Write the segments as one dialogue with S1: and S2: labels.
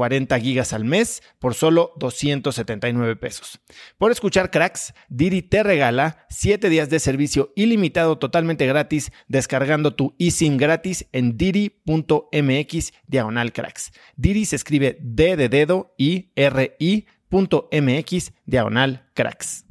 S1: 40 gigas al mes por solo 279 pesos. Por escuchar cracks, Didi te regala 7 días de servicio ilimitado totalmente gratis descargando tu eSIM gratis en didi.mx diagonal cracks. Didi se escribe D de dedo y R I.mx diagonal cracks.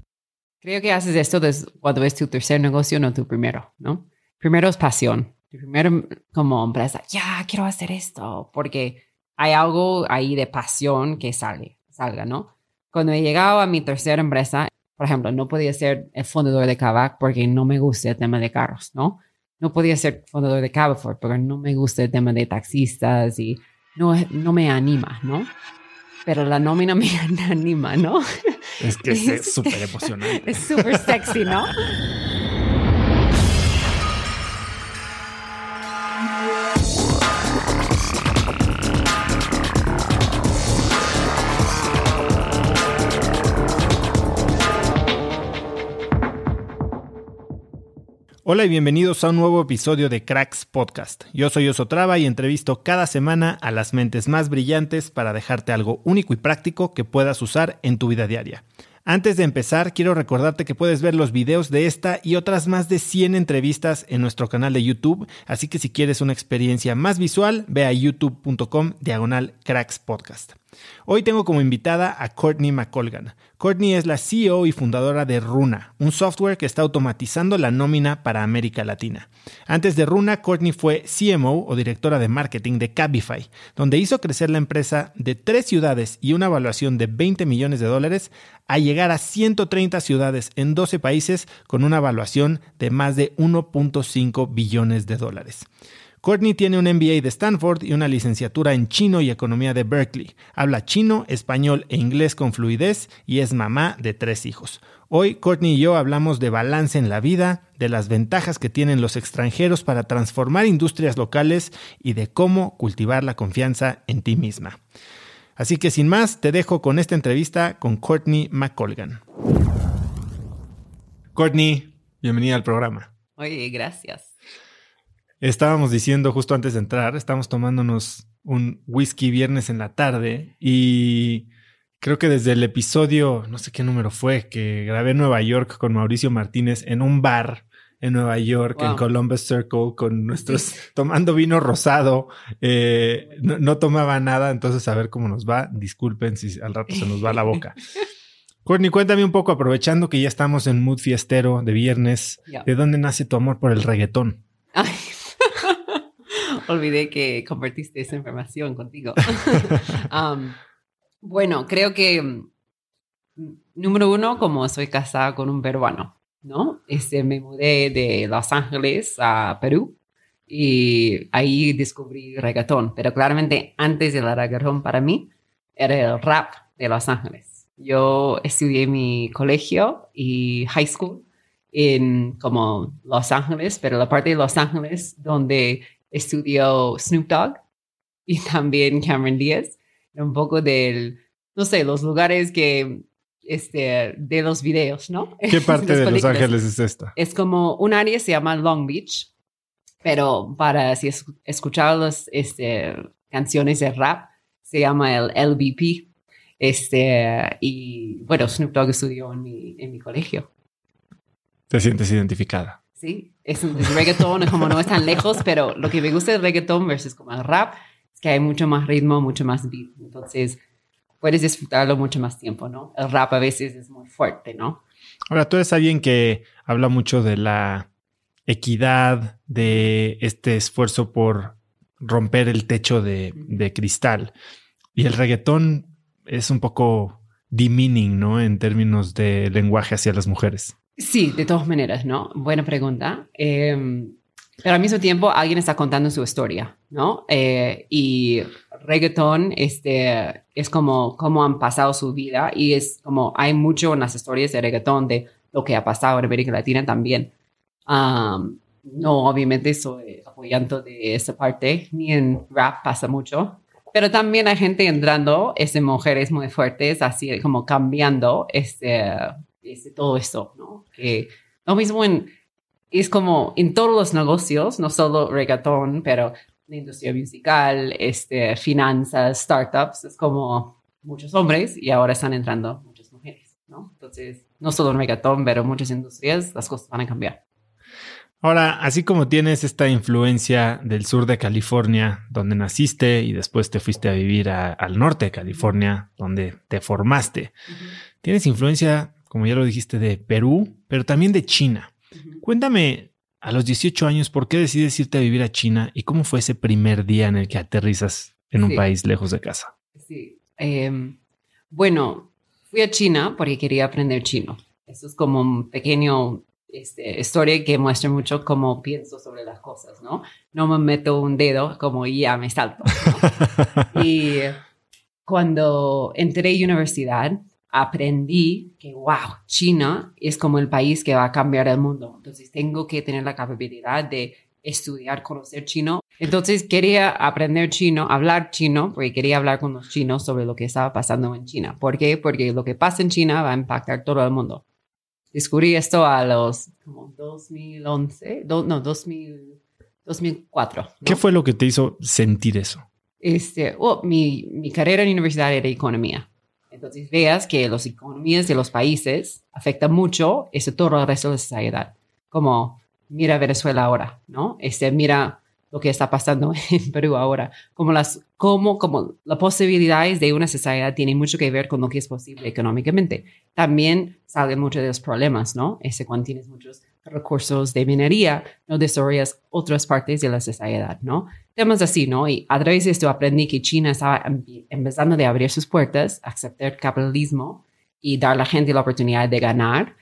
S2: Creo que haces esto cuando es tu tercer negocio, no tu primero, ¿no? Primero es pasión. Primero como empresa, ya quiero hacer esto, porque hay algo ahí de pasión que sale, salga, ¿no? Cuando he llegado a mi tercera empresa, por ejemplo, no podía ser el fundador de Kavak porque no me gusta el tema de carros, ¿no? No podía ser fundador de Cavafor porque no me gusta el tema de taxistas y no, no me anima, ¿no? Pero la nómina me anima, ¿no?
S1: Es que es súper emocionante.
S2: Es súper sexy, ¿no?
S1: Hola y bienvenidos a un nuevo episodio de Cracks Podcast. Yo soy Osotrava y entrevisto cada semana a las mentes más brillantes para dejarte algo único y práctico que puedas usar en tu vida diaria. Antes de empezar, quiero recordarte que puedes ver los videos de esta y otras más de 100 entrevistas en nuestro canal de YouTube, así que si quieres una experiencia más visual, ve a youtube.com diagonal cracks podcast. Hoy tengo como invitada a Courtney McColgan. Courtney es la CEO y fundadora de Runa, un software que está automatizando la nómina para América Latina. Antes de Runa, Courtney fue CMO o directora de marketing de Cabify, donde hizo crecer la empresa de tres ciudades y una evaluación de 20 millones de dólares a llegar a 130 ciudades en 12 países con una evaluación de más de 1.5 billones de dólares. Courtney tiene un MBA de Stanford y una licenciatura en chino y economía de Berkeley. Habla chino, español e inglés con fluidez y es mamá de tres hijos. Hoy Courtney y yo hablamos de balance en la vida, de las ventajas que tienen los extranjeros para transformar industrias locales y de cómo cultivar la confianza en ti misma. Así que sin más, te dejo con esta entrevista con Courtney McColgan. Courtney, bienvenida al programa.
S2: Oye, gracias.
S1: Estábamos diciendo justo antes de entrar, estamos tomándonos un whisky viernes en la tarde y creo que desde el episodio, no sé qué número fue, que grabé en Nueva York con Mauricio Martínez en un bar en Nueva York, en Columbus Circle, con nuestros tomando vino rosado. Eh, no, tomaba nada, entonces a ver cómo nos va. Disculpen si al rato se nos va la boca. Courtney, cuéntame un poco, aprovechando que ya estamos en mood fiestero de viernes, ¿de dónde nace tu amor por el reggaetón?
S2: Olvidé que compartiste esa información contigo. bueno, creo que, mm, número uno, como soy casada con un peruano, ¿no? Este, me mudé de Los Ángeles a Perú y ahí descubrí reggaetón, pero claramente antes del reggaetón para mí era el rap de Los Ángeles. Yo estudié mi colegio y high school en como Los Ángeles, pero la parte de Los Ángeles donde estudió Snoop Dogg y también Cameron Diaz, un poco del, no sé, los lugares que, este, de los videos, ¿no?
S1: ¿Qué parte de Los Ángeles es esta?
S2: Es como un área, se llama Long Beach, pero para si es, escuchar las este, canciones de rap, se llama el LBP. Este, y bueno, Snoop Dogg estudió en mi, en mi colegio.
S1: ¿Te sientes identificada?
S2: Sí, es un reggaetón, como no es tan lejos, pero lo que me gusta del reggaetón versus como el rap es que hay mucho más ritmo, mucho más beat. Entonces, puedes disfrutarlo mucho más tiempo, ¿no? El rap a veces es muy fuerte, ¿no?
S1: Ahora, tú eres alguien que habla mucho de la equidad, de este esfuerzo por romper el techo de, de cristal. Y el reggaetón es un poco demeaning, ¿no? En términos de lenguaje hacia las mujeres.
S2: Sí, de todas maneras, ¿no? Buena pregunta. Em, pero al mismo tiempo alguien está contando su historia, ¿no? Eh, y reggaeton este, es como cómo han pasado su vida y es como hay mucho en las historias de reggaeton de lo que ha pasado en América Latina también. no, obviamente soy apoyando de esa parte, ni en rap pasa mucho, pero también hay gente entrando, este, mujeres muy fuertes, así como cambiando este, este, todo esto, ¿no? Que lo mismo en, es como en todos los negocios, no solo reggaetón, pero la industria musical, este, finanzas, startups, es como muchos hombres y ahora están entrando muchas mujeres, ¿no? Entonces, no solo en reggaetón, pero muchas industrias, las cosas van a cambiar.
S1: Ahora, así como tienes esta influencia del sur de California, donde naciste y después te fuiste a vivir al norte de California, donde te formaste, tienes influencia, como ya lo dijiste, de Perú, pero también de China. Cuéntame, a los 18 años, ¿por qué decides irte a vivir a China y cómo fue ese primer día en el que aterrizas en un país lejos de casa?
S2: Sí. Em, bueno, fui a China porque quería aprender chino. Eso es como un pequeño este, historia que muestra mucho cómo pienso sobre las cosas, ¿no? No me meto un dedo como ya me salto. y cuando entré a universidad, aprendí que, wow, China es como el país que va a cambiar el mundo. Entonces tengo que tener la capacidad de estudiar, conocer chino. Entonces quería aprender chino, hablar chino, porque quería hablar con los chinos sobre lo que estaba pasando en China. ¿Por qué? Porque lo que pasa en China va a impactar todo el mundo descubrí esto a los como 2011, no, 2000, 2004.
S1: ¿Qué fue lo que te hizo sentir eso?
S2: Este, oh, mi, mi carrera en universidad era economía. Entonces veas que las economías de los países afectan mucho ese todo el resto de la sociedad. Como mira Venezuela ahora, ¿no? Este, mira lo que está pasando en Perú ahora, como las, como, como las posibilidades de una sociedad tienen mucho que ver con lo que es posible económicamente. También salen muchos de los problemas, ¿no? Ese cuando tienes muchos recursos de minería, no desarrollas otras partes de la sociedad, ¿no? Temas así, ¿no? Y a través de esto aprendí que China estaba empezando de abrir sus puertas, aceptar capitalismo y dar a la gente la oportunidad de ganar.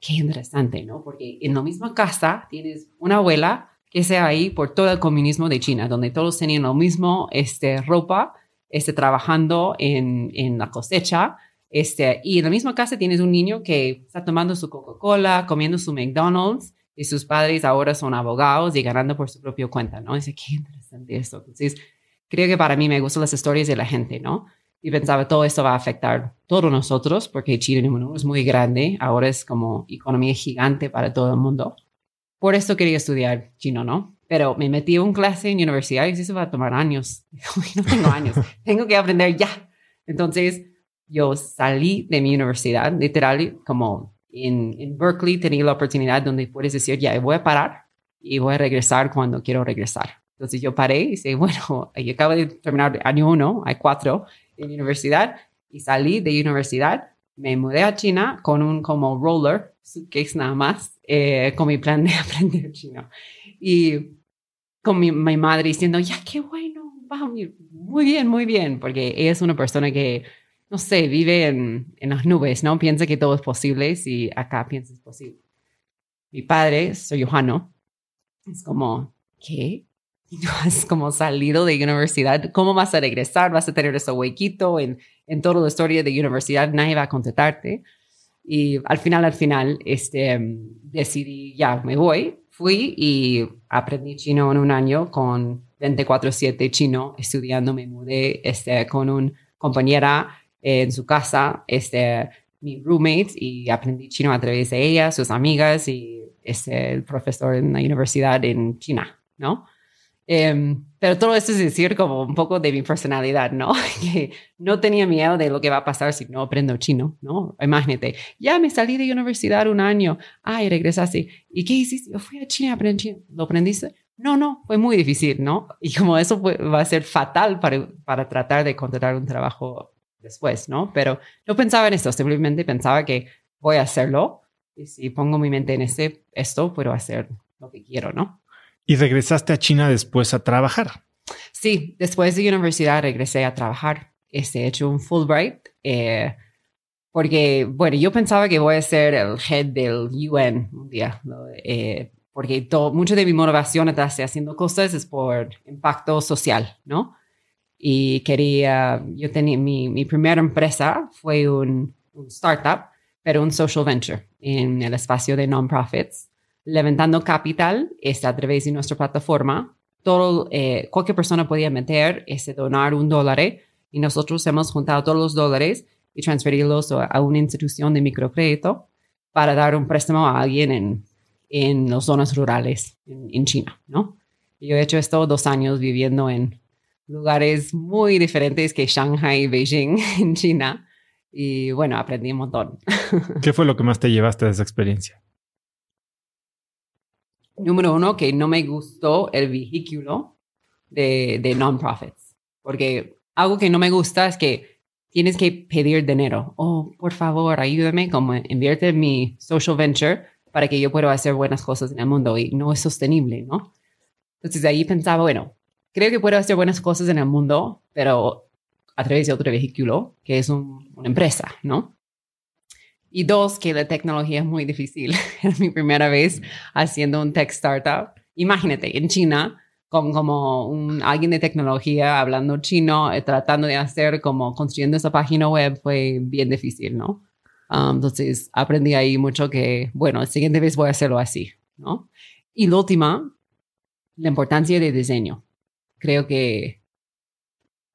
S2: Qué interesante, ¿no? Porque en la misma casa tienes una abuela que sea ahí por todo el comunismo de China, donde todos tenían lo mismo este, ropa, este, trabajando en, en la cosecha. Este, y en la misma casa tienes un niño que está tomando su Coca-Cola, comiendo su McDonald's, y sus padres ahora son abogados y ganando por su propia cuenta, ¿no? Dice, qué interesante esto. Entonces, creo que para mí me gustan las historias de la gente, ¿no? Y pensaba, todo esto va a afectar todos nosotros, porque China es muy grande, ahora es como economía gigante para todo el mundo. Por esto quería estudiar chino, ¿no? Pero me metí a un clase en universidad y eso va a tomar años. no tengo años, tengo que aprender ya. Entonces, yo salí de mi universidad, literal, como en, en Berkeley tenía la oportunidad donde puedes decir, ya, voy a parar y voy a regresar cuando quiero regresar. Entonces yo paré y dije, bueno, yo acabo de terminar año uno, hay cuatro en universidad, y salí de universidad, me mudé a China con un como roller, suitcase nada más, eh, con mi plan de aprender chino. Y con mi, mi madre diciendo, ya, qué bueno, muy bien, muy bien, porque ella es una persona que, no sé, vive en, en las nubes, ¿no? Piensa que todo es posible si acá piensa es posible. Mi padre, soy Johano, es como, ¿qué? Y has como salido de universidad, ¿cómo vas a regresar? ¿Vas a tener ese huequito en, en toda la historia de universidad? Nadie va a contestarte. Y al final, al final, este, decidí, ya, me voy. Fui y aprendí chino en un año con 24-7 chino estudiando. Me mudé este, con una compañera en su casa, este, mi roommate, y aprendí chino a través de ella, sus amigas y este, el profesor en la universidad en China, ¿no? Em, pero todo esto es decir como un poco de mi personalidad, ¿no? que no tenía miedo de lo que va a pasar si no aprendo chino, ¿no? Imagínate, ya me salí de universidad un año, ay, regresaste, ¿y qué hiciste? Yo fui a China a aprender chino, ¿lo aprendiste? No, no, fue muy difícil, ¿no? Y como eso va a ser fatal para, para tratar de contratar un trabajo después, ¿no? Pero no pensaba en esto, simplemente pensaba que voy a hacerlo y si pongo mi mente en este, esto, puedo hacer lo que quiero, ¿no?
S1: ¿Y regresaste a China después a trabajar?
S2: Sí, después de universidad regresé a trabajar. Este, he hecho un Fulbright eh, porque, bueno, yo pensaba que voy a ser el head del UN un día, eh, porque todo, mucho de mi motivación detrás de haciendo cosas es por impacto social, ¿no? Y quería, yo tenía, mi, mi primera empresa fue un, un startup, pero un social venture en el espacio de non-profits levantando capital este, a través de nuestra plataforma. Todo, eh, cualquier persona podía meter, este, donar un dólar y nosotros hemos juntado todos los dólares y transferirlos a, una institución de microcrédito para dar un préstamo a alguien en, en las zonas rurales en, China, ¿no? yo he hecho esto dos años viviendo en lugares muy diferentes que Shanghai y Beijing en China. Y bueno, aprendí un montón.
S1: ¿Qué fue lo que más te llevaste de esa experiencia?
S2: número uno, que no me gustó el vehículo de, de non-profits. Porque algo que no me gusta es que tienes que pedir dinero. Oh, por favor, ayúdame, como invierte en mi social venture para que yo pueda hacer buenas cosas en el mundo y no es sostenible, ¿no? Entonces ahí pensaba, bueno, creo que puedo hacer buenas cosas en el mundo, pero a través de otro vehículo, que es una empresa, ¿no? Y dos, que la tecnología es muy difícil. es mi primera vez haciendo un tech startup. Imagínate, en China, con como un, alguien de tecnología hablando chino, eh, tratando de hacer como construyendo esa página web fue bien difícil, ¿no? Um, entonces aprendí ahí mucho que, bueno, la siguiente vez voy a hacerlo así, ¿no? Y la última, la importancia del diseño. Creo que,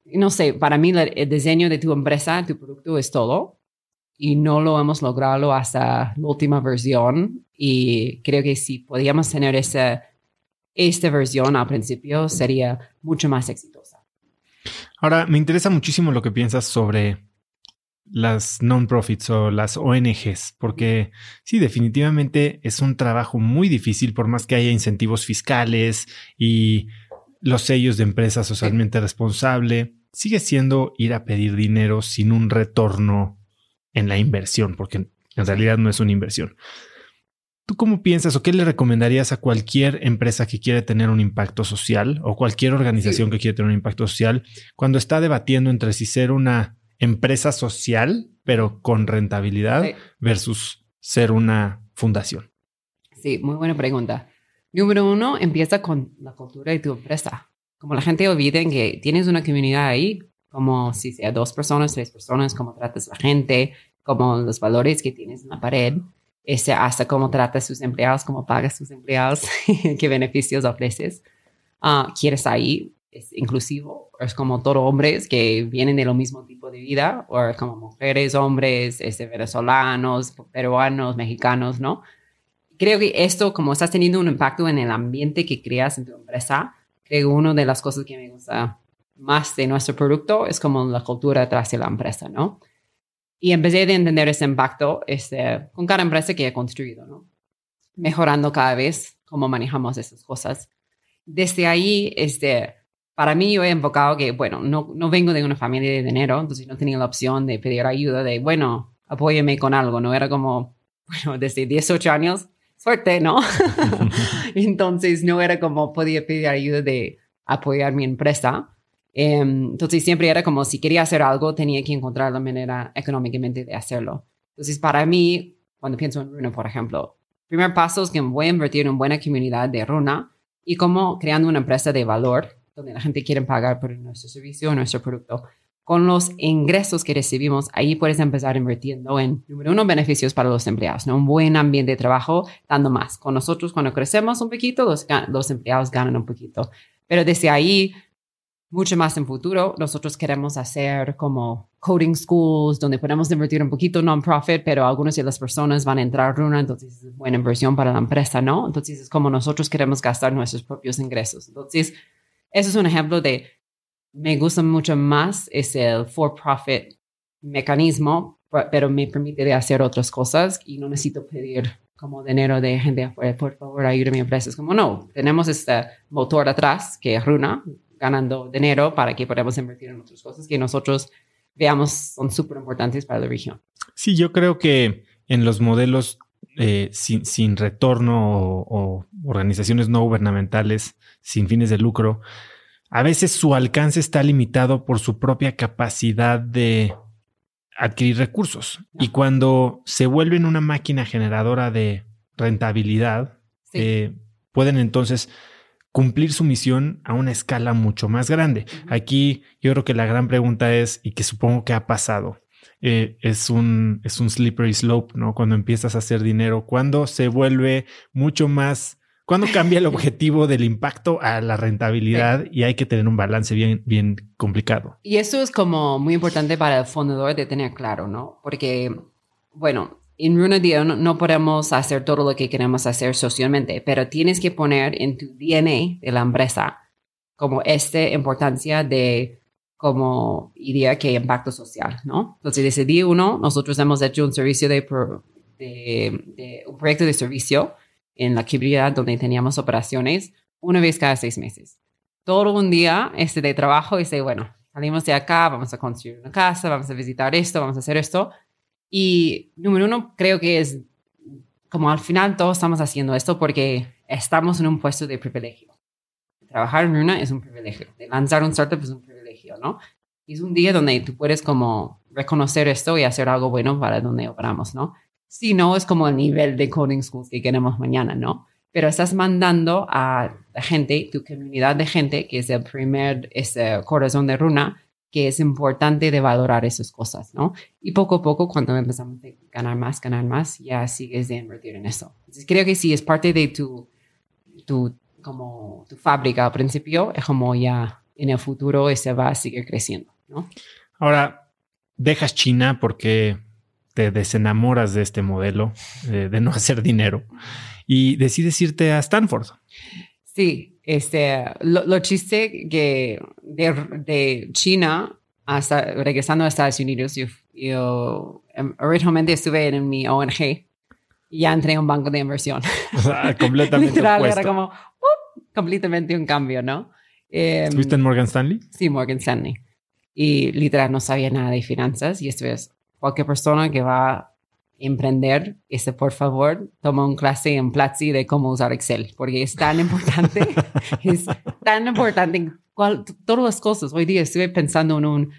S2: no sé, para mí el diseño de tu empresa, tu producto es todo y no lo hemos logrado hasta la última versión. Y creo que si podíamos tener esa, esta versión al principio, sería mucho más exitosa.
S1: Ahora, me interesa muchísimo lo que piensas sobre las non-profits o las ONGs, porque sí, definitivamente es un trabajo muy difícil, por más que haya incentivos fiscales y los sellos de empresa socialmente responsable, sigue siendo ir a pedir dinero sin un retorno en la inversión, porque en realidad no es una inversión. ¿Tú cómo piensas o qué le recomendarías a cualquier empresa que quiere tener un impacto social o cualquier organización que quiere tener un impacto social cuando está debatiendo entre si ser una empresa social, pero con rentabilidad, versus ser una fundación?
S2: Sí, muy buena pregunta. Número uno, empieza con la cultura de tu empresa. Como la gente olvida que tienes una comunidad ahí, como si sea dos personas, tres personas, cómo tratas a la gente, como los valores que tienes en la pared, ese, hasta cómo tratas a sus empleados, cómo pagas a sus empleados, qué beneficios ofreces. Uh, ¿Quieres ahí? ¿Es inclusivo? ¿Es como todos hombres que vienen de lo mismo tipo de vida? ¿O como mujeres, hombres, este, venezolanos, peruanos, mexicanos, no? Creo que esto, como estás teniendo un impacto en el ambiente que creas en tu empresa, creo que una de las cosas que me gusta más de nuestro producto es como la cultura detrás de la empresa, ¿no? Y empecé a entender ese impacto este, con cada empresa que he construido, ¿no? Mejorando cada vez cómo manejamos esas cosas. Desde ahí, este, para mí yo he enfocado que, bueno, no, no vengo de una familia de dinero, entonces no tenía la opción de pedir ayuda, de, bueno, apóyeme con algo, ¿no? Era como, bueno, desde 18 años, suerte, ¿no? entonces no era como podía pedir ayuda de apoyar mi empresa. Em, entonces siempre era como si quería hacer algo, tenía que encontrar la manera económicamente de hacerlo. Entonces para mí, cuando pienso en Runa, por ejemplo, primer paso es que voy a invertir en una buena comunidad de Runa y como creando una empresa de valor donde la gente quiere pagar por nuestro servicio o nuestro producto. Con los ingresos que recibimos, ahí puedes empezar invirtiendo en, número uno, beneficios para los empleados, ¿no? Un buen ambiente de trabajo, dando más. Con nosotros, cuando crecemos un poquito, los, empleados ganan un poquito. Pero desde ahí, mucho más en futuro, nosotros queremos hacer como coding schools, donde podemos invertir un poquito non-profit, pero algunas de las personas van a entrar Runa, entonces es buena inversión para la empresa, ¿no? Entonces es como nosotros queremos gastar nuestros propios ingresos. Entonces, eso es un ejemplo de me gusta mucho más es el for-profit mecanismo, pero me permite hacer otras cosas y no necesito pedir como dinero de gente afuera, por favor, ayúdame a mi empresa. Es como, no, tenemos este motor atrás, que es Runa, ganando dinero para que podamos invertir en otras cosas que nosotros veamos son súper importantes para la región.
S1: Sí, yo creo que en los modelos eh, sin, sin, retorno o organizaciones no gubernamentales sin fines de lucro, a veces su alcance está limitado por su propia capacidad de adquirir recursos. Y cuando se vuelven una máquina generadora de rentabilidad, eh, pueden entonces cumplir su misión a una escala mucho más grande. Aquí yo creo que la gran pregunta es, y que supongo que ha pasado, eh, es, un, es un slippery slope, ¿no? Cuando empiezas a hacer dinero, cuando se vuelve mucho más ¿Cuándo cambia el objetivo del impacto a la rentabilidad y hay que tener un balance bien, bien complicado?
S2: Y eso es como muy importante para el fundador de tener claro, ¿no? Porque, bueno, en Runa Día no, podemos hacer todo lo que queremos hacer socialmente, pero tienes que poner en tu DNA de la empresa como esta importancia de como idea que impacto social, ¿no? Entonces, desde día uno, nosotros hemos hecho un servicio de, de un proyecto de servicio en la Quibría, donde teníamos operaciones, una vez cada seis meses. Todo un día este, de trabajo y dice, bueno, salimos de acá, vamos a construir una casa, vamos a visitar esto, vamos a hacer esto. Y número uno, creo que es como al final todos estamos haciendo esto porque estamos en un puesto de privilegio. Trabajar en una es un privilegio. Lanzar un startup es un privilegio, ¿no? Es un día donde tú puedes como reconocer esto y hacer algo bueno para donde operamos, ¿no? Si no es como el nivel de coding schools que queremos mañana, ¿no? Pero estás mandando a la gente, tu comunidad de gente, que es el primer ese corazón de runa, que es importante de valorar esas cosas, ¿no? Y poco a poco, cuando empezamos a ganar más, ganar más, ya sigues de invertir en eso. Entonces, creo que sí, es parte de tu, tu, como tu fábrica al principio, es como ya en el futuro ese va a seguir creciendo, ¿no?
S1: Ahora, dejas China porque te desenamoras de este modelo, eh, de no hacer dinero, y decides irte a Stanford.
S2: Sí, este, lo, chiste que de, China hasta regresando a Estados Unidos, yo, em, originalmente estuve en mi ONG y ya entré en un banco de inversión.
S1: completamente Literal,
S2: era como uh, completamente un cambio, ¿no?
S1: ¿Estuviste en Morgan Stanley?
S2: Sí, Morgan Stanley. Y literal no sabía nada de finanzas y estuve cualquier persona que va a emprender, este, por favor, toma un clase en Platzi de cómo usar Excel, porque es tan importante, es tan importante en todas las cosas. Hoy día estuve pensando en un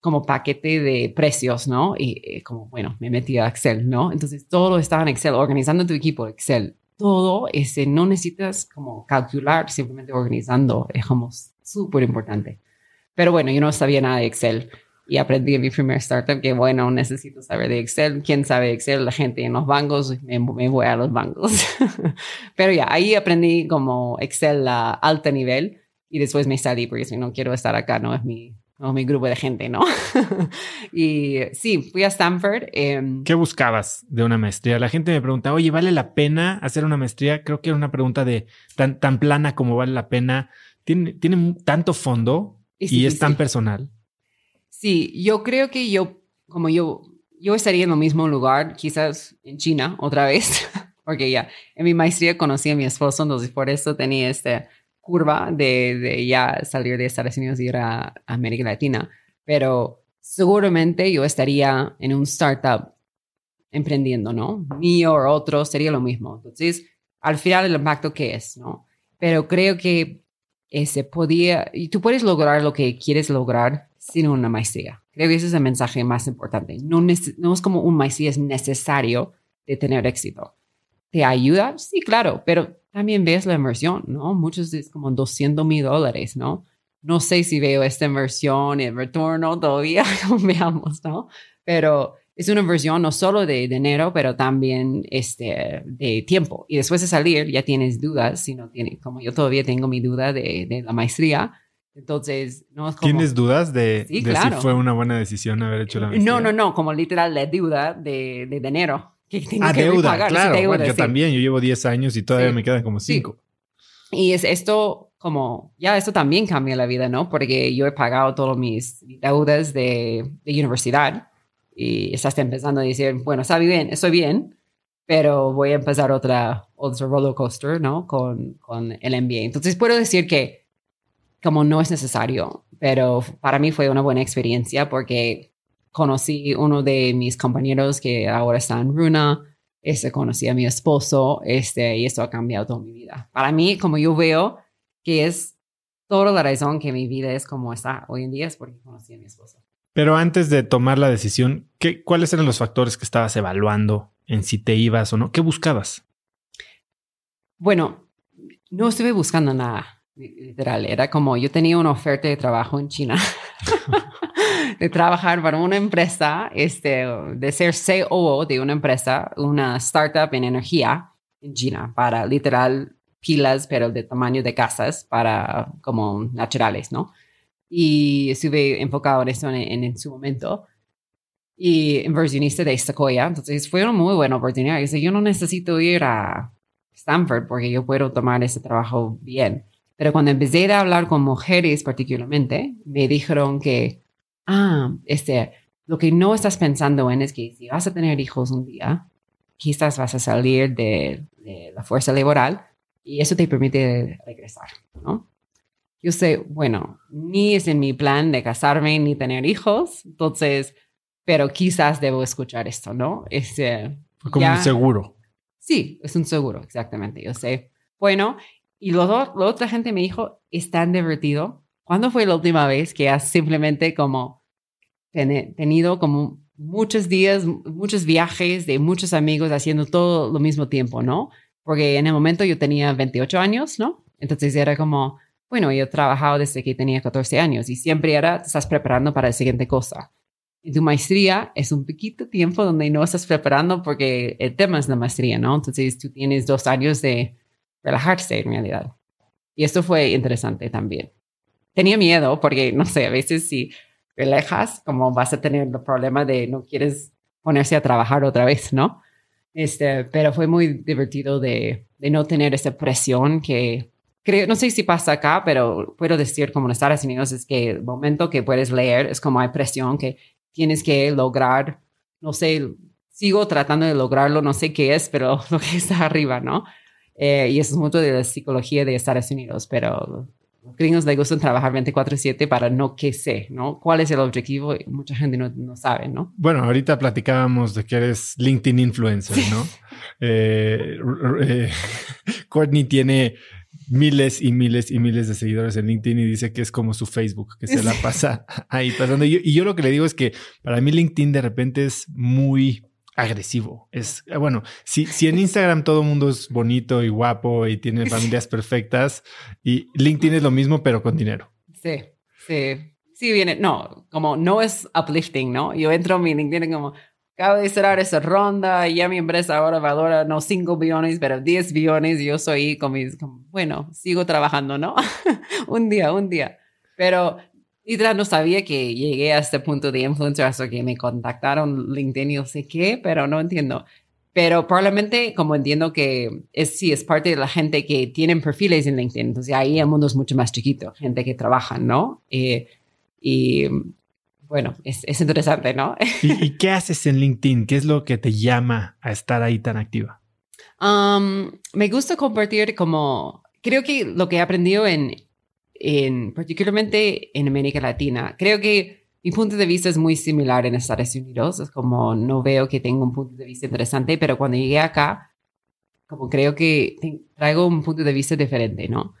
S2: como paquete de precios, ¿no? Y eh, como, bueno, me metí a Excel, ¿no? Entonces, todo está en Excel, organizando tu equipo Excel. Todo, ese, no necesitas como calcular, simplemente organizando, es como súper importante. Pero bueno, yo no sabía nada de Excel y aprendí en mi primer startup que, bueno, necesito saber de Excel. ¿Quién sabe Excel? La gente en los bancos, me, voy a los bancos. Pero ya, ahí aprendí como Excel a alto nivel y después me salí porque si no quiero estar acá, no es mi, no es mi grupo de gente, ¿no? y sí, fui a Stanford. Em,
S1: ¿Qué buscabas de una maestría? La gente me pregunta, oye, ¿vale la pena hacer una maestría? Creo que era una pregunta de tan, tan plana como vale la pena. ¿Tiene, tiene tanto fondo y, es tan personal?
S2: Sí, yo creo que yo, como yo, yo estaría en el mismo lugar, quizás en China otra vez, porque ya en mi maestría conocí a mi esposo, entonces por eso tenía esta curva de, de ya salir de Estados Unidos y ir a América Latina. Pero seguramente yo estaría en un startup emprendiendo, ¿no? Mío o otro sería lo mismo. Entonces, al final el impacto que es, ¿no? Pero creo que ese podía, y tú puedes lograr lo que quieres lograr sin una maestría. Creo que ese es el mensaje más importante. No, no es como un maestría es necesario de tener éxito. ¿Te ayuda? Sí, claro, pero también ves la inversión, ¿no? Muchos es como 200 mil dólares, ¿no? no sé si veo esta inversión el retorno todavía, veamos, ¿no? Pero es una inversión no solo de dinero, pero también este, de tiempo. Y después de salir ya tienes dudas, si no tienes, como yo todavía tengo mi duda de, de la maestría, entonces, no es como...
S1: ¿Tienes dudas de, si fue una buena decisión haber hecho la maestría?
S2: No, no, no, como literal la deuda de, de dinero.
S1: Que tengo ah, que deuda, claro. yo también, yo llevo 10 años y todavía me quedan como 5.
S2: Y es esto como, ya esto también cambia la vida, ¿no? Porque yo he pagado todas mis deudas de, de universidad y estás empezando a decir, bueno, está bien, estoy bien, pero voy a empezar otra, otro roller coaster, ¿no? Con, con el MBA. Entonces puedo decir que como no es necesario, pero para mí fue una buena experiencia porque conocí uno de mis compañeros que ahora está en Runa, este, conocí a mi esposo, este, y esto ha cambiado toda mi vida. Para mí, como yo veo que es toda la razón que mi vida es como está hoy en día, es porque conocí a mi esposo.
S1: Pero antes de tomar la decisión, ¿qué, ¿cuáles eran los factores que estabas evaluando en si te ibas o no? ¿Qué buscabas?
S2: Bueno, no estuve buscando nada literal, era como yo tenía una oferta de trabajo en China, de trabajar para una empresa, este, de ser COO de una empresa, una startup en energía en China, para literal pilas, pero de tamaño de casas, para como naturales, ¿no? Y estuve enfocado en eso en, su momento. Y inversionista de Sequoia, entonces fue una muy buena oportunidad. Yo, yo no necesito ir a Stanford porque yo puedo tomar ese trabajo bien. Pero cuando empecé a hablar con mujeres particularmente, me dijeron que, ah, este, lo que no estás pensando en es que si vas a tener hijos un día, quizás vas a salir de, la fuerza laboral y eso te permite regresar, ¿no? Yo sé, bueno, ni es en mi plan de casarme ni tener hijos, entonces, pero quizás debo escuchar esto, ¿no? Este,
S1: como un seguro.
S2: Sí, es un seguro, exactamente. Yo sé. Bueno, y luego la otra gente me dijo, es tan divertido. ¿Cuándo fue la última vez que has simplemente como tenido como muchos días, muchos viajes de muchos amigos haciendo todo lo mismo tiempo, ¿no? Porque en el momento yo tenía 28 años, ¿no? Entonces era como, bueno, yo he trabajado desde que tenía 14 años y siempre era, estás preparando para la siguiente cosa. En tu maestría es un poquito tiempo donde no estás preparando porque el tema es la maestría, ¿no? Entonces tú tienes dos años de relajarse en realidad. Y esto fue interesante también. Tenía miedo porque, no sé, a veces si relajas, como vas a tener el problema de no quieres ponerse a trabajar otra vez, ¿no? Este, pero fue muy divertido de, de no tener esa presión que creo, no sé si pasa acá, pero puedo decir como en Estados Unidos es que el momento que puedes leer es como hay presión que tienes que lograr, no sé, sigo tratando de lograrlo, no sé qué es, pero lo que está arriba, ¿no? Eh, y eso es mucho de la psicología de Estados Unidos, pero los gringos les gustan trabajar 24/7 para no que sé, ¿no? ¿Cuál es el objetivo? Mucha gente no, no, sabe, ¿no?
S1: Bueno, ahorita platicábamos de que eres LinkedIn influencer, ¿no? eh, eh, Courtney tiene miles y miles y miles de seguidores en LinkedIn y dice que es como su Facebook, que se la pasa ahí pasando. y yo lo que le digo es que para mí LinkedIn de repente es muy agresivo. Es eh, bueno, si, si en Instagram todo el mundo es bonito y guapo y tiene familias perfectas, y LinkedIn es lo mismo, pero con dinero.
S2: Sí, sí. Sí, viene, no, como no es uplifting, ¿no? Yo entro a mi LinkedIn como, acabo de cerrar esa ronda y ya mi empresa ahora valora no 5 billones, pero 10 billones y yo soy con mis, bueno, sigo trabajando, ¿no? un día, un día. Pero y no sabía que llegué a este punto de influencer hasta que me contactaron LinkedIn y no sé qué, pero no entiendo. Pero probablemente como entiendo que es, sí, es parte de la gente que tienen perfiles en LinkedIn. Entonces ahí el mundo es mucho más chiquito, gente que trabaja, ¿no? Eh, y bueno, es, es interesante, ¿no?
S1: ¿Y, qué haces en LinkedIn? ¿Qué es lo que te llama a estar ahí tan activa?
S2: Um, me gusta compartir como, creo que lo que he aprendido en, en, particularmente en América Latina. Creo que mi punto de vista es muy similar en Estados Unidos, es como no veo que tenga un punto de vista interesante, pero cuando llegué acá, como creo que traigo un punto de vista diferente, ¿no?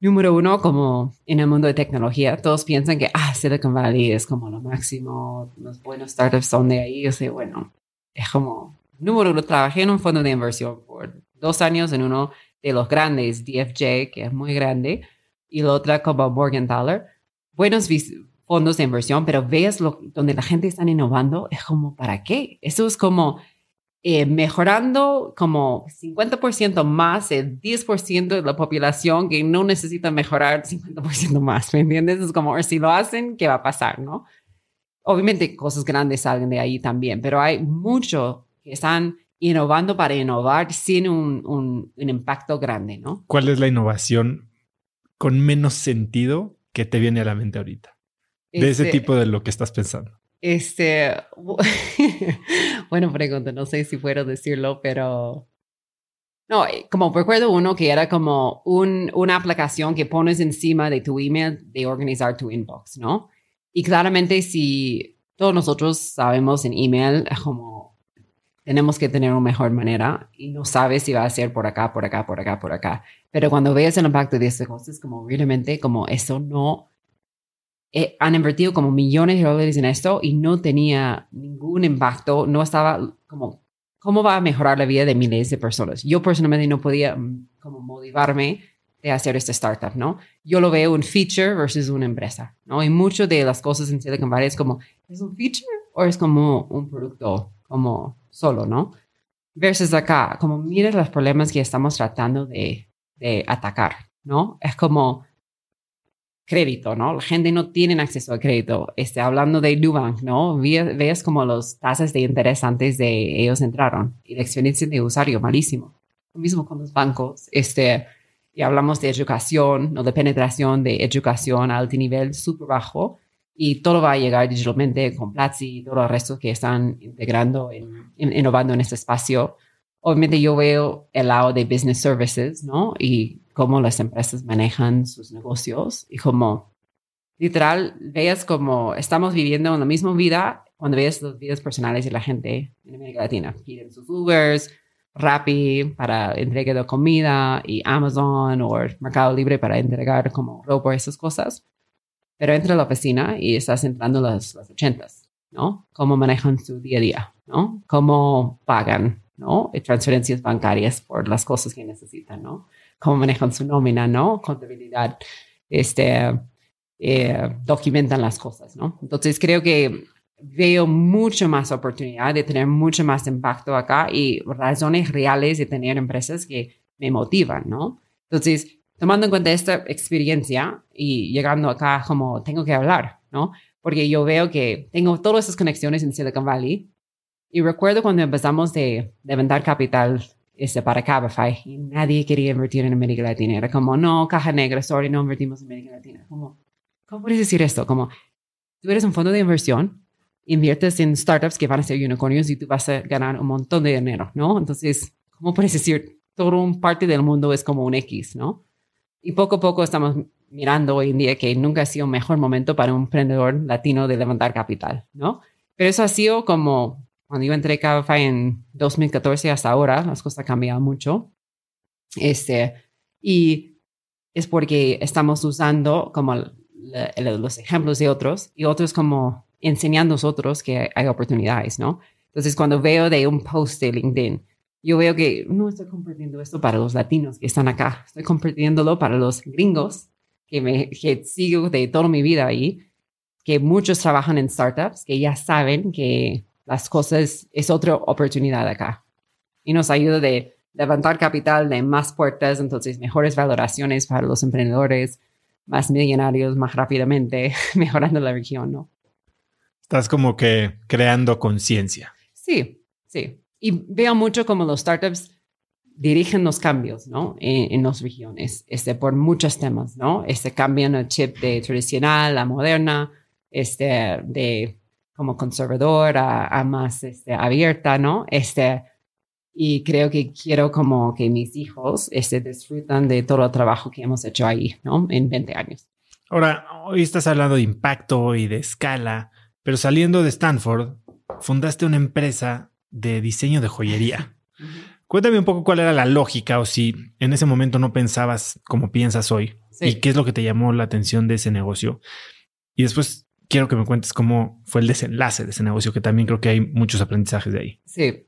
S2: Número uno, como en el mundo de tecnología, todos piensan que, ah, Silicon Valley es como lo máximo, los buenos startups son de ahí, yo sé, bueno, es como, número uno, trabajé en un fondo de inversión por dos años en uno de los grandes, DFJ, que es muy grande, y la otra como Morgan Dollar. Buenos fondos de inversión, pero veas lo, donde la gente está innovando, es como, ¿para qué? Eso es como eh, mejorando como 50% más, el 10% de la población que no necesita mejorar 50% más, ¿me entiendes? Es como, si lo hacen, ¿qué va a pasar, no? Obviamente cosas grandes salen de ahí también, pero hay mucho que están innovando para innovar sin un, un, un impacto grande, ¿no?
S1: ¿Cuál es la innovación con menos sentido que te viene a la mente ahorita? De ese este tipo de lo que estás pensando.
S2: Este, bueno, pregunta, no sé si puedo decirlo, pero no, eh, como recuerdo uno que era como un, una aplicación que pones encima de tu email de organizar tu inbox, ¿no? Y claramente si todos nosotros sabemos en email como tenemos que tener una mejor manera y no sabes si va a ser por acá, por acá, por acá, por acá. Pero cuando veas el impacto de estas cosas, como realmente como eso no eh, han invertido como millones de dólares en esto y no tenía ningún impacto, no estaba como, ¿cómo va a mejorar la vida de miles de personas? Yo personalmente no podía mm, como motivarme de hacer esta startup, ¿no? Yo lo veo un feature versus una empresa, ¿no? Y muchas de las cosas en Silicon Valley es como, ¿es un feature o es como un producto como solo, ¿no? Versus acá, como mira los problemas que estamos tratando de, de atacar, ¿no? Es como, crédito, ¿no? La gente no tiene acceso a crédito. Este, hablando de Nubank, ¿no? Ves como los tasas de interés antes de ellos entraron y la experiencia de usuario malísimo. Lo mismo con los bancos. Este, y hablamos de educación, ¿no? De penetración de educación a alto nivel súper bajo y todo va a llegar digitalmente con Platzi y todo el resto que están integrando, en, innovando en este espacio. Obviamente yo veo el lado de business services, ¿no? Y cómo las empresas manejan sus negocios y como literal veas como estamos viviendo en la misma vida cuando ves las vidas personales de la gente en América Latina. Piden sus Ubers, Rappi para entrega de comida y Amazon o Mercado Libre para entregar como ropa, esas cosas. Pero entra a la oficina y estás entrando las, las ochentas, ¿no? Cómo manejan su día a día, ¿no? Cómo pagan, ¿no? transferencias bancarias por las cosas que necesitan, ¿no? cómo manejan su nómina, ¿no? Contabilidad, este, eh, documentan las cosas, ¿no? Entonces creo que veo mucho más oportunidad de tener mucho más impacto acá y razones reales de tener empresas que me motivan, ¿no? Entonces, tomando en cuenta esta experiencia y llegando acá como tengo que hablar, ¿no? Porque yo veo que tengo todas esas conexiones en Silicon Valley y recuerdo cuando empezamos de levantar capital este, para Cabify y nadie quería invertir en América Latina. Era como, no, caja negra, sorry, no invertimos en América Latina. Como, ¿Cómo puedes decir esto? Como, tú eres un fondo de inversión, inviertes en startups que van a ser unicornios y tú vas a ganar un montón de dinero, ¿no? Entonces, ¿cómo puedes decir todo un parte del mundo es como un X, ¿no? Y poco a poco estamos mirando hoy en día que nunca ha sido un mejor momento para un emprendedor latino de levantar capital, ¿no? Pero eso ha sido como cuando yo entré a Cabify en 2014 hasta ahora, las cosas han cambiado mucho. Este, y es porque estamos usando como los ejemplos de otros y otros como enseñando a nosotros que hay oportunidades, ¿no? Entonces, cuando veo de un post de LinkedIn, yo veo que no estoy compartiendo esto para los latinos que están acá, estoy compartiéndolo para los gringos que, me, que sigo de toda mi vida ahí, que muchos trabajan en startups, que ya saben que las cosas, es otra oportunidad acá. Y nos ayuda de levantar capital de más puertas, entonces mejores valoraciones para los emprendedores, más millonarios más rápidamente, mejorando la región, ¿no?
S1: Estás como que creando conciencia.
S2: Sí, sí. Y veo mucho como los startups dirigen los cambios, ¿no? En, en las regiones, este, por muchos temas, ¿no? Este, cambian el chip de tradicional a moderna, este, de como conservador a, más este, abierta, ¿no? Este, y creo que quiero como que mis hijos este, disfrutan de todo el trabajo que hemos hecho ahí, ¿no? En 20 años.
S1: Ahora, hoy estás hablando de impacto y de escala, pero saliendo de Stanford, fundaste una empresa de diseño de joyería. Cuéntame un poco cuál era la lógica o si en ese momento no pensabas como piensas hoy y qué es lo que te llamó la atención de ese negocio. Y después quiero que me cuentes cómo fue el desenlace de ese negocio, que también creo que hay muchos aprendizajes de ahí.
S2: Sí.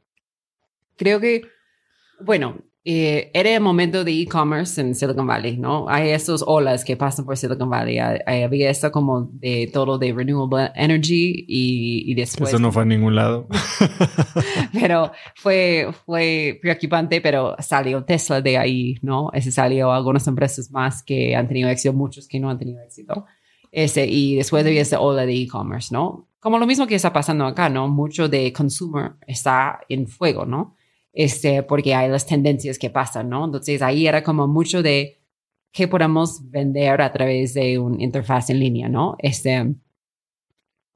S2: Creo que, bueno, eh, era el momento de e-commerce en Silicon Valley, ¿no? Hay esas olas que pasan por Silicon Valley. Hay- había esto como de todo de renewable energy y, y después...
S1: Eso no fue a ningún lado.
S2: pero fue, fue preocupante, pero salió Tesla de ahí, ¿no? Ese salió algunas empresas más que han tenido éxito, muchos que no han tenido éxito. Ese, y después de esa ola de e-commerce, ¿no? Como lo mismo que está pasando acá, ¿no? Mucho de consumer está en fuego, ¿no? Este, porque hay las tendencias que pasan, ¿no? Entonces ahí era como mucho de qué podemos vender a través de una interfaz en línea, ¿no? Este,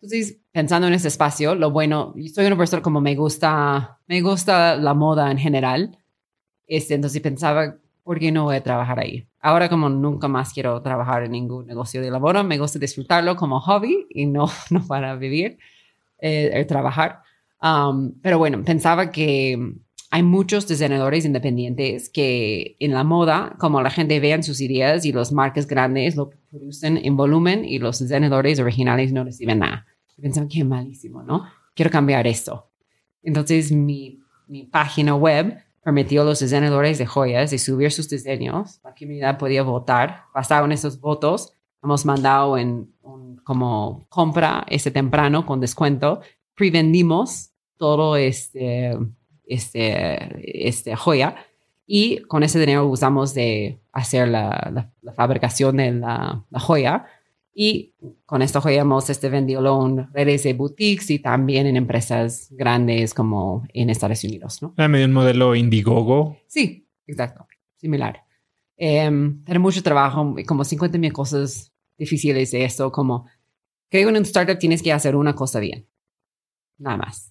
S2: entonces, pensando en ese espacio, lo bueno, yo soy una persona como me gusta, me gusta la moda en general. Este, entonces pensaba, ¿por qué no voy a trabajar ahí? Ahora como nunca más quiero trabajar en ningún negocio de la moda, me gusta disfrutarlo como hobby y no, no para vivir, eh, trabajar. Um, pero bueno, pensaba que hay muchos diseñadores independientes que en la moda, como la gente vean sus ideas y los marcas grandes lo producen en volumen y los diseñadores originales no reciben nada. Y Pensaba que malísimo, ¿no? Quiero cambiar esto. Entonces mi, mi página web permitió a los diseñadores de joyas de subir sus diseños. La comunidad podía votar. Basado en esos votos, hemos mandado en un, como compra ese temprano con descuento. Prevendimos todo este, este, este joya y con ese dinero usamos de hacer la, la, la fabricación de la, la, joya y con esta joya hemos este, vendido en redes de boutiques y también en empresas grandes como en Estados Unidos, ¿no?
S1: Ah, medio un modelo Indiegogo.
S2: Sí, exacto, similar. Eh, era mucho trabajo, como 50 mil cosas difíciles de esto, como creo que en un startup tienes que hacer una cosa bien, nada más.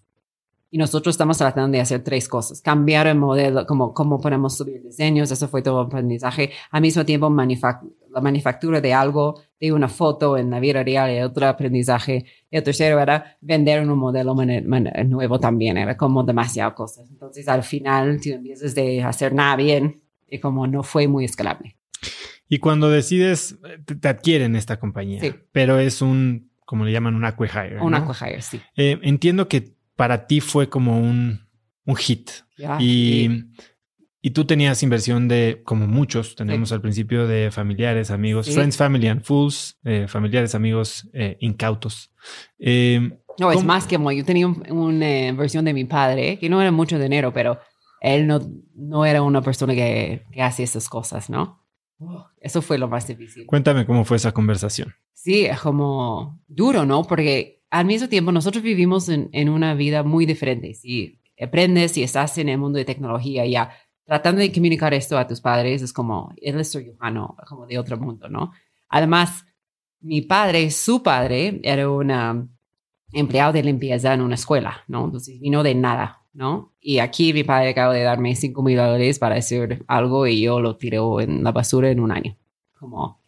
S2: Y nosotros estamos tratando de hacer tres cosas. Cambiar el modelo, como cómo podemos subir diseños, eso fue todo aprendizaje. Al mismo tiempo, manufac la manufactura de algo, de una foto en la vida real, y otro aprendizaje. Y el tercero era vender un modelo nuevo también, era como demasiadas cosas. Entonces, al final, tú empiezas de hacer nada bien y como no fue muy escalable.
S1: Y cuando decides, te, te adquieren esta compañía,
S2: Sí.
S1: pero es un, como le llaman, un acquihire.
S2: Un
S1: ¿no?
S2: acquihire, sí.
S1: Eh, entiendo que para ti fue como un, un hit. Y,
S2: sí.
S1: y tú tenías inversión de, como muchos tenemos
S2: Sí.
S1: al principio, de familiares, amigos,
S2: Sí.
S1: friends, family and fools, eh, familiares, amigos eh, incautos. Eh,
S2: No, es más que como yo tenía un- una eh, versión de mi padre, que no era mucho dinero, pero él no, no era una persona que, que hace esas cosas, ¿no? Eso fue lo más difícil.
S1: cuéntame cómo fue esa conversación.
S2: Sí, es como duro, ¿no? Porque al mismo tiempo nosotros vivimos en, en una vida muy diferente. Si aprendes, si estás en el mundo de tecnología ya, tratando de comunicar esto a tus padres es como, él es lejano, como de otro mundo, ¿no? Además, mi padre, su padre, era una empleado de limpieza en una escuela, ¿no? Entonces vino de nada, ¿no? Y aquí mi padre acaba de darme 5 mil dólares para hacer algo y yo lo tiré en la basura en un año. Como,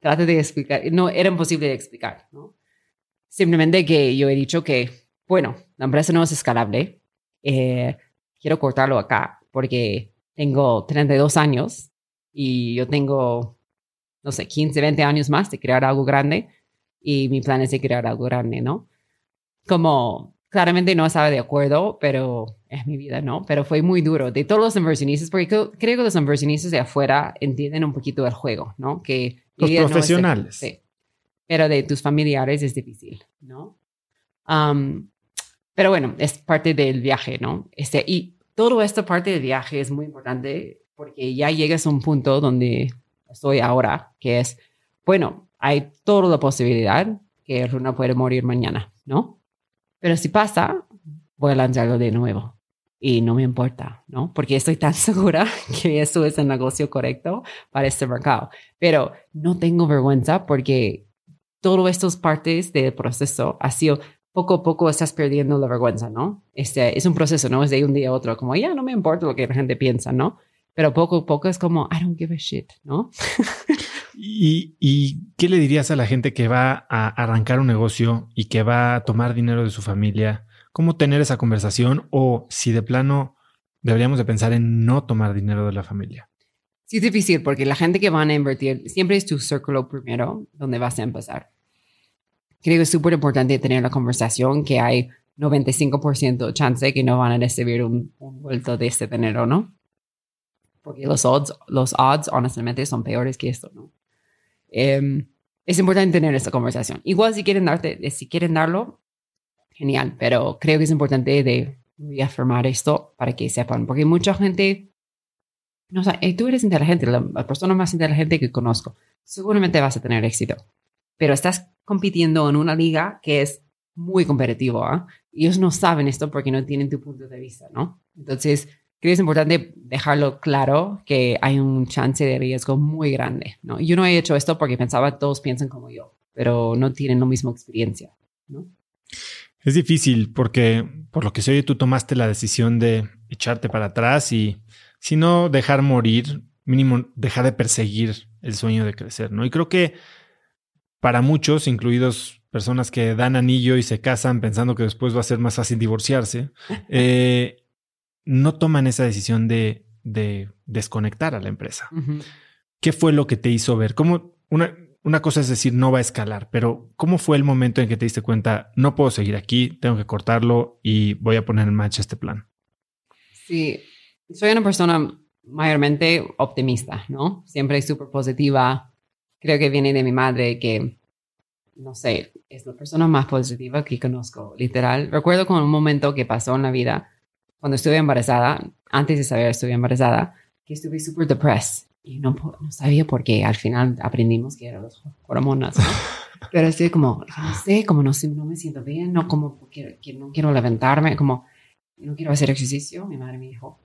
S2: trate de explicar, no, era imposible de explicar, ¿no? Simplemente que yo he dicho que, bueno, la empresa no es escalable, eh, quiero cortarlo acá porque tengo 32 años y yo tengo, no sé, 15, 20 años más de crear algo grande y mi plan es de crear algo grande, ¿no? Como claramente no estaba de acuerdo, pero es mi vida, ¿no? Pero fue muy duro de todos los inversionistas, porque creo, que los inversionistas de afuera entienden un poquito el juego, ¿no? Que
S1: Los
S2: no es
S1: profesionales.
S2: sí. Pero de tus familiares es difícil, ¿no? Um, pero bueno, es parte del viaje, ¿no? Este, y todo esta parte del viaje es muy importante porque ya llegas a un punto donde estoy ahora, que es, bueno, hay toda la posibilidad que Runa puede morir mañana, ¿no? Pero si pasa, voy a lanzarlo de nuevo. Y no me importa, ¿no? Porque estoy tan segura que eso es el negocio correcto para este mercado. Pero no tengo vergüenza porque todas estas partes del proceso ha sido poco a poco estás perdiendo la vergüenza, ¿no? Este es un proceso, ¿no? Es de un día a otro, como ya no me importa lo que la gente piensa, ¿no? Pero poco a poco es como, I don't give a shit, ¿no?
S1: ¿Y, ¿Y qué le dirías a la gente que va a arrancar un negocio y que va a tomar dinero de su familia? ¿Cómo tener esa conversación? O si de plano deberíamos de pensar en no tomar dinero de la familia.
S2: Sí, es difícil porque la gente que van a invertir siempre es tu círculo primero donde vas a empezar. Creo que es súper importante tener la conversación que hay 95% chance que no van a recibir un, un vuelto de este dinero, ¿no? porque los odds, los odds honestamente son peores que esto, ¿no? Em, es importante tener esta conversación. Igual si quieren darte, si quieren darlo, genial, pero creo que es importante de reafirmar esto para que sepan, porque mucha gente, no sé, tú eres inteligente, la, persona más inteligente que conozco, seguramente vas a tener éxito, pero estás compitiendo en una liga que es muy competitiva. y Ellos no saben esto porque no tienen tu punto de vista, ¿no? Entonces, creo que es importante dejarlo claro que hay un chance de riesgo muy grande, ¿no? Yo no he hecho esto porque pensaba todos piensan como yo, pero no tienen la misma experiencia, ¿no?
S1: Es difícil porque, por lo que se tú tomaste la decisión de echarte para atrás y, si no, dejar morir, mínimo dejar de perseguir el sueño de crecer, ¿no? Y creo que para muchos, incluidos personas que dan anillo y se casan pensando que después va a ser más fácil divorciarse, eh, no toman esa decisión de, desconectar a la empresa. ¿Qué fue lo que te hizo ver? ¿Cómo una, una cosa es decir, no va a escalar, pero ¿cómo fue el momento en que te diste cuenta, no puedo seguir aquí, tengo que cortarlo y voy a poner en marcha este plan?
S2: Sí, soy una persona mayormente optimista, ¿no? Siempre súper positiva. Creo que viene de mi madre que, no sé, es la persona más positiva que conozco, literal. Recuerdo con un momento que pasó en la vida, cuando estuve embarazada, antes de saber estuve embarazada, que estuve súper depressed y no, no, sabía por qué. Al final aprendimos que eran las hormonas, ¿no? Pero estoy como, no sé, como no, no me siento bien, no como que, no quiero levantarme, como no quiero hacer ejercicio. Mi madre me dijo,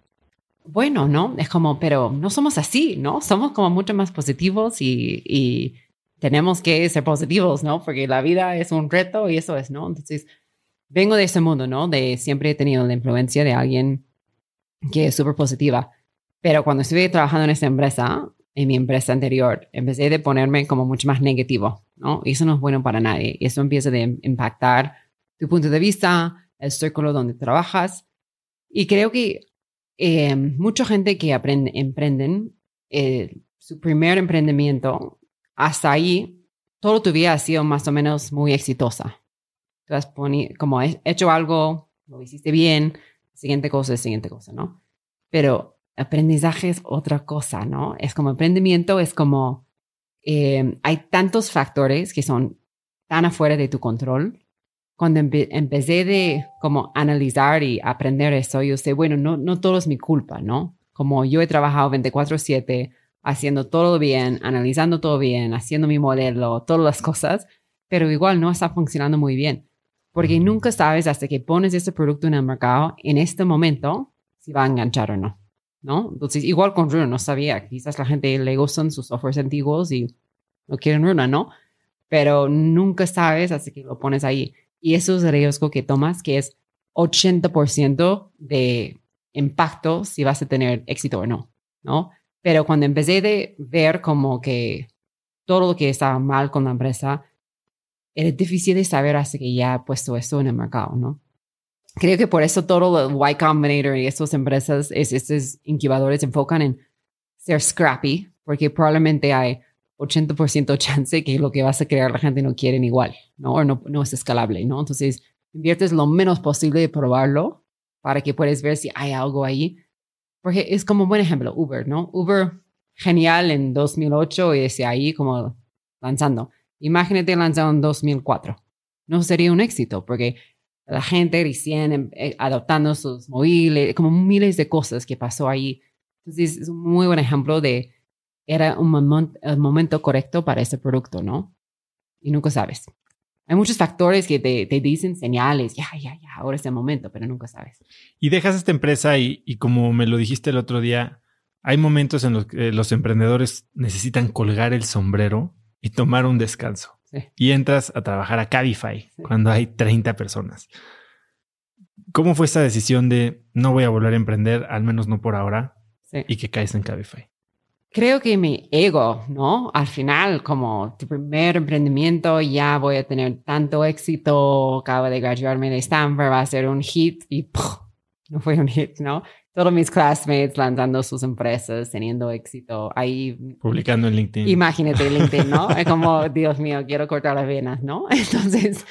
S2: bueno, ¿no? Es como, pero no somos así, ¿no? Somos como mucho más positivos y, tenemos que ser positivos, ¿no? Porque la vida es un reto y eso es, ¿no? Entonces, vengo de ese mundo, ¿no? De siempre he tenido la influencia de alguien que es súper positiva pero cuando estuve trabajando en esta empresa, en mi empresa anterior, empecé de ponerme como mucho más negativo, ¿no? Y eso no es bueno para nadie. Y eso empieza a impactar tu punto de vista, el círculo donde trabajas. Y creo que eh, mucha gente que aprende, emprenden, eh, su primer emprendimiento, hasta ahí, todo tu vida ha sido más o menos muy exitosa. Tú has como hecho algo, lo hiciste bien, siguiente cosa, siguiente cosa, ¿no? Pero aprendizaje es otra cosa, ¿no? Es como emprendimiento, es como eh, hay tantos factores que son tan afuera de tu control. Cuando empecé de como analizar y aprender eso, yo sé, bueno, no, no todo es mi culpa, ¿no? Como yo he trabajado 24/7 haciendo todo bien, analizando todo bien, haciendo mi modelo, todas las cosas, pero igual no está funcionando muy bien. Porque nunca sabes hasta que pones ese producto en el mercado, en este momento, si va a enganchar o no. ¿no? Entonces, igual con Runa, no sabía, quizás la gente le gustan sus softwares antiguos y no quieren Runa, ¿no? Pero nunca sabes hasta que lo pones ahí. Y eso es el riesgo que tomas, que es 80% de impacto si vas a tener éxito o no, ¿no? Pero cuando empecé de ver como que todo lo que estaba mal con la empresa, era difícil de saber hasta que ya he puesto esto en el mercado, ¿no? creo que por eso todo el Y Combinator y estas empresas, es, estos incubadores enfocan en ser scrappy, porque probablemente hay 80% chance que lo que vas a crear la gente no quieren igual, ¿no? O no, no es escalable, ¿no? Entonces, inviertes lo menos posible de probarlo para que puedas ver si hay algo ahí. Porque es como un buen ejemplo, Uber, ¿no? Uber, genial en 2008 y ese ahí como lanzando. Imagínate lanzado en 2004. No sería un éxito porque la gente recién em, eh, adoptando sus móviles, como miles de cosas que pasó ahí. Entonces, es un muy buen ejemplo de, era un el momento correcto para ese producto, ¿no? Y nunca sabes. Hay muchos factores que te, te, dicen señales, ya, ya, ya, ahora es el momento, pero nunca sabes.
S1: Y dejas esta empresa y, y como me lo dijiste el otro día, hay momentos en los que los emprendedores necesitan colgar el sombrero y tomar un descanso. Y entras a trabajar a Cabify cuando hay 30 personas. ¿Cómo fue esta decisión de no voy a volver a emprender, al menos no por ahora, y que caes en Cabify?
S2: Creo que mi ego, ¿no? Al final, como tu primer emprendimiento, ya voy a tener tanto éxito, acabo de graduarme de Stanford, va a ser un hit y no fue un hit, ¿no? todos mis classmates lanzando sus empresas, teniendo éxito, ahí...
S1: Publicando en LinkedIn.
S2: Imagínate LinkedIn, ¿no? es como, Dios mío, quiero cortar las venas, ¿no? Entonces,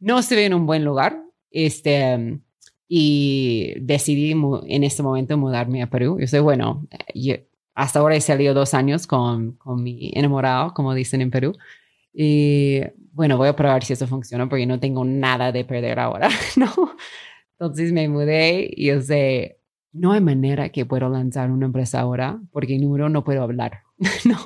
S2: no se ve en un buen lugar. Este, y decidí en este momento mudarme a Perú. Yo soy, bueno, hasta ahora he salido dos años con, con mi enamorado, como dicen en Perú. Y bueno, voy a probar si eso funciona porque no tengo nada de perder ahora, ¿no? Entonces me mudé y yo sé, no hay manera que puedo lanzar una empresa ahora porque número no puedo hablar. no,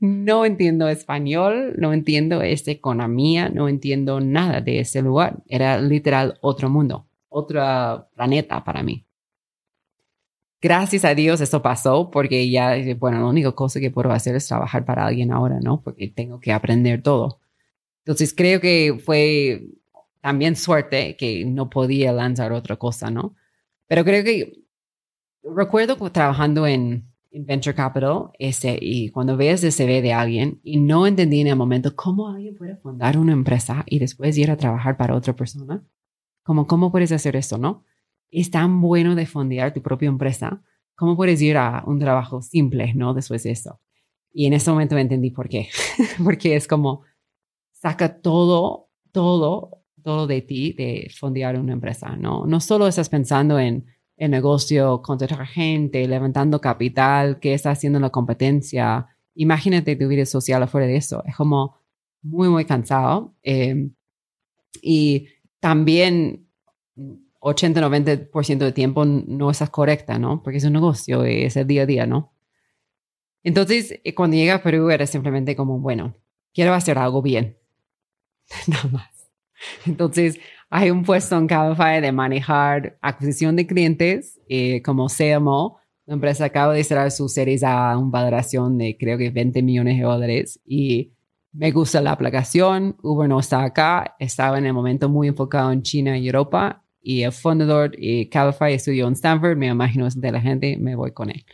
S2: no entiendo español, no entiendo esta economía, no entiendo nada de ese lugar. Era literal otro mundo, otro planeta para mí. Gracias a Dios eso pasó porque ya, bueno, la única cosa que puedo hacer es trabajar para alguien ahora, ¿no? Porque tengo que aprender todo. Entonces creo que fue también suerte que no podía lanzar otra cosa, ¿no? Pero creo que recuerdo trabajando en, Venture Capital ese, y cuando ves el CV de alguien y no entendí en el momento cómo alguien puede fundar una empresa y después ir a trabajar para otra persona. Como, ¿cómo puedes hacer eso, no? Es tan bueno de fondear tu propia empresa. ¿Cómo puedes ir a un trabajo simple, no? Después de eso. Y en ese momento me entendí por qué. Porque es como, saca todo, todo, todo de ti de fondear una empresa, ¿no? No solo estás pensando en el negocio, contratar gente, levantando capital, qué está haciendo la competencia. Imagínate tu vida social afuera de eso. Es como muy, muy cansado. Em, y también 80-90% del tiempo no estás correcta, ¿no? Porque es un negocio, es el día a día, ¿no? Entonces, eh, cuando llega a Perú era simplemente como, bueno, quiero hacer algo bien. Nada más. Entonces, hay un puesto en Cabify de manejar adquisición de clientes eh, como CMO. La empresa acaba de cerrar sus series a una valoración de creo que 20 millones de dólares y me gusta la aplicación. Uber no está acá, estaba en el momento muy enfocado en China y Europa y el fundador y Cabify estudió en Stanford, me imagino es inteligente, me voy con él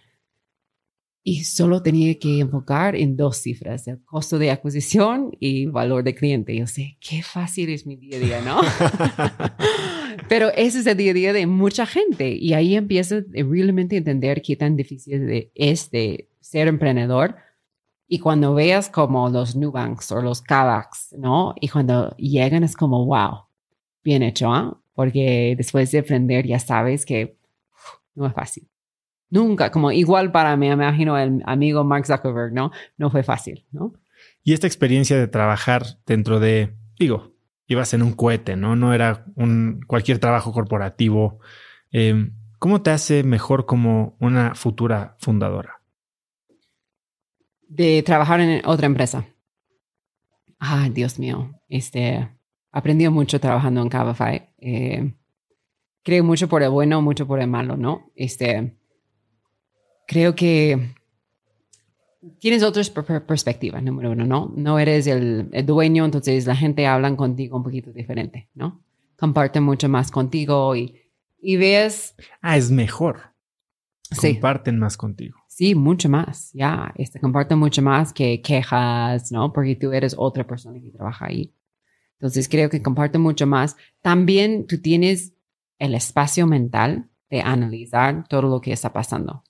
S2: y solo tenía que enfocar en dos cifras, el costo de adquisición y valor de cliente. Yo sé, qué fácil es mi día a día, ¿no? Pero ese es el día a día de mucha gente y ahí empiezo a realmente entender qué tan difícil es de ser emprendedor. Y cuando veas como los Nubanks o los Kavaks, ¿no? Y cuando llegan es como, wow, bien hecho, ¿ah? Porque después de aprender ya sabes que no es fácil. Nunca, como igual para mí, me imagino el amigo Mark Zuckerberg, ¿no? No fue fácil, ¿no?
S1: Y esta experiencia de trabajar dentro de, digo, ibas en un cohete, ¿no? No era un cualquier trabajo corporativo. Em, ¿Cómo te hace mejor como una futura fundadora?
S2: De trabajar en otra empresa. Ay, Dios mío. Este, aprendido mucho trabajando en Cabify. Eh, creo mucho por el bueno, mucho por el malo, ¿no? Este, creo que tienes otra perspectiva, número uno, ¿no? No eres el, dueño, entonces la gente habla contigo un poquito diferente, ¿no? Comparten mucho más contigo y, y ves...
S1: Ah, es mejor. Sí. Comparten más contigo.
S2: Sí, mucho más, ya. Este, comparten mucho más que quejas, ¿no? Porque tú eres otra persona que trabaja ahí. Entonces creo que comparten mucho más. También tú tienes el espacio mental de analizar todo lo que está pasando.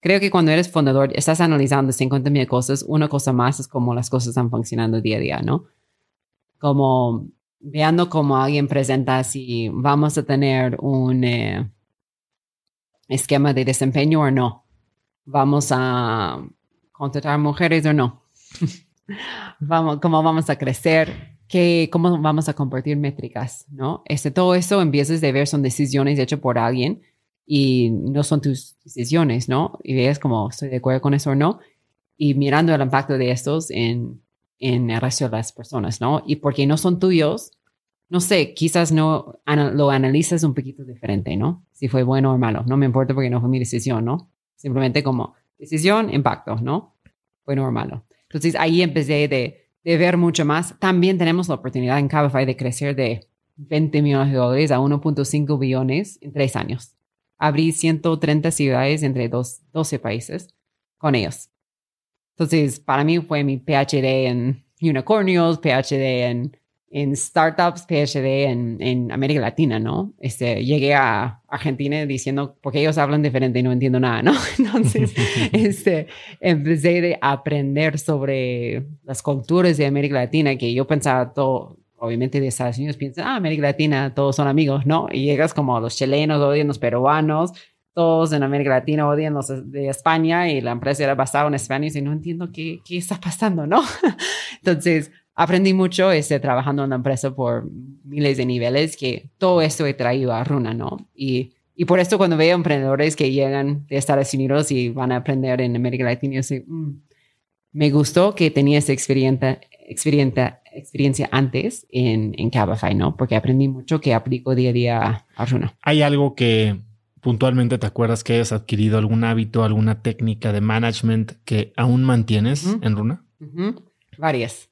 S2: Creo que cuando eres fundador, estás analizando 50 mil cosas. Una cosa más es cómo las cosas están funcionando día a día, ¿no? Como viendo cómo alguien presenta si vamos a tener un eh, esquema de desempeño o no. Vamos a contratar mujeres o no. vamos, cómo vamos a crecer, ¿Qué, cómo vamos a compartir métricas, ¿no? Este, todo eso empiezas de ver son decisiones hechas por alguien y no son tus decisiones, ¿no? Y ves como estoy de acuerdo con eso o no. Y mirando el impacto de estos en, en el resto de las personas, ¿no? Y porque no son tuyos, no sé, quizás no lo analizas un poquito diferente, ¿no? Si fue bueno o malo. No me importa porque no fue mi decisión, ¿no? Simplemente como decisión, impacto, ¿no? Bueno o malo. Entonces ahí empecé de, de ver mucho más. También tenemos la oportunidad en Cabify de crecer de 20 millones de dólares a 1.5 billones en tres años abrí 130 ciudades entre dos, 12 países con ellos. Entonces, para mí fue mi PhD en unicornios, PhD en, en startups, PhD en, en, América Latina, ¿no? Este, llegué a Argentina diciendo, porque ellos hablan diferente y no entiendo nada, ¿no? Entonces, este, empecé a aprender sobre las culturas de América Latina, que yo pensaba todo, obviamente de Estados Unidos piensan, ah, América Latina, todos son amigos, ¿no? Y llegas como los chilenos odian los peruanos, todos en América Latina odian los de España y la empresa era basada en España y no entiendo qué, qué está pasando, ¿no? Entonces, aprendí mucho este, trabajando en la empresa por miles de niveles que todo esto he traído a Runa, ¿no? Y, y por esto cuando veo emprendedores que llegan de Estados Unidos y van a aprender en América Latina, yo sé, mm, me gustó que tenía esa experiencia, experiencia, experiencia antes en, en Cabify, ¿no? Porque aprendí mucho que aplico día a día a Runa.
S1: ¿Hay algo que puntualmente te acuerdas que hayas adquirido algún hábito, alguna técnica de management que aún mantienes en Runa?
S2: Varias.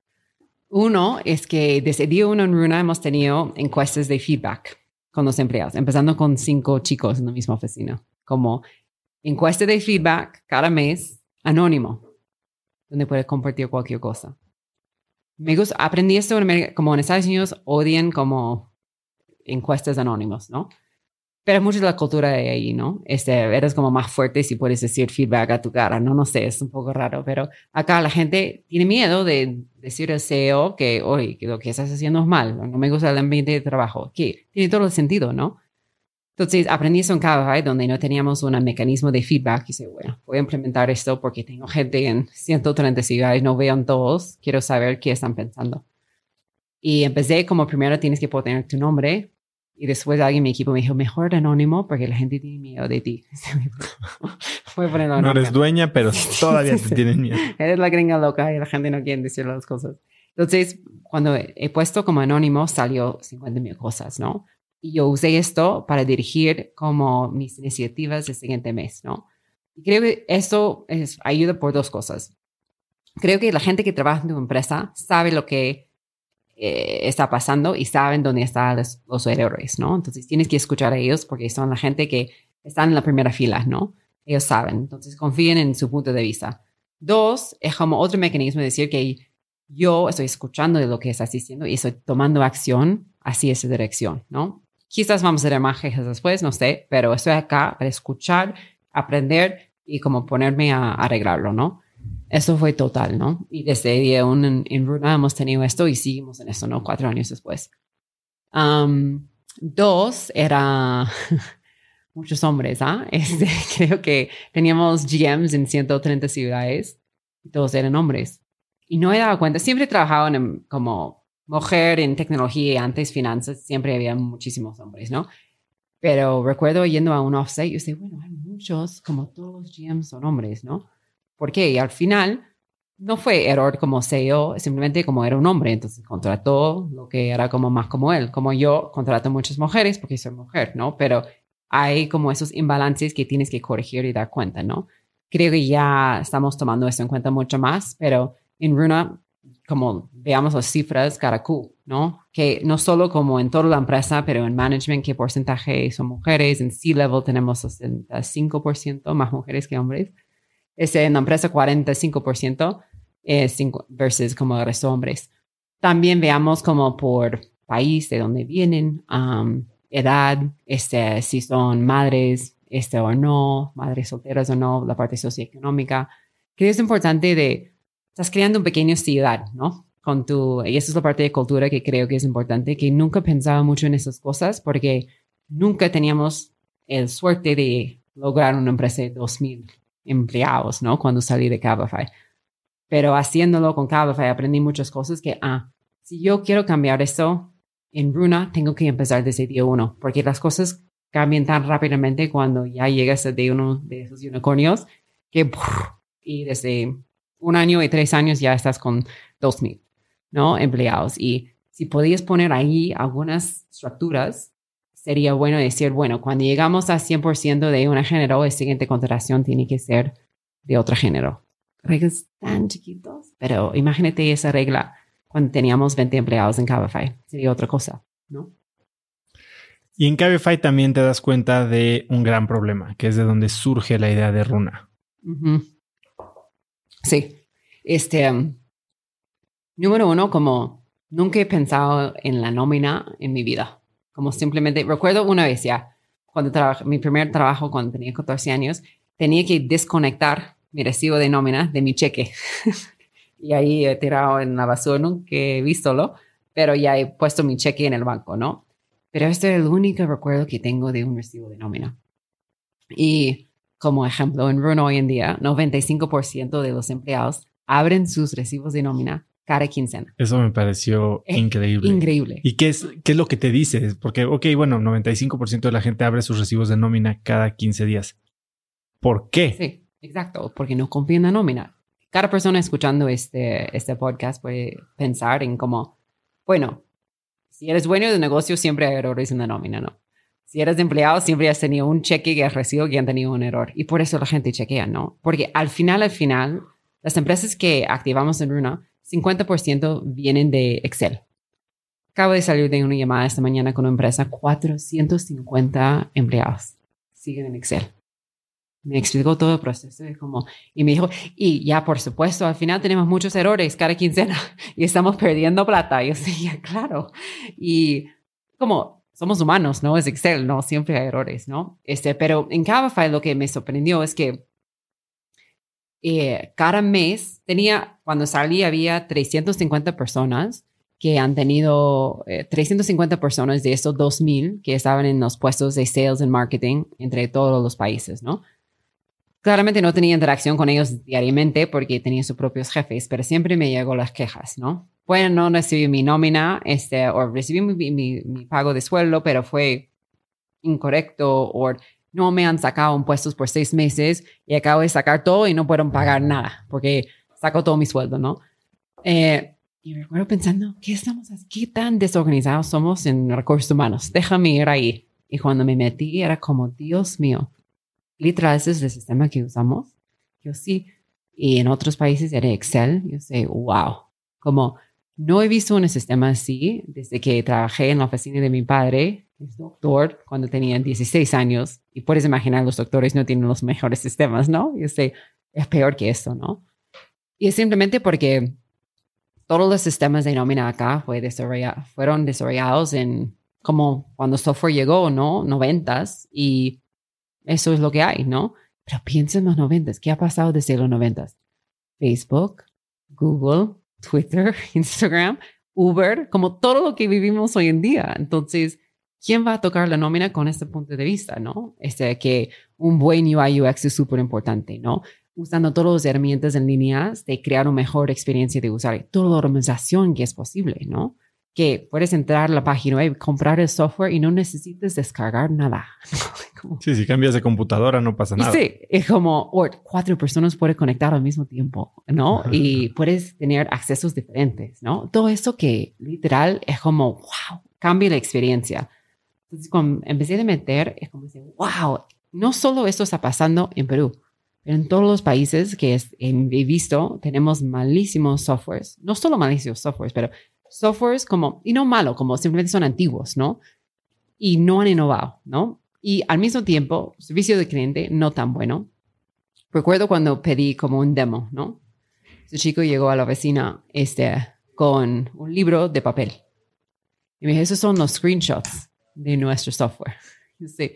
S2: Uno es que desde día uno en Runa hemos tenido encuestas de feedback con los empleados, empezando con cinco chicos en la misma oficina, como encuesta de feedback cada mes, anónimo, donde puedes compartir cualquier cosa. Me gusta, aprendí esto en como en Estados Unidos odian como encuestas anónimos, ¿no? Pero mucho la cultura de ahí, ¿no? Este, eres como más fuerte si puedes decir feedback a tu cara, ¿no? No sé, es un poco raro, pero acá la gente tiene miedo de decir al CEO que, oye, que lo que estás haciendo es mal, no me gusta el ambiente de trabajo, que tiene todo el sentido, ¿no? Entonces aprendí eso en Cabify, donde no teníamos un mecanismo de feedback. Y dije, bueno, voy a implementar esto porque tengo gente en 130 ciudades, no vean todos, quiero saber qué están pensando. Y empecé como primero tienes que poner tu nombre, y después alguien en mi equipo me dijo, mejor anónimo porque la gente tiene miedo de ti.
S1: no eres dueña, pero todavía te tienen miedo.
S2: Eres la gringa loca y la gente no quiere decir las cosas. Entonces, cuando he puesto como anónimo, salió 50 mil cosas, ¿no? Y yo usé esto para dirigir como mis iniciativas del siguiente mes, ¿no? Y creo que esto es, ayuda por dos cosas. Creo que la gente que trabaja en tu empresa sabe lo que eh, está pasando y saben dónde están los, errores, ¿no? Entonces tienes que escuchar a ellos porque son la gente que están en la primera fila, ¿no? Ellos saben, entonces confíen en su punto de vista. Dos, es como otro mecanismo de decir que yo estoy escuchando de lo que estás diciendo y estoy tomando acción hacia esa dirección, ¿no? Quizás vamos a hacer más quejas después, no sé, pero estoy acá para escuchar, aprender y como ponerme a arreglarlo, ¿no? Eso fue total, ¿no? Y desde día uno en, en, Runa hemos tenido esto y seguimos en eso, ¿no? Cuatro años después. dos, era muchos hombres, ¿ah? Este, creo que teníamos GMs en 130 ciudades y todos eran hombres. Y no he dado cuenta, siempre he trabajado en, como mujer en tecnología y antes finanzas, siempre había muchísimos hombres, ¿no? Pero recuerdo yendo a un offsite y yo decía, bueno, hay muchos, como todos los GMs son hombres, ¿no? Porque Y al final no fue error como CEO, simplemente como era un hombre, entonces contrató lo que era como más como él. Como yo contrato muchas mujeres porque soy mujer, ¿no? Pero hay como esos imbalances que tienes que corregir y dar cuenta, ¿no? Creo que ya estamos tomando eso en cuenta mucho más, pero en Runa, como veamos las cifras cada Q, ¿no? Que no solo como en toda la empresa, pero en management, qué porcentaje son mujeres, en C-level tenemos 65% más mujeres que hombres es en la empresa 45% eh, versus como el resto hombres. También veamos como por país de donde vienen, edad, este, si son madres este, o no, madres solteras o no, la parte socioeconómica. Que es importante de, estás creando un pequeño ciudad, ¿no? Con tu, y esa es la parte de cultura que creo que es importante, que nunca pensaba mucho en esas cosas porque nunca teníamos el suerte de lograr una empresa de 2000 empleados, ¿no? Cuando salí de Cabify. Pero haciéndolo con Cabify aprendí muchas cosas que, ah, si yo quiero cambiar esto en Runa, tengo que empezar desde día uno, porque las cosas cambian tan rápidamente cuando ya llegas a uno de esos unicornios que, y desde un año y tres años ya estás con dos mil, ¿no? Empleados. Y si podías poner ahí algunas estructuras sería bueno decir, bueno, cuando llegamos a 100% de un género, la siguiente contratación tiene que ser de otro género. Reglas tan chiquitos, pero imagínate esa regla cuando teníamos 20 empleados en Cabify. Sería otra cosa, ¿no?
S1: Y en Cabify también te das cuenta de un gran problema, que es de donde surge la idea de Runa.
S2: Sí. Este, um, número uno, como nunca he pensado en la nómina en mi vida como simplemente, recuerdo una vez ya, cuando trabajé, mi primer trabajo cuando tenía 14 años, tenía que desconectar mi recibo de nómina de mi cheque. y ahí he tirado en la basura, nunca he visto lo, pero ya he puesto mi cheque en el banco, ¿no? Pero este es el único recuerdo que tengo de un recibo de nómina. Y como ejemplo, en Run hoy en día, 95% de los empleados abren sus recibos de nómina cada quincena.
S1: Eso me pareció increíble.
S2: Increíble.
S1: ¿Y qué es, qué es lo que te dice? Porque, ok, bueno, 95% de la gente abre sus recibos de nómina cada 15 días. ¿Por qué?
S2: Sí, exacto, porque no confía en la nómina. Cada persona escuchando este, este podcast puede pensar en cómo, bueno, si eres dueño de negocio, siempre hay errores en la nómina, ¿no? Si eres empleado, siempre has tenido un cheque que has recibido que han tenido un error. Y por eso la gente chequea, ¿no? Porque al final, al final, las empresas que activamos en Runa, 50% vienen de Excel. Acabo de salir de una llamada esta mañana con una empresa, 450 empleados siguen en Excel. Me explicó todo el proceso y, como, y me dijo, y ya por supuesto, al final tenemos muchos errores cada quincena y estamos perdiendo plata. Y yo decía, claro. Y como somos humanos, ¿no? Es Excel, ¿no? Siempre hay errores, ¿no? Este, pero en Cabify lo que me sorprendió es que eh, cada mes tenía, cuando salí había 350 personas que han tenido 350 eh, personas de estos 2000 que estaban en los puestos de sales and marketing entre todos los países, ¿no? Claramente no tenía interacción con ellos diariamente porque tenía sus propios jefes, pero siempre me llegó las quejas, ¿no? Bueno, no recibí mi nómina, este, o recibí mi, mi, pago de sueldo, pero fue incorrecto, o no me han sacado impuestos por seis meses y acabo de sacar todo y no puedo pagar nada porque saco todo mi sueldo, ¿no? Eh, y me recuerdo pensando, ¿qué estamos ¿Qué tan desorganizados somos en recursos humanos? Déjame ir ahí. Y cuando me metí era como, Dios mío, literal, ese es el sistema que usamos. Yo sí. Y en otros países era Excel. Yo sé, wow. Como no he visto un sistema así desde que trabajé en la oficina de mi padre, doctor, cuando tenía 16 años. Y puedes imaginar, los doctores no tienen los mejores sistemas, ¿no? Yo sé, es peor que esto, ¿no? Y es simplemente porque todos los sistemas de nómina acá fue fueron desarrollados en como cuando software llegó, ¿no? Noventas. Y eso es lo que hay, ¿no? Pero piensa en los noventas. ¿Qué ha pasado desde los noventas? Facebook, Google, Twitter, Instagram, Uber, como todo lo que vivimos hoy en día. Entonces, ¿quién va a tocar la nómina con este punto de vista, no? Este, que un buen UI UX es súper importante, ¿no? Usando todas las herramientas en línea de crear una mejor experiencia de usar toda la organización que es posible, ¿no? que puedes entrar a la página web, comprar el software y no necesitas descargar nada.
S1: sí, si cambias de computadora no pasa nada.
S2: Sí, es como o cuatro personas pueden conectar al mismo tiempo, ¿no? Y puedes tener accesos diferentes, ¿no? Todo eso que literal es como, wow, cambia la experiencia. Entonces, cuando empecé a meter, es como, wow, no solo esto está pasando en Perú, pero en todos los países que he visto, tenemos malísimos softwares, no solo malísimos softwares, pero softwares como, y no malo, como simplemente son antiguos, ¿no? Y no han innovado, ¿no? Y al mismo tiempo, servicio de cliente no tan bueno. Recuerdo cuando pedí como un demo, ¿no? Ese chico llegó a la oficina este, con un libro de papel. Y me dijo, esos son los screenshots de nuestro software. Sí.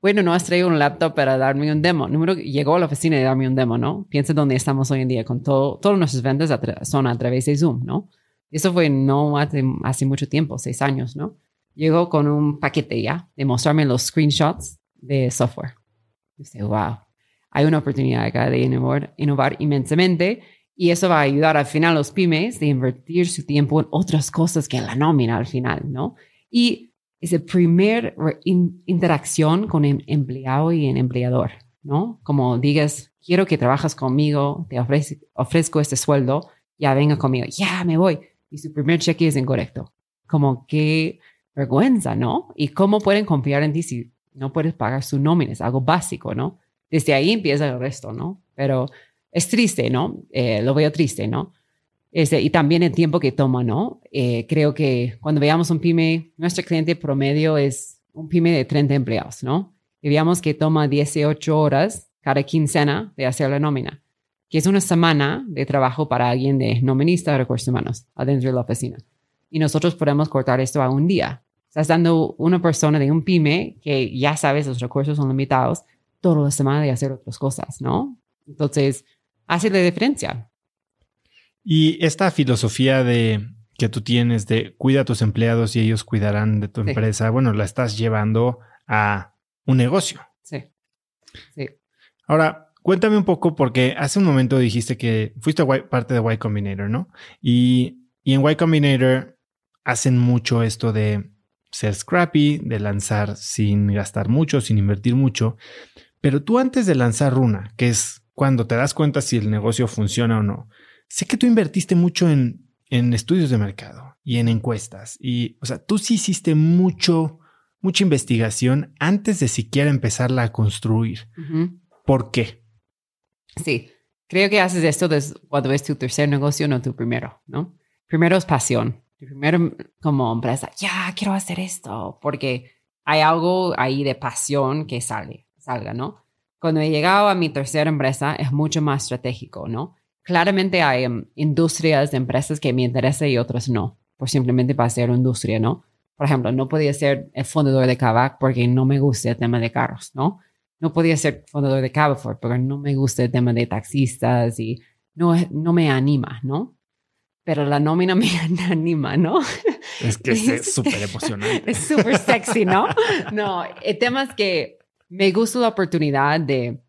S2: Bueno, no has traído un laptop para darme un demo. Número, llegó a la oficina y darme un demo, ¿no? Piensa dónde estamos hoy en día con todo, todos nuestros ventas son a través de Zoom, ¿no? Eso fue no hace, mucho tiempo, seis años, ¿no? Llegó con un paquete ya de mostrarme los screenshots de software. Dice, wow, hay una oportunidad acá de innovar, innovar inmensamente y eso va a ayudar al final a los pymes de invertir su tiempo en otras cosas que la nómina al final, ¿no? Y es el primer interacción con el empleado y el empleador, ¿no? Como digas, quiero que trabajas conmigo, te ofrezco este sueldo, ya venga conmigo, ya me voy y su primer cheque es incorrecto. Como qué vergüenza, ¿no? Y cómo pueden confiar en ti si no puedes pagar su nómina, es algo básico, ¿no? Desde ahí empieza el resto, ¿no? Pero es triste, ¿no? Eh, lo veo triste, ¿no? Este, y también el tiempo que toma, ¿no? Eh, creo que cuando veamos un pyme, nuestro cliente promedio es un pyme de 30 empleados, ¿no? Y veamos que toma 18 horas cada quincena de hacer la nómina que es una semana de trabajo para alguien de nominista de recursos humanos adentro de la oficina. Y nosotros podemos cortar esto a un día. Estás dando una persona de un pyme que ya sabes los recursos son limitados toda la semana de hacer otras cosas, ¿no? Entonces, hace la diferencia.
S1: Y esta filosofía de que tú tienes de cuida a tus empleados y ellos cuidarán de tu empresa, bueno, la estás llevando a un negocio.
S2: Sí. Sí.
S1: Ahora, cuéntame un poco porque hace un momento dijiste que fuiste parte de Y Combinator, ¿no? Y, y en Y Combinator hacen mucho esto de ser scrappy, de lanzar sin gastar mucho, sin invertir mucho. Pero tú antes de lanzar Runa, que es cuando te das cuenta si el negocio funciona o no, sé que tú invertiste mucho en en estudios de mercado y en encuestas. Y, o sea, tú sí hiciste mucho, mucha investigación antes de siquiera empezarla a construir. ¿Por qué?
S2: Sí, creo que haces esto cuando es tu tercer negocio, no tu primero, ¿no? Primero es pasión. Primero, como empresa, ya quiero hacer esto, porque hay algo ahí de pasión que sale, salga, ¿no? Cuando he llegado a mi tercera empresa es mucho más estratégico, ¿no? Claramente hay em, industrias empresas que me interesan y otras no, por simplemente para ser industria, ¿no? Por ejemplo, no podía ser el fundador de Kavak porque no me gusta el tema de carros, ¿no? No podía ser fundador de Cavafor porque no me gusta el tema de taxistas y no, no me anima, ¿no? Pero la nómina me anima, ¿no?
S1: Es que es súper emocionante.
S2: Es súper sexy, ¿no? No, el tema es que me gusta la oportunidad de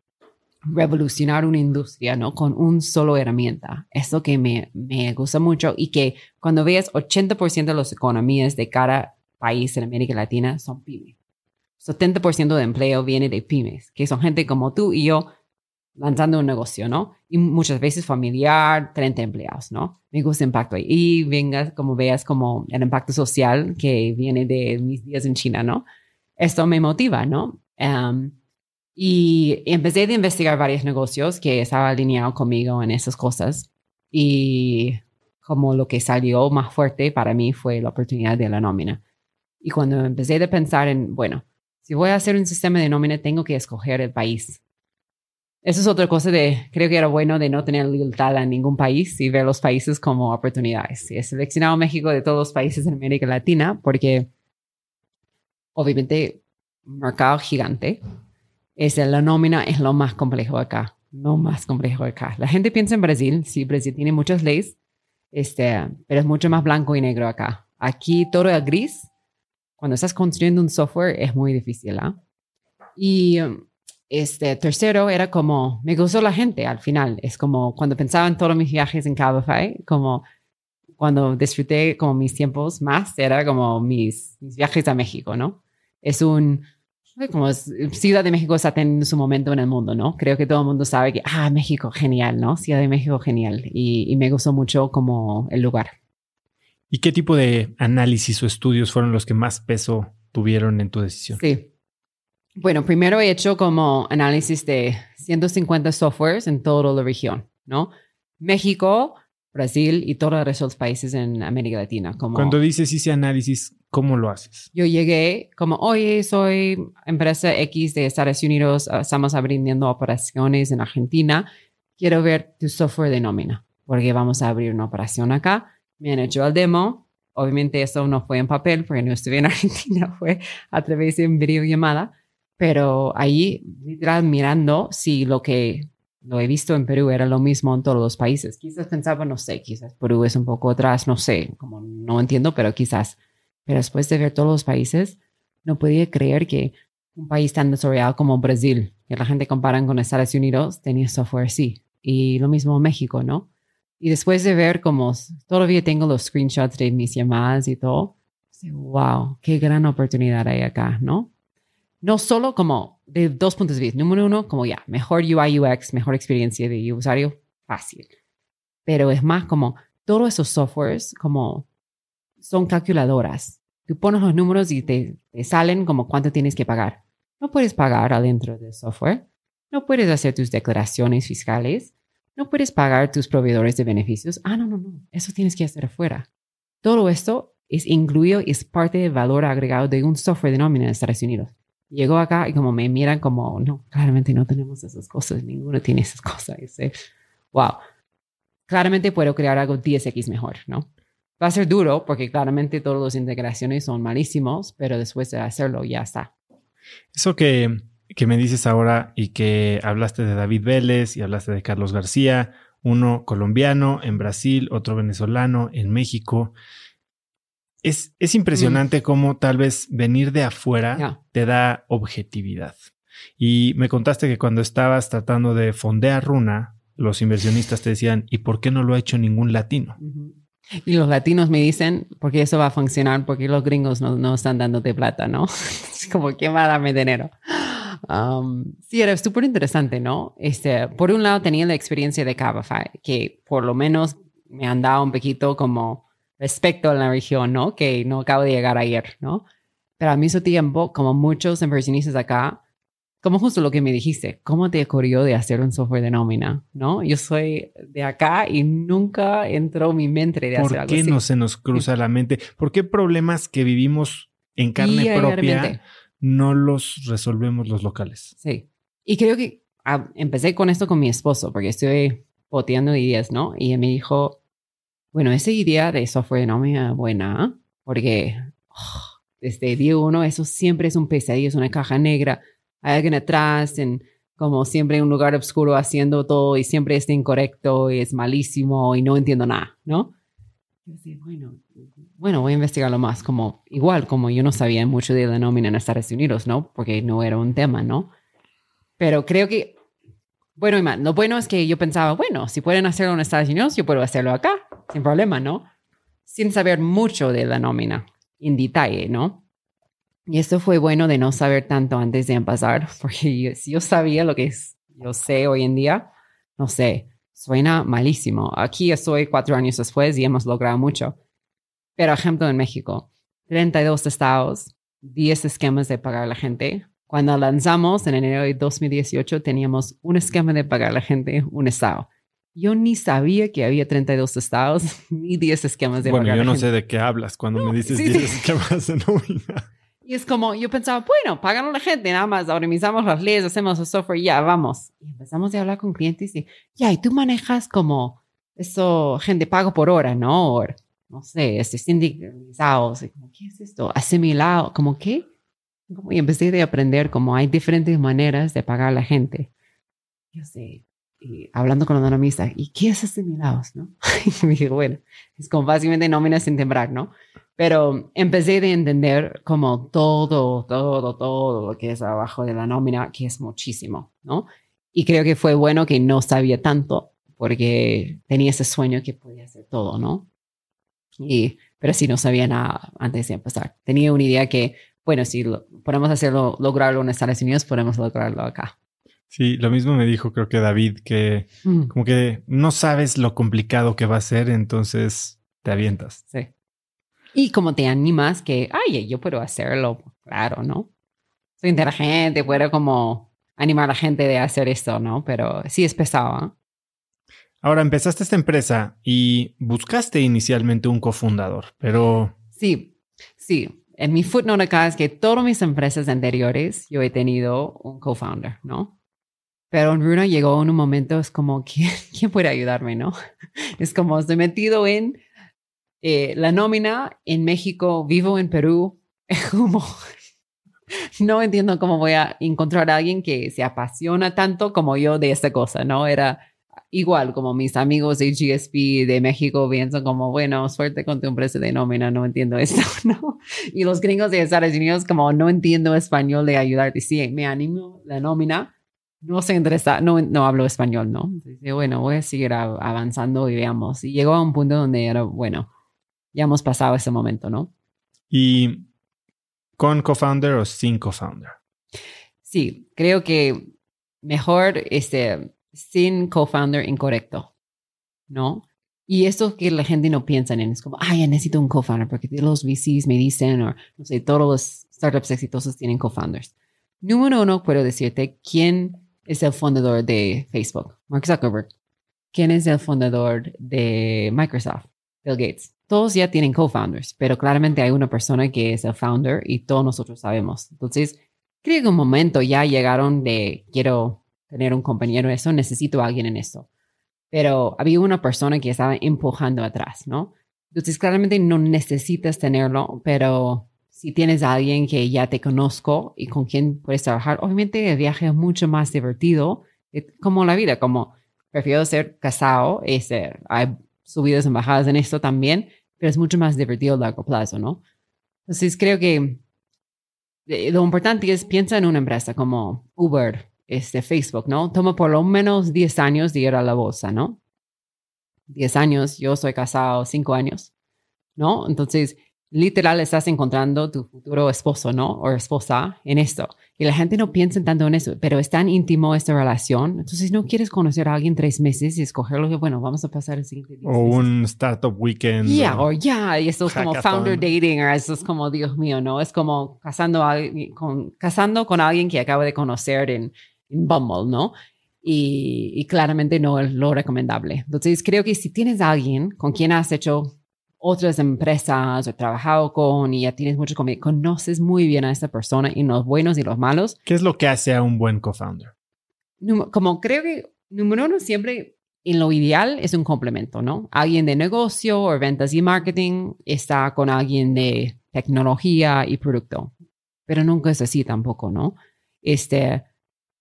S2: revolucionar una industria, ¿no? Con un solo herramienta. Eso que me, me gusta mucho y que cuando veas 80% de las economías de cada país en América Latina son pymes. 70% de empleo viene de pymes, que son gente como tú y yo lanzando un negocio, ¿no? Y muchas veces familiar, 30 empleados, ¿no? Me gusta el impacto ahí. Y vengas, como veas, como el impacto social que viene de mis días en China, ¿no? Esto me motiva, ¿no? Um, y empecé a investigar varios negocios que estaban alineados conmigo en esas cosas. Y como lo que salió más fuerte para mí fue la oportunidad de la nómina. Y cuando empecé a pensar en, bueno, si voy a hacer un sistema de nómina, tengo que escoger el país. Eso es otra cosa de, creo que era bueno de no tener lealtad a ningún país y ver los países como oportunidades. Y he seleccionado México de todos los países en América Latina porque obviamente mercado gigante, es la nómina es lo más complejo acá, no más complejo acá. La gente piensa en Brasil, sí, Brasil tiene muchas leyes, este, pero es mucho más blanco y negro acá. Aquí todo es gris. Cuando estás construyendo un software es muy difícil. ¿ah? Y este tercero era como, me gustó la gente al final. Es como cuando pensaba en todos mis viajes en Cabify, como cuando disfruté como mis tiempos más, era como mis, mis viajes a México, ¿no? Es un, como Ciudad de México está teniendo su momento en el mundo, ¿no? Creo que todo el mundo sabe que, ah, México, genial, ¿no? Ciudad de México, genial. Y, me gustó mucho como el lugar.
S1: ¿Y qué tipo de análisis o estudios fueron los que más peso tuvieron en tu decisión?
S2: Sí. Bueno, primero he hecho como análisis de 150 softwares en toda la región, ¿no? México, Brasil y todos los países en América Latina. Como,
S1: Cuando dices ese análisis, ¿cómo lo haces?
S2: Yo llegué como, oye, soy empresa X de Estados Unidos, ah, estamos abriendo operaciones en Argentina, quiero ver tu software de nómina, porque vamos a abrir una operación acá. Me han hecho el demo. Obviamente eso no fue en papel, porque no estuve en Argentina, fue a través de un videollamada. Pero ahí, literal, mirando si lo que lo he visto en Perú, era lo mismo en todos los países. Quizás pensaba, no sé, quizás Perú es un poco atrás, no sé, como no entiendo, pero quizás. Pero después de ver todos los países, no podía creer que un país tan desarrollado como Brasil, que la gente compara con Estados Unidos, tenía software así. Y lo mismo México, ¿no? Y después de ver como todavía tengo los screenshots de mis llamadas y todo, wow, qué gran oportunidad hay acá, ¿no? no solo como de dos puntos de vista. Número uno, como ya, mejor UI UX, mejor experiencia de usuario, fácil. Pero es más como todos esos softwares como son calculadoras. Tú pones los números y te, salen como cuánto tienes que pagar. No puedes pagar adentro del software. No puedes hacer tus declaraciones fiscales. No puedes pagar tus proveedores de beneficios. Ah, no, no, no. Eso tienes que hacer afuera. Todo esto es incluido y es parte del valor agregado de un software de nómina en Estados Unidos. Llegó acá y como me miran como, no, claramente no tenemos esas cosas, ninguno tiene esas cosas. Y dice, wow, claramente puedo crear algo 10x mejor, ¿no? Va a ser duro porque claramente todas las integraciones son malísimos, pero después de hacerlo ya está.
S1: Eso que, que me dices ahora y que hablaste de David Vélez y hablaste de Carlos García, uno colombiano, en Brasil, otro venezolano, en México. Es, es impresionante cómo tal vez venir de afuera te da objetividad. Y me contaste que cuando estabas tratando de fondear Runa, los inversionistas te decían, ¿y por qué no lo ha hecho ningún latino?
S2: Y los latinos me dicen, porque eso va a funcionar, porque los gringos no, no están dándote plata, ¿no? Es como, ¿quién va a darme dinero? Um, sí, era súper interesante, ¿no? Este, por un lado tenía la experiencia de Cabify, que por lo menos me han dado un poquito como respecto a la región, ¿no? Que no acabo de llegar ayer, ¿no? Pero al mismo tiempo, como muchos inversionistas acá, como justo lo que me dijiste, ¿cómo te ocurrió de hacer un software de nómina? ¿No? Yo soy de acá y nunca entró en mi mente de hacer
S1: ¿Por
S2: algo
S1: qué
S2: así.
S1: no se nos cruza la mente? ¿Por qué problemas que vivimos en carne propia no los resolvemos los locales?
S2: Sí. Y creo que ah, empecé con esto con mi esposo, porque estoy poteando ideas, ¿no? Y él me dijo, bueno, esa idea de software de nómina buena, porque oh, desde día uno eso siempre es un pesadillo, es una caja negra, hay alguien atrás, en, como siempre en un lugar oscuro haciendo todo y siempre está incorrecto y es malísimo y no entiendo nada, ¿no? Bueno, bueno, voy a investigarlo más, como igual, como yo no sabía mucho de la nómina en Estados Unidos, ¿no? Porque no era un tema, ¿no? Pero creo que, bueno, Iman, lo bueno es que yo pensaba, bueno, si pueden hacerlo en Estados Unidos, yo puedo hacerlo acá, sin problema, ¿no? Sin saber mucho de la nómina, en detalle, ¿no? Y esto fue bueno de no saber tanto antes de empezar, porque yo- si yo sabía lo que es, yo sé hoy en día, no sé, suena malísimo. Aquí estoy cuatro años después y hemos logrado mucho. Pero ejemplo en México, 32 estados, 10 esquemas de pagar a la gente. Cuando lanzamos en enero de 2018 teníamos un esquema de pagar a la gente, un estado. Yo ni sabía que había 32 estados ni 10 esquemas de
S1: Bueno,
S2: pagar a
S1: yo no
S2: gente.
S1: sé de qué hablas cuando me dices
S2: sí,
S1: 10
S2: sí.
S1: esquemas de nómina.
S2: Y es como, yo pensaba, bueno, pagan a la gente, nada más, organizamos las leyes, hacemos el software, ya, vamos. Y empezamos a hablar con clientes y, ya, y tú manejas como eso, gente pago por hora, ¿no? O, no sé, este, sindicalizados, y como, ¿qué es esto? Asimilado, como, ¿qué? Y empecé a aprender como hay diferentes maneras de pagar a la gente. Yo sé, y hablando con los economistas, ¿y qué es asimilados, no? y me dije, bueno, es como básicamente nóminas sin temblar, ¿no? Pero empecé a entender como todo, todo, todo lo que es abajo de la nómina, que es muchísimo, ¿no? Y creo que fue bueno que no sabía tanto, porque tenía ese sueño que podía hacer todo, ¿no? Y, pero sí no sabía nada antes de empezar. Tenía una idea que, bueno, si lo, podemos hacerlo, lograrlo en Estados Unidos, podemos lograrlo acá.
S1: Sí, lo mismo me dijo creo que David, que
S2: Mm,
S1: como que no sabes lo complicado que va a ser, entonces te avientas.
S2: sí. Y como te animas que, ay, yo puedo hacerlo, claro, ¿no? Soy inteligente, puedo como animar a la gente de hacer esto, ¿no? Pero sí es pesado, ¿eh?
S1: Ahora empezaste esta empresa y buscaste inicialmente un cofundador, pero
S2: Sí, sí. En mi footnote acá es que todas mis empresas anteriores yo he tenido un co-founder, ¿no? Pero en Runa llegó en un momento, es como, ¿quién, quién puede ayudarme, no? Es como, estoy metido en eh, la nómina en México, vivo en Perú, es como, no entiendo cómo voy a encontrar a alguien que se apasiona tanto como yo de esta cosa, ¿no? Era igual como mis amigos de GSP de México piensan como, bueno, suerte con tu empresa de nómina, no entiendo esto, ¿no? Y los gringos de Estados Unidos como, no entiendo español de ayudarte. Sí, me animo la nómina, no se interesa, no, no hablo español, ¿no? Entonces, bueno, voy a seguir avanzando y veamos. Y llegó a un punto donde era, bueno, ya hemos pasado ese momento, ¿no?
S1: ¿y con cofounder o sin cofounder?
S2: Sí, creo que mejor este, sin co-founder incorrecto, ¿no? Y esto que la gente no piensa en es como, ay, necesito un co-founder porque los VCs me dicen, o no sé, todos los startups exitosos tienen co-founders. Número uno, puedo decirte quién es el fundador de Facebook, Mark Zuckerberg. ¿Quién es el fundador de Microsoft? Bill Gates. Todos ya tienen co-founders, pero claramente hay una persona que es el founder y todos nosotros sabemos. Entonces, creo que un momento ya llegaron de quiero tener un compañero en eso, necesito a alguien en esto. Pero había una persona que estaba empujando atrás, ¿no? Entonces, claramente no necesitas tenerlo, pero si tienes a alguien que ya te conozco y con quien puedes trabajar, obviamente el viaje es mucho más divertido, eh, como la vida, como prefiero ser casado. Este, hay subidas y bajadas en esto también, pero es mucho más divertido a largo plazo, ¿no? Entonces creo que eh, lo importante es piensa en una empresa como Uber, este, Facebook, ¿no? Toma por lo menos 10 años de ir a la bolsa, ¿no? 10 años, yo soy casado 5 años, ¿no? Entonces, literal estás encontrando tu futuro esposo, ¿no? O esposa en esto. Y la gente no piensa tanto en eso, pero es tan íntimo esta relación. Entonces, no quieres conocer a alguien tres meses y escogerlo que, bueno, vamos a pasar el siguiente
S1: O un startup weekend.
S2: Yeah, o ya, y esto es como founder dating, o eso es como, Dios mío, ¿no? Es como casando, a, con, casando con alguien que acaba de conocer en, en Bumble, ¿no? Y, y, claramente no es lo recomendable. Entonces, creo que si tienes a alguien con quien has hecho otras empresas o trabajado con y ya tienes mucho comida, conoces muy bien a esta persona y los buenos y los malos.
S1: ¿Qué es lo que hace a un buen co-founder?
S2: Como creo que, número uno, siempre en lo ideal es un complemento, ¿no? Alguien de negocio o ventas y marketing está con alguien de tecnología y producto, pero nunca es así tampoco, ¿no? Este,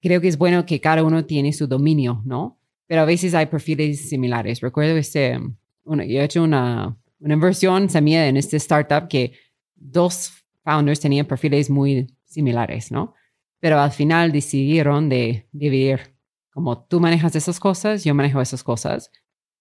S2: creo que es bueno que cada uno tiene su dominio, ¿no? Pero a veces hay perfiles similares. Recuerdo este, yo he hecho una, una inversión semilla en este startup que dos founders tenían perfiles muy similares, ¿no? Pero al final decidieron de dividir, como tú manejas esas cosas, yo manejo esas cosas,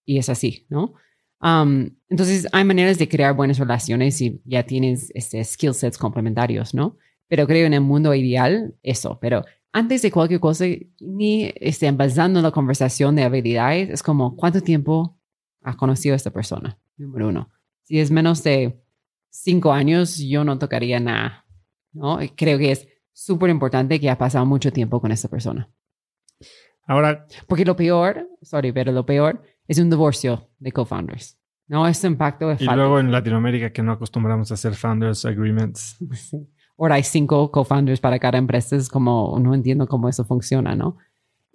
S2: y es así, ¿no? Um, entonces hay maneras de crear buenas relaciones y ya tienes este, skill sets complementarios, ¿no? Pero creo en el mundo ideal eso, pero antes de cualquier cosa, ni este, basando la conversación de habilidades, es como cuánto tiempo has conocido a esta persona, número uno. Si es menos de cinco años, yo no tocaría nada, ¿no? Creo que es súper importante que ha pasado mucho tiempo con esta persona.
S1: Ahora.
S2: Porque lo peor, sorry, pero lo peor es un divorcio de co-founders. No, ese impacto es
S1: Y luego en Latinoamérica que no acostumbramos a hacer founders agreements.
S2: Sí. Ahora hay cinco co-founders para cada empresa. Es como, no entiendo cómo eso funciona, ¿no?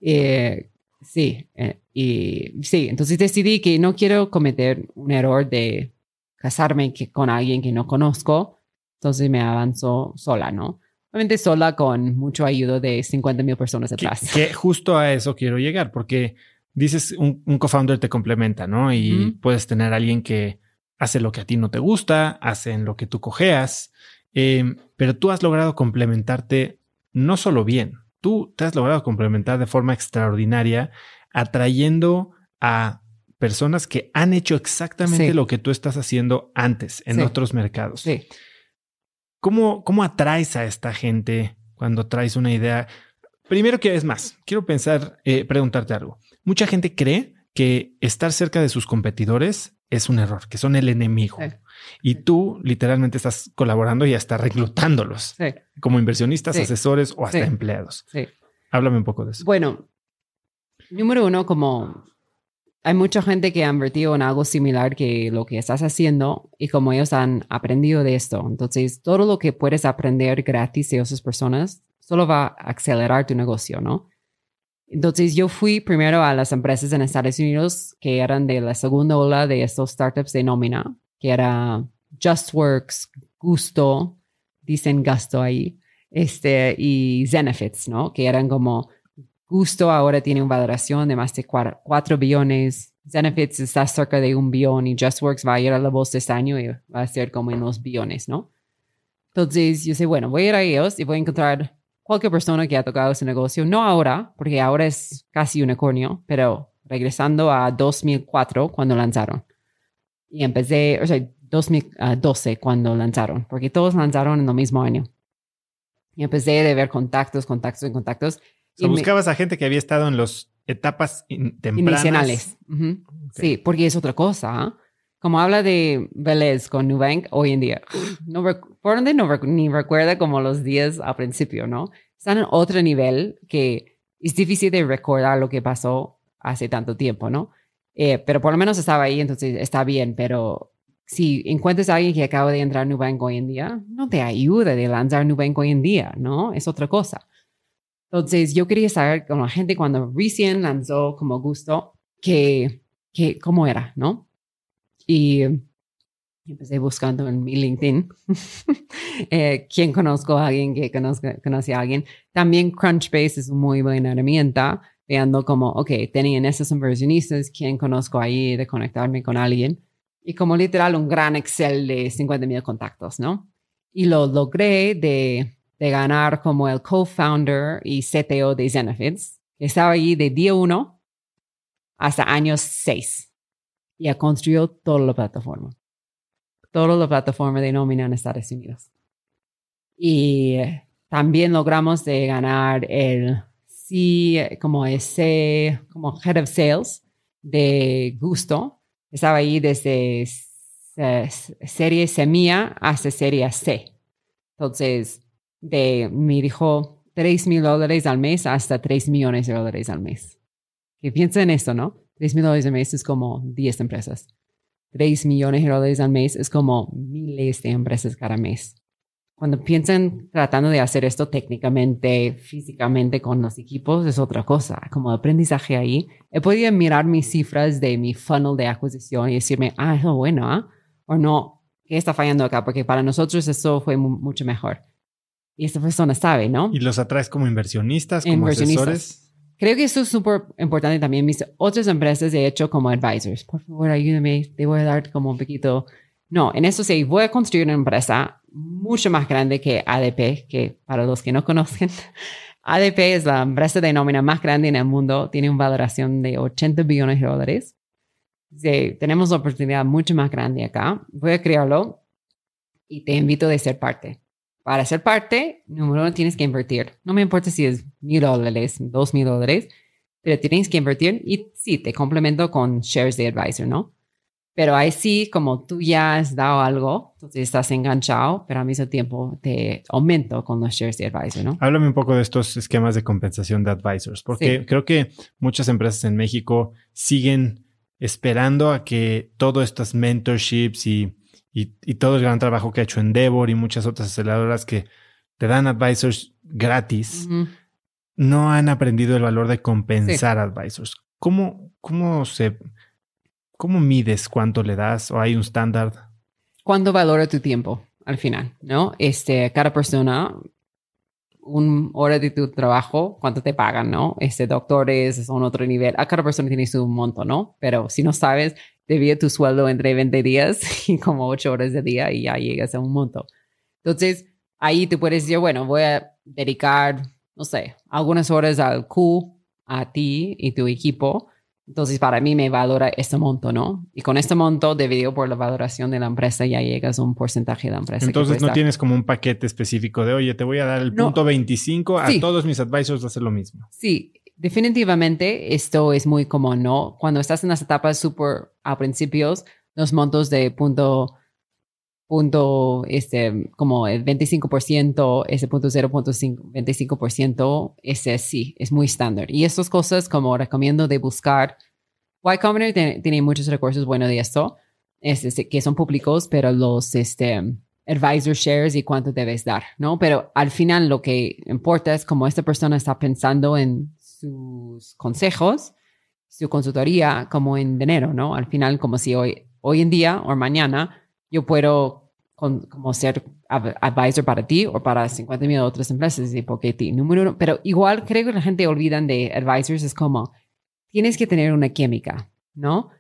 S2: Eh, Sí, eh, y sí, entonces decidí que no quiero cometer un error de casarme con alguien que no conozco, entonces me avanzo sola, ¿no? Obviamente sola con mucho ayuda de 50 mil personas atrás.
S1: Que, justo a eso quiero llegar, porque dices un, un co-founder te complementa, ¿no? Y puedes tener a alguien que hace lo que a ti no te gusta, hace en lo que tú cojeas, em, pero tú has logrado complementarte no solo bien, tú te has logrado complementar de forma extraordinaria, atrayendo a personas que han hecho exactamente lo que tú estás haciendo antes en otros mercados.
S2: Sí.
S1: ¿Cómo, ¿Cómo atraes a esta gente cuando traes una idea? Primero que es más, quiero pensar, eh, preguntarte algo. Mucha gente cree que estar cerca de sus competidores es un error, que son el enemigo. Y tú literalmente estás colaborando y hasta reclutándolos como inversionistas, asesores o hasta empleados. Háblame un poco de eso.
S2: Bueno, número uno, como hay mucha gente que ha invertido en algo similar que lo que estás haciendo y como ellos han aprendido de esto. Entonces, todo lo que puedes aprender gratis de esas personas solo va a acelerar tu negocio, ¿no? Entonces yo fui primero a las empresas en Estados Unidos que eran de la segunda ola de estos startups de nómina, que era JustWorks, Gusto, dicen gasto ahí, este, y Zenefits, ¿no? Que eran como, Gusto ahora tiene una valoración de más de 4 billones, Zenefits está cerca de un billón y JustWorks va a ir a la voz este año y va a ser como en los billones, ¿no? Entonces yo sé, bueno, voy a ir a ellos y voy a encontrar cualquier persona que ha tocado ese negocio, no ahora, porque ahora es casi unicornio, pero regresando a 2004 cuando lanzaron. Y empecé, o sea, 2012 cuando lanzaron, porque todos lanzaron en el mismo año. Y empecé a ver contactos, contactos y contactos.
S1: y buscabas a gente que había estado en las etapas tempranas.
S2: Iniciales. Sí, porque es otra cosa. ¿ah? Como habla de Vélez con Nubank hoy en día, no, por donde no ni recuerda como los días al principio, ¿no? Están en otro nivel que es difícil de recordar lo que pasó hace tanto tiempo, ¿no? Eh, pero por lo menos estaba ahí, entonces está bien, pero si encuentras a alguien que acaba de entrar a Nubank hoy en día, no te ayuda de lanzar Nubank hoy en día, ¿no? Es otra cosa. Entonces, yo quería saber con la gente cuando recién lanzó como gusto, que, que, cómo era, ¿no? Y empecé buscando en mi LinkedIn eh, quién conozco a alguien que conozca, conoce a alguien. También Crunchbase es una muy buena herramienta. Viendo como, ok, tenían esos inversionistas, ¿quién conozco ahí de conectarme con alguien? Y como literal un gran Excel de 50 mil contactos, ¿no? Y lo logré de, de ganar como el co-founder y CTO de Zenefits, estaba ahí de día uno hasta años seis. Y ha construido toda la plataforma. Toda la plataforma de nómina en Estados Unidos. Y también logramos de ganar el sí, como ese, como Head of Sales de Gusto. Estaba ahí desde serie semilla hasta serie C. Entonces, de, me dijo 3 mil dólares al mes hasta 3 millones de dólares al mes. Que piensa en esto, ¿no? 3 mil dólares al mes es como 10 empresas. 3 millones de dólares al mes es como miles de empresas cada mes cuando piensan tratando de hacer esto técnicamente, físicamente con los equipos, es otra cosa. Como aprendizaje ahí, he podido mirar mis cifras de mi funnel de adquisición y decirme, ah, eso bueno, ¿ah? O no, ¿qué está fallando acá? Porque para nosotros eso fue mucho mejor. Y esta persona sabe, ¿no?
S1: ¿Y los atraes como inversionistas, como asesores?
S2: Creo que eso es súper importante también. Mis otras empresas he hecho como advisors. Por favor, ayúdame. Te voy a dar como un poquito. No, en eso sí, voy a construir una empresa mucho más grande que ADP, que para los que no conocen, ADP es la empresa de nómina más grande en el mundo, tiene una valoración de 80 billones de dólares. tenemos una oportunidad mucho más grande acá. Voy a crearlo y te invito a ser parte. Para ser parte, número uno, tienes que invertir. No me importa si es mil dólares, dos mil dólares, pero tienes que invertir y sí, te complemento con shares de advisor, ¿no? Pero ahí sí, como tú ya has dado algo, entonces estás enganchado, pero al mismo tiempo te aumento con los shares de advisor, ¿no?
S1: Háblame un poco de estos esquemas de compensación de advisors, porque creo que muchas empresas en México siguen esperando a que todos estos mentorships y, y, todo el gran trabajo que ha hecho Endeavor y muchas otras aceleradoras que te dan advisors gratis, no han aprendido el valor de compensar advisors. ¿Cómo, ¿Cómo se ¿Cómo mides cuánto le das o hay un estándar?
S2: ¿Cuánto valora tu tiempo al final? ¿No? Este, cada persona, un hora de tu trabajo, cuánto te pagan, ¿no? Este, doctores son otro nivel. A cada persona tiene su monto, ¿no? Pero si no sabes, divide tu sueldo entre 20 días y como 8 horas de día y ya llegas a un monto. Entonces, ahí te puedes decir, bueno, voy a dedicar, no sé, algunas horas al Q, a ti y tu equipo entonces, para mí me valora este monto, ¿no? Y con este monto, dividido por la valoración de la empresa, ya llegas a un porcentaje de la empresa.
S1: Entonces, no tienes como un paquete específico de, oye, te voy a dar el punto 25, a todos mis advisors hacer lo mismo.
S2: Sí, definitivamente esto es muy común, ¿no? Cuando estás en las etapas súper a principios, los montos de punto punto, este, como el 25%, ese punto 0.25%, ese sí, es muy estándar. Y estas cosas, como recomiendo de buscar, Y Combinator tiene, muchos recursos buenos de esto, este, que son públicos, pero los, este, advisor shares y cuánto debes dar, ¿no? Pero al final lo que importa es cómo esta persona está pensando en sus consejos, su consultoría, como en dinero, ¿no? Al final, como si hoy, hoy en día o mañana yo puedo como ser advisor para ti o para 50 mil otras empresas y porque ti, número uno. Pero igual creo que la gente olvidan de advisors es como tienes que tener una química, ¿no?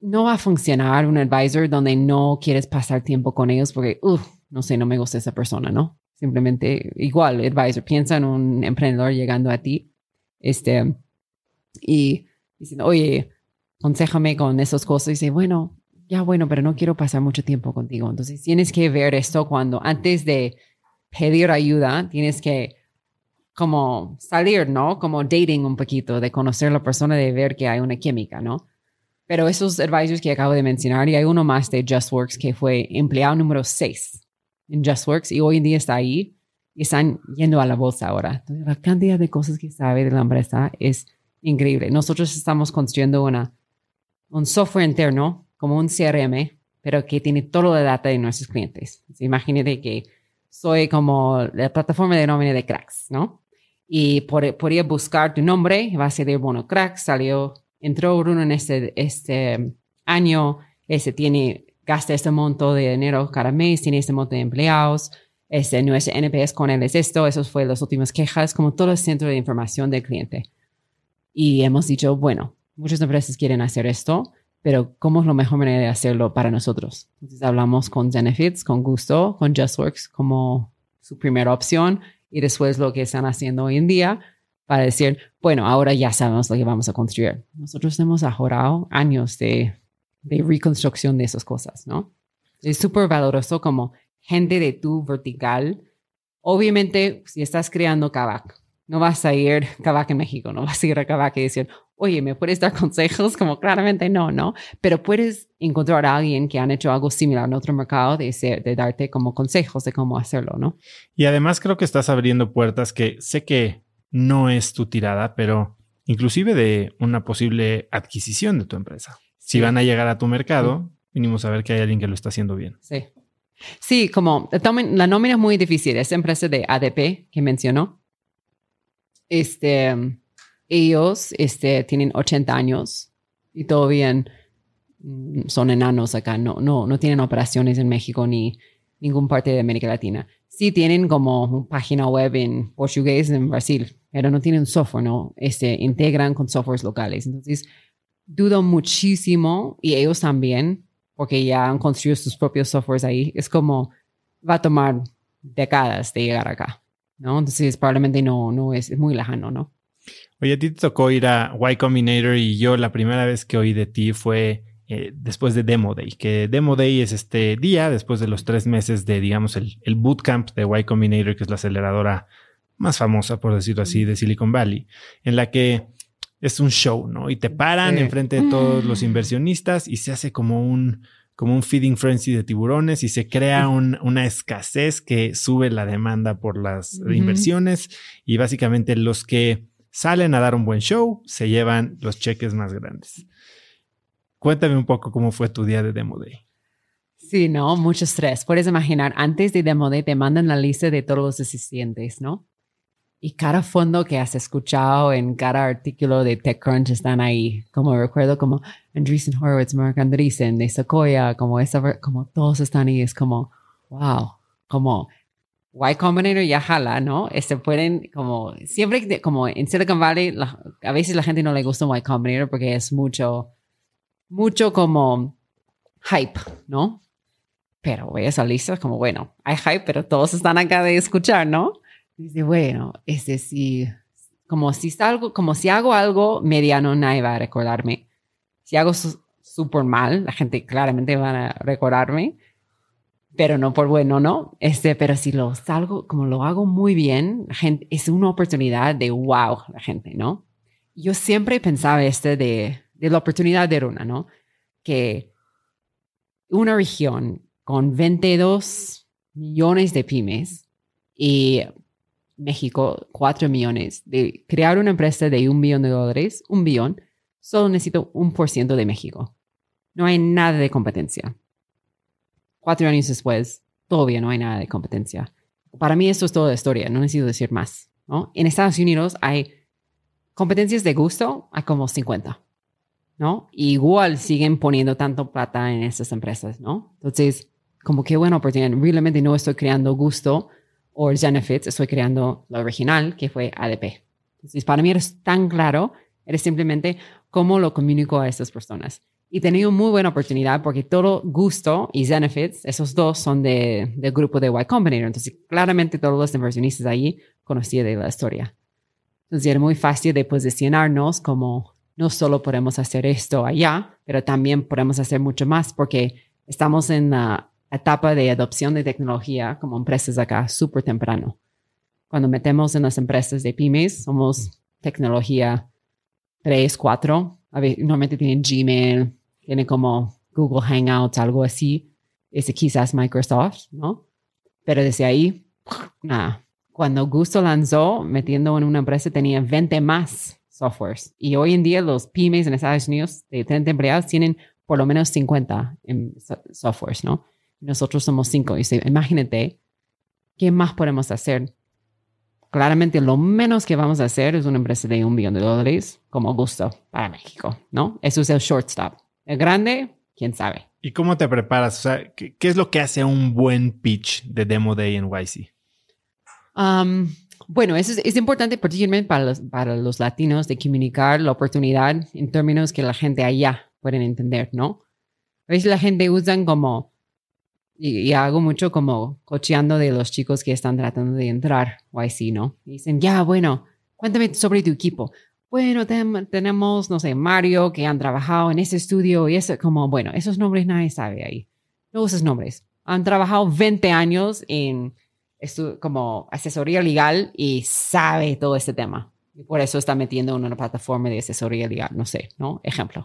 S2: No va a funcionar un advisor donde no quieres pasar tiempo con ellos porque, uff, no sé, no me gusta esa persona, ¿no? Simplemente igual, advisor, piensa en un emprendedor llegando a ti, este, y diciendo, oye, aconsejame con esas cosas y dice, bueno, ya bueno, pero no quiero pasar mucho tiempo contigo. Entonces tienes que ver esto cuando antes de pedir ayuda, tienes que como salir, ¿no? Como dating un poquito, de conocer a la persona, de ver que hay una química, ¿no? Pero esos advisors que acabo de mencionar, y hay uno más de JustWorks que fue empleado número 6 en JustWorks y hoy en día está ahí y están yendo a la bolsa ahora. Entonces, la cantidad de cosas que sabe de la empresa es increíble. Nosotros estamos construyendo una, un software interno como un CRM, pero que tiene todo la data de nuestros clientes. Imagínate que soy como la plataforma de nómina de cracks, ¿no? Y por, podría buscar tu nombre, va a ser, bueno, cracks, salió, entró uno en este, este año, ese tiene, gasta este monto de dinero cada mes, tiene este monto de empleados, este, nuestro NPS con él es esto, esos fue las últimas quejas, como todo el centro de información del cliente. Y hemos dicho, bueno, muchas empresas quieren hacer esto, pero ¿cómo es la mejor manera de hacerlo para nosotros? Entonces hablamos con Zenefits, con Gusto, con JustWorks como su primera opción y después lo que están haciendo hoy en día para decir, bueno, ahora ya sabemos lo que vamos a construir. Nosotros hemos ahorrado años de, de reconstrucción de esas cosas, ¿no? Es súper valoroso como gente de tu vertical. Obviamente, si estás creando Kavak, no vas a ir Kavak en México, no vas a ir a Kavak y decir, oye, ¿me puedes dar consejos? Como claramente no, ¿no? Pero puedes encontrar a alguien que han hecho algo similar en otro mercado de, de darte como consejos de cómo hacerlo, ¿no?
S1: Y además creo que estás abriendo puertas que sé que no es tu tirada, pero inclusive de una posible adquisición de tu empresa. Si van a llegar a tu mercado, vinimos a ver que hay alguien que lo está haciendo bien.
S2: Sí. Sí, como la nómina es muy difícil. Esa empresa de ADP que mencionó, este, ellos este, tienen 80 años y todavía son enanos acá. No, no, no tienen operaciones en México ni ningún parte de América Latina. Sí tienen como una página web en portugués en Brasil, pero no tienen software, ¿no? Este, integran con softwares locales. Entonces, dudo muchísimo y ellos también porque ya han construido sus propios softwares ahí, es como va a tomar décadas de llegar acá, ¿no? Entonces probablemente no, no es, muy lejano, ¿no?
S1: Oye, a ti te tocó ir a Y Combinator y yo la primera vez que oí de ti fue eh, después de Demo Day, que Demo Day es este día después de los tres meses de, digamos, el, el bootcamp de Y Combinator, que es la aceleradora más famosa, por decirlo así, de Silicon Valley, en la que es un show, ¿no? Y te paran enfrente de todos los inversionistas y se hace como un, como un feeding frenzy de tiburones y se crea una escasez que sube la demanda por las inversiones y básicamente los que salen a dar un buen show se llevan los cheques más grandes. Cuéntame un poco cómo fue tu día de Demo Day.
S2: Sí, no, mucho estrés. Puedes imaginar, antes de Demo Day te mandan la lista de todos los asistentes, ¿no? Y cada fondo que has escuchado en cada artículo de TechCrunch están ahí. Como recuerdo como Andreessen Horowitz, Mark Andreessen, de Sequoia, como esa, como todos están ahí. Es como, wow, como Y Combinator ya jala, ¿no? Este pueden, como, siempre, como en Silicon Valley, a veces la gente no le gusta Y Combinator porque es mucho, mucho como hype, ¿no? Pero voy a salir como, bueno, hay hype, pero todos están acá de escuchar, ¿no? Dice, bueno, es decir, como si salgo, como si hago algo mediano, nadie va a recordarme. Si hago súper mal, la gente claramente va a recordarme, pero no por bueno, ¿no? Este, pero si lo salgo, como lo hago muy bien, gente, es una oportunidad de wow, la gente, ¿no? Yo siempre pensaba este de, de la oportunidad de Runa, ¿no? Que una región con 22 millones de pymes y México 4 millones, de crear una empresa de un billón de dólares, un billón, solo necesito un por ciento de México. No hay nada de competencia. Cuatro años después, todavía no hay nada de competencia. Para mí esto es toda la historia, no necesito decir más. ¿no? En Estados Unidos hay competencias de gusto, hay como 50. ¿no? igual siguen poniendo tanto plata en estas empresas, ¿no? Entonces, como qué buena oportunidad. Realmente no estoy creando gusto o Genefits, estoy creando lo original, que fue ADP. Entonces, para mí eres tan claro, eres simplemente cómo lo comunico a estas personas. Y tenido muy buena oportunidad porque todo Gusto y Zenefits, esos dos son de, del grupo de Y Combinator. Entonces, claramente todos los inversionistas ahí conocían de la historia. Entonces, era muy fácil de posicionarnos como no solo podemos hacer esto allá, pero también podemos hacer mucho más porque estamos en la etapa de adopción de tecnología como empresas acá súper temprano. Cuando metemos en las empresas de pymes, somos tecnología 3, 4. Normalmente tienen Gmail, tienen como Google Hangouts, algo así. Ese quizás Microsoft, ¿no? Pero desde ahí, nada. Cuando Gusto lanzó, metiendo en una empresa, tenía 20 más softwares. Y hoy en día los pymes en Estados Unidos de 30 empleados tienen por lo menos 50 en softwares, ¿no? nosotros somos cinco. Y imagínate, ¿qué más podemos hacer? Claramente lo menos que vamos a hacer es una empresa de un billón de dólares como gusto para México, ¿no? Eso es el shortstop. El grande, quién sabe.
S1: ¿Y cómo te preparas? O sea, ¿qué, es lo que hace un buen pitch de Demo Day en YC?
S2: Um, Bueno, eso es, es importante particularmente para los, para los latinos de comunicar la oportunidad en términos que la gente allá pueden entender, ¿no? A veces la gente usan como, y, y hago mucho como cocheando de los chicos que están tratando de entrar o así, ¿no? Y dicen, ya, bueno, cuéntame sobre tu equipo. Bueno, tem- tenemos, no sé, Mario, que han trabajado en ese estudio y eso, como, bueno, esos nombres nadie sabe ahí. No uses nombres. Han trabajado 20 años en como asesoría legal y sabe todo este tema. Y por eso está metiendo en una plataforma de asesoría legal, no sé, ¿no? Ejemplo.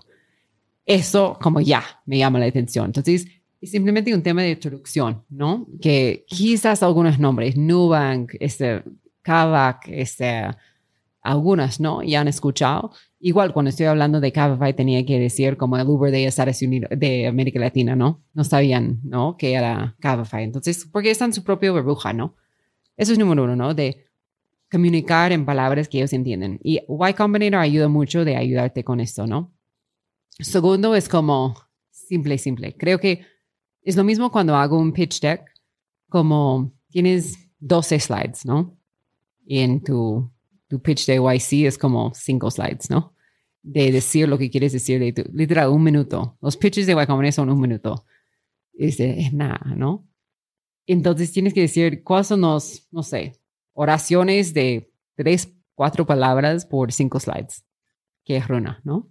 S2: Eso como ya me llama la atención. Entonces, es simplemente un tema de introducción, ¿no? Que quizás algunos nombres, Nubank, este, Kavak, este, algunas, ¿no? Ya han escuchado. Igual cuando estoy hablando de Cabify tenía que decir como el Uber de Estados Unidos, de América Latina, ¿no? No sabían, ¿no? Que era Cabify. Entonces, porque está en su propia burbuja, ¿no? Eso es número uno, ¿no? De comunicar en palabras que ellos entienden. Y Y Combinator ayuda mucho de ayudarte con esto, ¿no? Segundo es como simple, simple. Creo que es lo mismo cuando hago un pitch deck, como tienes 12 slides, ¿no? Y en tu, tu pitch de YC es como 5 slides, ¿no? De decir lo que quieres decir, de tu, literal, un minuto. Los pitches de Y Combinator son un minuto. Es, de- nada, ¿no? Entonces tienes que decir cuáles son los, no sé, oraciones de tres, cuatro palabras por cinco slides, que es runa, ¿no?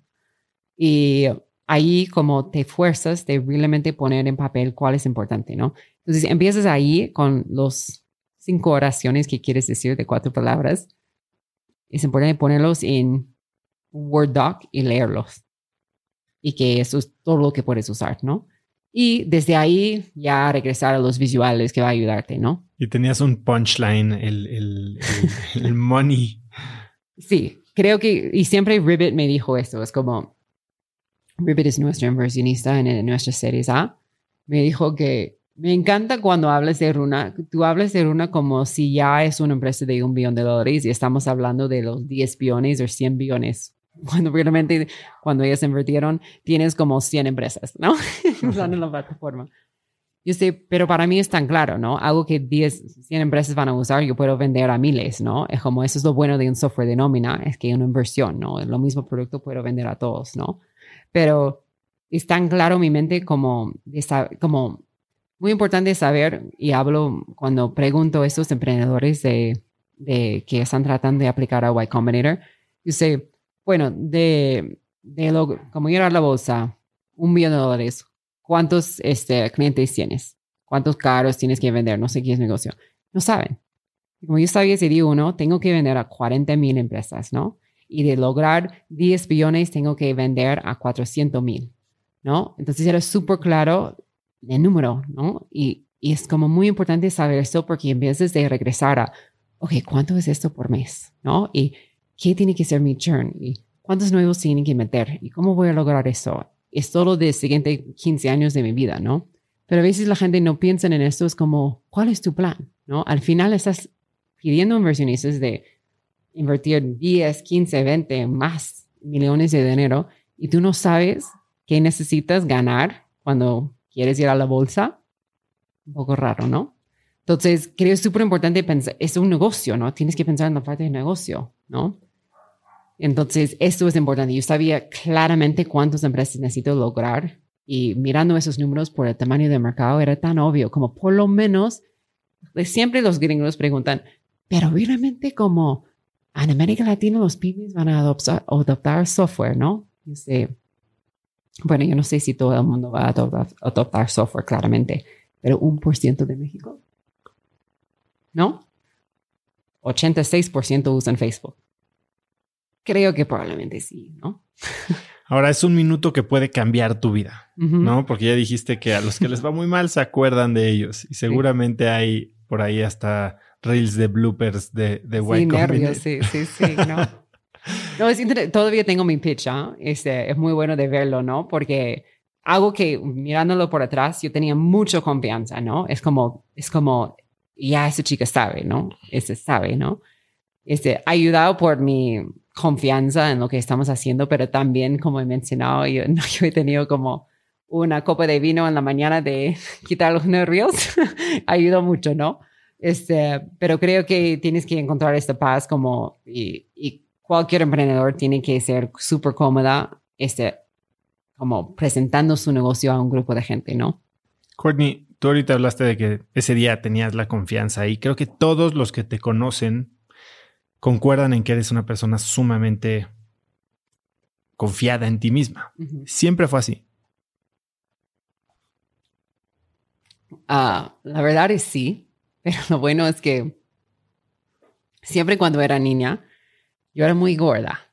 S2: Y ahí como te fuerzas de realmente poner en papel cuál es importante, ¿no? Entonces empiezas ahí con los cinco oraciones que quieres decir de cuatro palabras. Es importante ponerlos en Word Doc y leerlos. Y que eso es todo lo que puedes usar, ¿no? Y desde ahí ya regresar a los visuales que va a ayudarte, ¿no?
S1: Y tenías un punchline, el, el, el, el money.
S2: Sí, creo que, y siempre Ribbit me dijo esto, es como, Ribbit es nuestro inversionista en, en nuestras series A, me dijo que me encanta cuando hablas de Runa, tú hablas de Runa como si ya es una empresa de un billón de dólares y estamos hablando de los 10 billones o 100 billones. Cuando realmente, cuando ellos invirtieron, tienes como 100 empresas, ¿no? Usando la plataforma. Yo sé, pero para mí es tan claro, ¿no? Algo que 10, 100 empresas van a usar, yo puedo vender a miles, ¿no? Es como eso es lo bueno de un software de nómina, es que es una inversión, ¿no? Lo mismo producto puedo vender a todos, ¿no? Pero es tan claro en mi mente como, como muy importante saber, y hablo cuando pregunto a estos emprendedores de, de que están tratando de aplicar a Y Combinator, sé, bueno, de, de lo, como ir a la bolsa, un millón de dólares, ¿cuántos este, clientes tienes? ¿Cuántos carros tienes que vender? No sé qué es negocio. No saben. Como yo sabía si di uno, tengo que vender a 40 mil empresas, ¿no? Y de lograr 10 billones, tengo que vender a 400 mil, ¿no? Entonces era súper claro el número, ¿no? Y, y es como muy importante saber esto porque en vez de regresar a, ok, ¿cuánto es esto por mes? ¿No? Y qué tiene que ser mi churn y cuántos nuevos tienen que meter y cómo voy a lograr eso. Es todo de siguiente 15 años de mi vida, ¿no? Pero a veces la gente no piensa en esto, es como, ¿cuál es tu plan? ¿No? Al final estás pidiendo inversionistas de invertir 10, 15, 20 más millones de dinero y tú no sabes qué necesitas ganar cuando quieres ir a la bolsa. Un poco raro, ¿no? Entonces, creo que es súper importante pensar, es un negocio, ¿no? Tienes que pensar en la parte de negocio, ¿no? Entonces, esto es importante. Yo sabía claramente cuántas empresas necesito lograr y mirando esos números por el tamaño del mercado era tan obvio, como por lo menos, pues, siempre los gringos preguntan, pero realmente como en América Latina los pymes van a adoptar, software, ¿no? Yo bueno, yo no sé si todo el mundo va a adoptar, adoptar software, claramente, pero un por ciento de México, ¿no? 86% usan Facebook. Creo que probablemente sí, ¿no?
S1: Ahora es un minuto que puede cambiar tu vida. ¿no? Porque ya dijiste que a los que les va muy mal se acuerdan de ellos y seguramente hay por ahí hasta reels de bloopers de, de
S2: Sí,
S1: Y
S2: nervios, sí, sí, sí, no. No, es todavía tengo mi pitch, ¿ah? Este, es muy bueno de verlo, ¿no? Porque algo que mirándolo por atrás, yo tenía mucha confianza, ¿no? Es como, es como, ya esa chica sabe, ¿no? Ese sabe, ¿no? Este, ayudado por mi confianza en lo que estamos haciendo, pero también, como he mencionado, yo, yo he tenido como una copa de vino en la mañana de quitar los nervios. Ayudó mucho, ¿no? Este, pero creo que tienes que encontrar esta paz como, y, y cualquier emprendedor tiene que ser súper cómoda, este, como presentando su negocio a un grupo de gente, ¿no?
S1: Courtney, tú ahorita hablaste de que ese día tenías la confianza y creo que todos los que te conocen concuerdan en que eres una persona sumamente confiada en ti misma. Siempre fue así.
S2: Ah, la verdad es sí, pero lo bueno es que siempre cuando era niña, yo era muy gorda,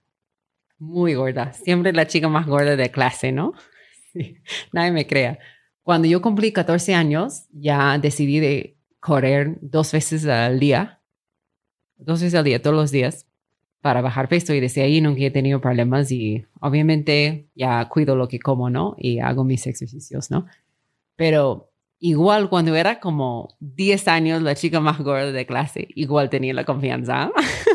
S2: muy gorda, siempre la chica más gorda de clase, ¿no? nadie me crea. Cuando yo cumplí 14 años, ya decidí de correr dos veces al día, dos veces al día, todos los días, para bajar peso y desde ahí nunca he tenido problemas y obviamente ya cuido lo que como, ¿no? Y hago mis ejercicios, ¿no? Pero igual cuando era como 10 años la chica más gorda de clase, igual tenía la confianza.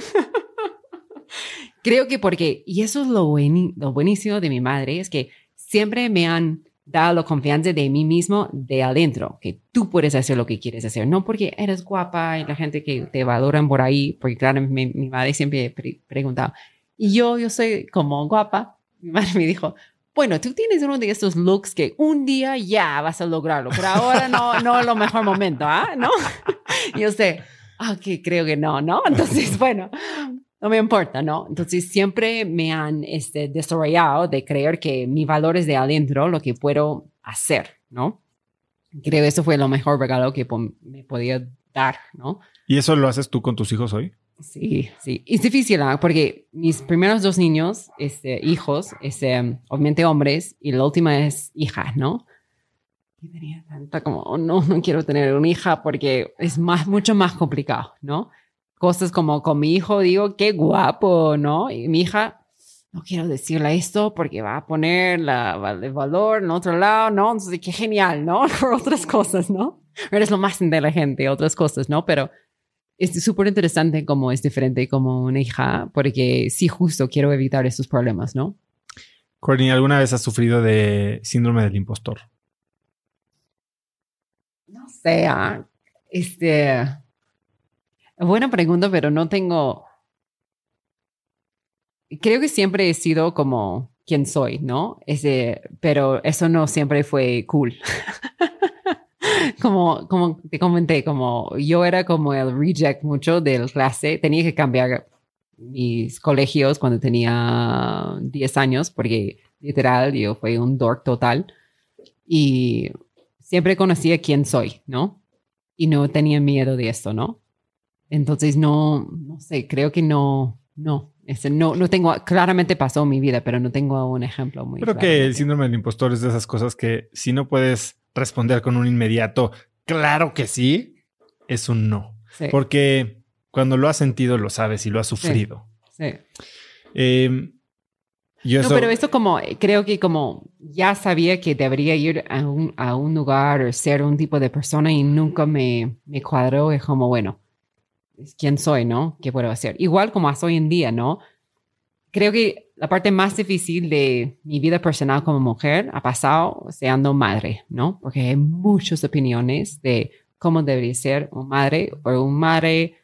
S2: Creo que porque, y eso es lo, lo buenísimo de mi madre, es que siempre me han dado la confianza de mí mismo de adentro, que tú puedes hacer lo que quieres hacer, no porque eres guapa y la gente que te valoran por ahí, porque claro, mi, madre siempre pre preguntaba, y yo, yo soy como guapa, mi madre me dijo, bueno, tú tienes uno de estos looks que un día ya vas a lograrlo, pero ahora no, no es lo mejor momento, ¿ah? ¿No? yo sé, ah, que creo que no, ¿no? Entonces, bueno, no me importa, ¿no? Entonces siempre me han este, desarrollado de creer que mi valor es de adentro, lo que puedo hacer, ¿no? Creo que eso fue lo mejor regalo que me podía dar, ¿no?
S1: ¿Y eso lo haces tú con tus hijos hoy?
S2: Sí, sí. Es difícil, ¿no? porque mis primeros dos niños, este, hijos, este, obviamente hombres, y la última es hija, ¿no? Y tenía tanta como, oh, no, no quiero tener una hija porque es más, mucho más complicado, ¿no? Cosas como con mi hijo, digo, qué guapo, ¿no? Y mi hija, no quiero decirle esto porque va a poner la, el valor en otro lado, ¿no? Entonces, qué genial, ¿no? Por otras cosas, ¿no? Eres lo más inteligente, otras cosas, ¿no? Pero es súper interesante cómo es diferente como una hija, porque sí, justo quiero evitar esos problemas, ¿no?
S1: Courtney, ¿alguna vez has sufrido de síndrome del impostor?
S2: No sé, ah, este, Buena pregunta, pero no tengo... Creo que siempre he sido como quien soy, ¿no? Ese, pero eso no siempre fue cool. como, como te comenté, como yo era como el reject mucho del clase, tenía que cambiar mis colegios cuando tenía 10 años, porque literal yo fui un dork total. Y siempre conocía quién soy, ¿no? Y no tenía miedo de esto, ¿no? Entonces, no, no sé, creo que no, no, ese no, no tengo, claramente pasó en mi vida, pero no tengo un ejemplo muy
S1: Creo que el síndrome del impostor es de esas cosas que si no puedes responder con un inmediato, claro que sí, es un no. Porque cuando lo has sentido, lo sabes y lo has sufrido. Sí.
S2: Em, no, pero esto como, creo que como ya sabía que debería ir a un, a un lugar o ser un tipo de persona y nunca me, me cuadró, es como, bueno, quién soy, ¿no? ¿Qué puedo hacer? Igual como hasta hoy en día, ¿no? Creo que la parte más difícil de mi vida personal como mujer ha pasado siendo madre, ¿no? Porque hay muchas opiniones de cómo debería ser una madre o un madre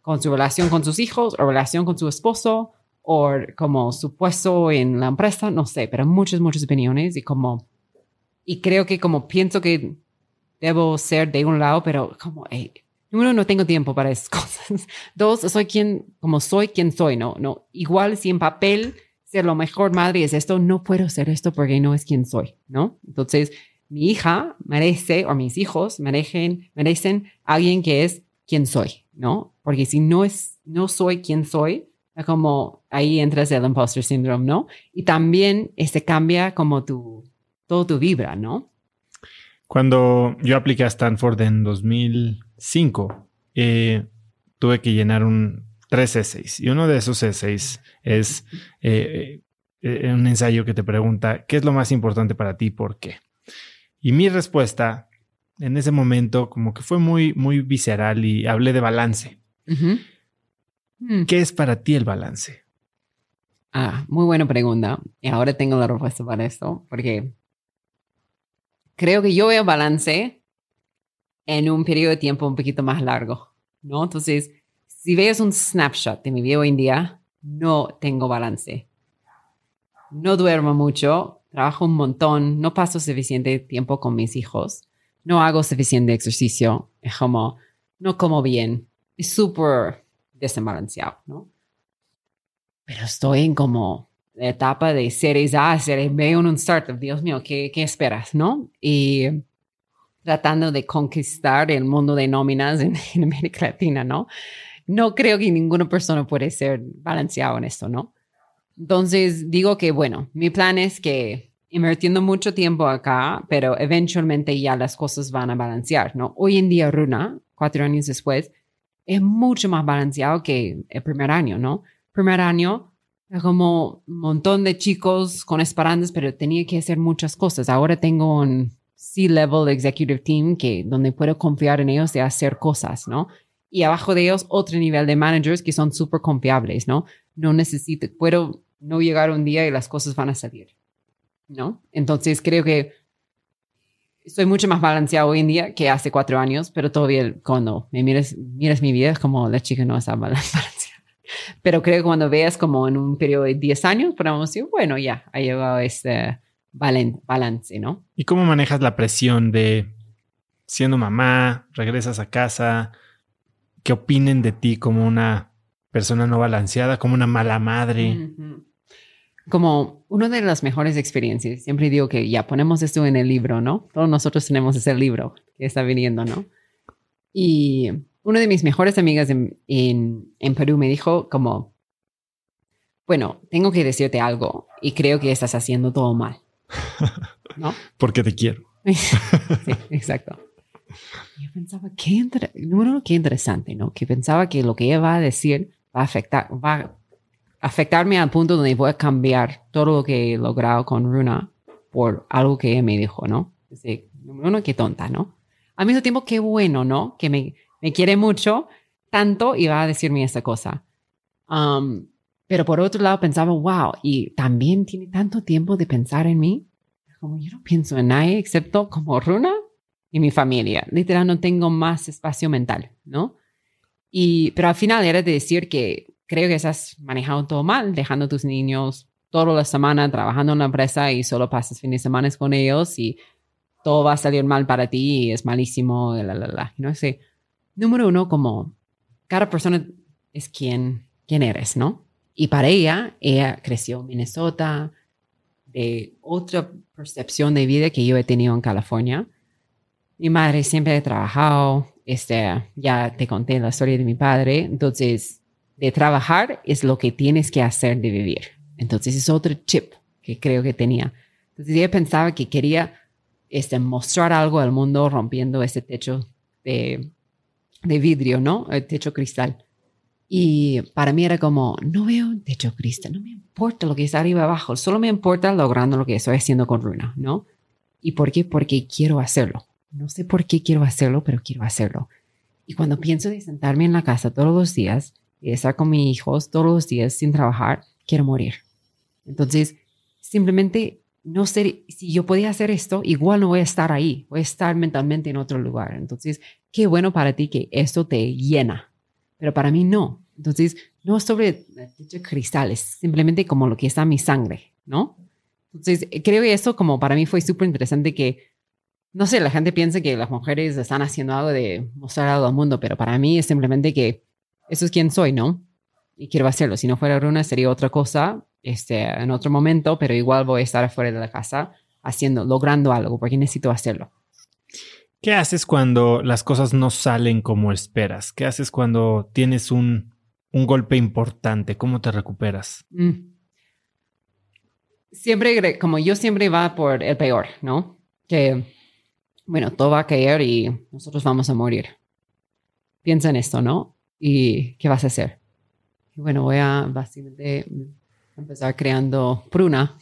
S2: con su relación con sus hijos o relación con su esposo o como su puesto en la empresa, no sé, pero muchas, muchas opiniones y como, y creo que como pienso que debo ser de un lado, pero como, Número no tengo tiempo para esas cosas. Dos, soy quien, como soy quien soy, ¿no? no Igual si en papel ser lo mejor madre es esto, no puedo hacer esto porque no es quien soy, ¿no? Entonces, mi hija merece, o mis hijos merecen, merecen alguien que es quien soy, ¿no? Porque si no es, no soy quien soy, como ahí entras el imposter syndrome, ¿no? Y también este cambia como tu, todo tu vibra, ¿no?
S1: Cuando yo apliqué a Stanford en 2005, eh, tuve que llenar un, tres essays y uno de esos essays es eh, eh, un ensayo que te pregunta qué es lo más importante para ti y por qué. Y mi respuesta en ese momento como que fue muy, muy visceral y hablé de balance. Mm. ¿Qué es para ti el balance?
S2: Ah, muy buena pregunta. Y ahora tengo la respuesta para esto, porque creo que yo veo balance en un periodo de tiempo un poquito más largo. ¿no? Entonces, si ves un snapshot de mi vida hoy en día, no tengo balance. No duermo mucho, trabajo un montón, no paso suficiente tiempo con mis hijos, no hago suficiente ejercicio, es como, no como bien, es súper desbalanceado, ¿no? Pero estoy en como la etapa de series A, series B, un startup, Dios mío, ¿qué, ¿qué esperas, no? Y tratando de conquistar el mundo de nóminas en, en América Latina, ¿no? No creo que ninguna persona puede ser balanceado en esto, ¿no? Entonces digo que, bueno, mi plan es que invirtiendo mucho tiempo acá, pero eventualmente ya las cosas van a balancear, ¿no? Hoy en día, Runa, cuatro años después, es mucho más balanceado que el primer año, ¿no? Primer año, como un montón de chicos con esperanzas, pero tenía que hacer muchas cosas. Ahora tengo un C-level executive team que donde puedo confiar en ellos de hacer cosas, ¿no? Y abajo de ellos otro nivel de managers que son súper confiables, ¿no? No necesito, puedo no llegar un día y las cosas van a salir, ¿no? Entonces creo que estoy mucho más balanceado hoy en día que hace cuatro años, pero todavía cuando me mires, miras mi vida es como la chica no está balanceada. Pero creo que cuando veas como en un periodo de 10 años, podemos decir, bueno, ya ha llegado este balance, ¿no?
S1: ¿Y cómo manejas la presión de siendo mamá, regresas a casa, que opinen de ti como una persona no balanceada, como una mala madre?
S2: como una de las mejores experiencias. Siempre digo que ya ponemos esto en el libro, ¿no? Todos nosotros tenemos ese libro que está viniendo, ¿no? Y una de mis mejores amigas en, en, Perú me dijo como, bueno, tengo que decirte algo y creo que estás haciendo todo mal, ¿no?
S1: Porque te quiero.
S2: sí, exacto. Yo pensaba, qué, número, qué interesante, ¿no? Que pensaba que lo que ella va a decir va a afectar, va afectarme al punto donde voy a cambiar todo lo que he logrado con Runa por algo que ella me dijo, ¿no? Dice, uno, qué tonta, ¿no? Al mismo tiempo, qué bueno, ¿no? Que me, me quiere mucho, tanto y va a decirme esta cosa. Um, pero por otro lado pensaba, wow, y también tiene tanto tiempo de pensar en mí. Como yo no pienso en nadie excepto como Runa y mi familia. Literal, no tengo más espacio mental, ¿no? Y, pero al final era de decir que creo que estás manejando todo mal, dejando a tus niños toda la semana trabajando en la empresa y solo pasas fines de semana con ellos y todo va a salir mal para ti y es malísimo, la, la, la. No sé. Número uno, como cada persona es quien, quien eres, ¿no? Y para ella, ella creció en Minnesota, de otra percepción de vida que yo he tenido en California. Mi madre siempre ha trabajado, este, ya te conté la historia de mi padre, entonces de trabajar es lo que tienes que hacer de vivir. Entonces es otro chip que creo que tenía. Entonces ella pensaba que quería este, mostrar algo al mundo rompiendo ese techo de, de vidrio, ¿no? El techo cristal. Y para mí era como, no veo un techo cristal, no me importa lo que está arriba abajo, solo me importa logrando lo que estoy haciendo con Runa, ¿no? ¿Y por qué? Porque quiero hacerlo. No sé por qué quiero hacerlo, pero quiero hacerlo. Y cuando pienso de sentarme en la casa todos los días y estar con mis hijos todos los días sin trabajar, quiero morir. Entonces, simplemente no sé si yo podía hacer esto, igual no voy a estar ahí, voy a estar mentalmente en otro lugar. Entonces, qué bueno para ti que esto te llena, pero para mí no. Entonces, no sobre cristales, simplemente como lo que está en mi sangre, ¿no? Entonces, creo que eso como para mí fue súper interesante que, no sé, la gente piensa que las mujeres están haciendo algo de mostrar algo al mundo, pero para mí es simplemente que eso es quien soy, ¿no? Y quiero hacerlo. Si no fuera Runa, sería otra cosa, este, en otro momento, pero igual voy a estar afuera de la casa haciendo, logrando algo, porque necesito hacerlo.
S1: ¿Qué haces cuando las cosas no salen como esperas? ¿Qué haces cuando tienes un, un golpe importante? ¿Cómo te recuperas? Mm.
S2: Siempre, como yo siempre va por el peor, ¿no? Que, bueno, todo va a caer y nosotros vamos a morir. Piensa en esto, ¿no? ¿Y qué vas a hacer? bueno, voy a básicamente empezar creando pruna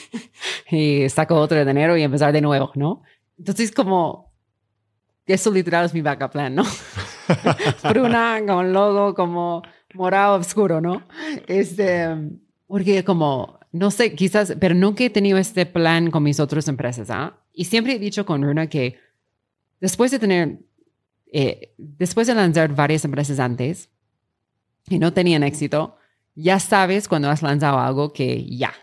S2: y saco otro de dinero y empezar de nuevo, ¿no? Entonces, como eso literal es mi backup plan, ¿no? pruna con logo como morado oscuro, ¿no? Este, porque como, no sé, quizás, pero nunca he tenido este plan con mis otras empresas, ¿ah? Y siempre he dicho con Runa que después de tener eh, después de lanzar varias empresas antes y no tenían éxito, ya sabes cuando has lanzado algo que ya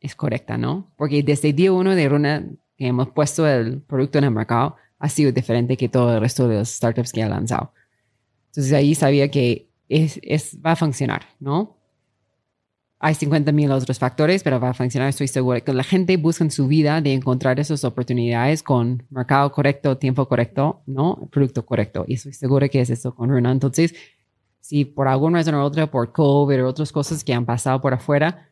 S2: es correcta, ¿no? Porque desde el día uno de Runa que hemos puesto el producto en el mercado ha sido diferente que todo el resto de los startups que ha lanzado. Entonces ahí sabía que es, es va a funcionar, ¿no? Hay 50 mil otros factores, pero va a funcionar. Estoy segura que la gente busca en su vida de encontrar esas oportunidades con mercado correcto, tiempo correcto, ¿no? Producto correcto. Y estoy segura que es eso con Runa. Entonces, si por alguna razón u otra, por COVID o otras cosas que han pasado por afuera,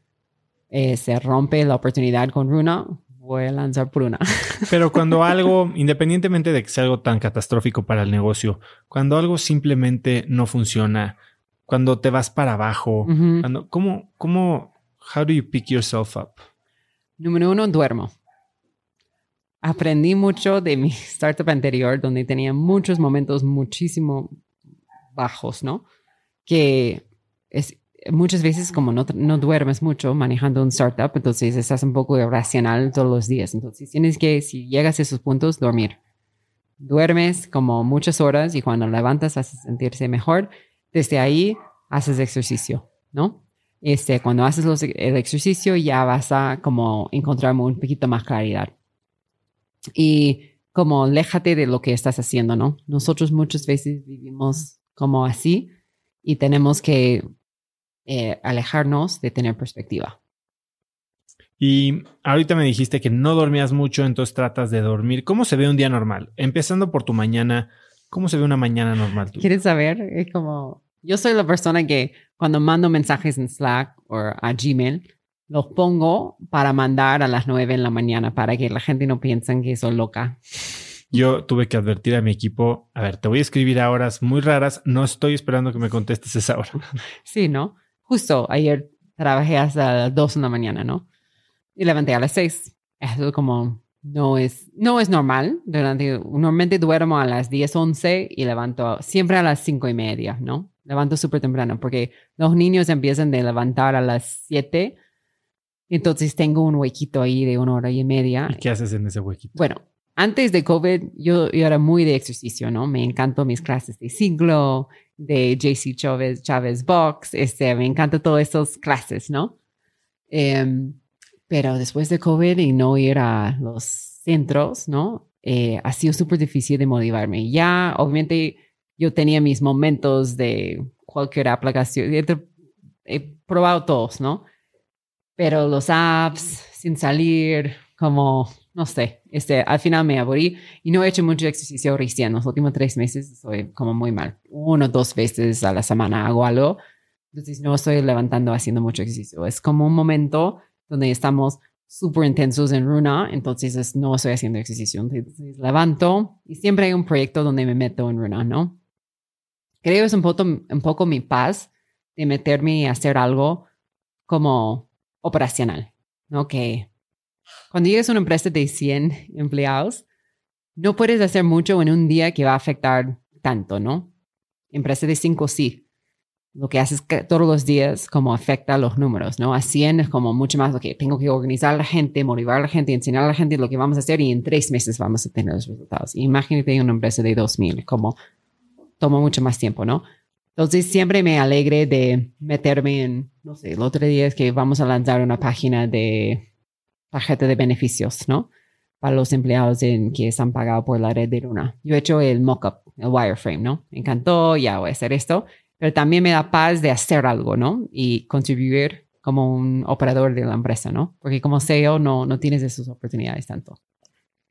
S2: eh, se rompe la oportunidad con Runa, voy a lanzar por una.
S1: Pero cuando algo, independientemente de que sea algo tan catastrófico para el negocio, cuando algo simplemente no funciona, cuando te vas para abajo, cuando, ¿cómo, cómo, how do you pick yourself up?
S2: Número uno, duermo. Aprendí mucho de mi startup anterior, donde tenía muchos momentos muchísimo bajos, ¿no? Que es, muchas veces como no, no, duermes mucho manejando un startup, entonces estás un poco irracional todos los días. Entonces tienes que, si llegas a esos puntos, dormir. Duermes como muchas horas y cuando levantas haces sentirse mejor. Desde ahí haces ejercicio, ¿no? Este, cuando haces los, el ejercicio ya vas a como encontrar un poquito más claridad. Y como léjate de lo que estás haciendo, ¿no? Nosotros muchas veces vivimos como así y tenemos que eh, alejarnos de tener perspectiva.
S1: Y ahorita me dijiste que no dormías mucho, entonces tratas de dormir. ¿Cómo se ve un día normal? Empezando por tu mañana, ¿cómo se ve una mañana normal?
S2: ¿Quieres saber? Es como, yo soy la persona que cuando mando mensajes en Slack o a Gmail, los pongo para mandar a las nueve en la mañana para que la gente no piense que soy loca.
S1: Yo tuve que advertir a mi equipo, a ver, te voy a escribir a horas muy raras, no estoy esperando que me contestes esa hora.
S2: Sí, ¿no? Justo ayer trabajé hasta las 2 de la mañana, ¿no? Y levanté a las 6. Eso como no es, no es normal. Durante, normalmente duermo a las 10, 11 y levanto siempre a las 5 y media, ¿no? Levanto súper temprano porque los niños empiezan de levantar a las 7. Entonces tengo un huequito ahí de una hora y media.
S1: ¿Y qué haces en ese huequito?
S2: Bueno, antes de COVID yo, yo era muy de ejercicio, ¿no? Me encantó mis clases de siglo, de JC Chávez, Chávez Box, este, me encanta todas estas clases, ¿no? Em, pero después de COVID y no ir a los centros, ¿no? Eh, ha sido súper difícil de motivarme. Ya, obviamente, yo tenía mis momentos de cualquier aplicación, he, he probado todos, ¿no? Pero los apps, sin salir, como no sé, este, al final me aburrí y no he hecho mucho ejercicio recién. Los últimos tres meses estoy como muy mal. Uno o dos veces a la semana hago algo. Entonces no estoy levantando haciendo mucho ejercicio. Es como un momento donde estamos súper intensos en Runa, entonces no estoy haciendo ejercicio. Entonces levanto y siempre hay un proyecto donde me meto en Runa, ¿no? Creo es un poco, un poco mi paz de meterme a hacer algo como operacional, ¿no? Que cuando llegas a una empresa de 100 empleados, no puedes hacer mucho en un día que va a afectar tanto, ¿no? Empresa de 5 sí. Lo que haces todos los días como afecta a los números, ¿no? A 100 es como mucho más, ok, tengo que organizar a la gente, motivar a la gente, enseñar a la gente lo que vamos a hacer y en tres meses vamos a tener los resultados. Imagínate una empresa de 2000, como toma mucho más tiempo, ¿no? Entonces siempre me alegre de meterme en, no sé, el otro día es que vamos a lanzar una página de tarjeta de beneficios, ¿no? Para los empleados en que están pagados por la red de Luna. Yo he hecho el mockup, el wireframe, ¿no? Me encantó, ya voy a hacer esto, pero también me da paz de hacer algo, ¿no? Y contribuir como un operador de la empresa, ¿no? Porque como CEO no, no tienes esas oportunidades tanto.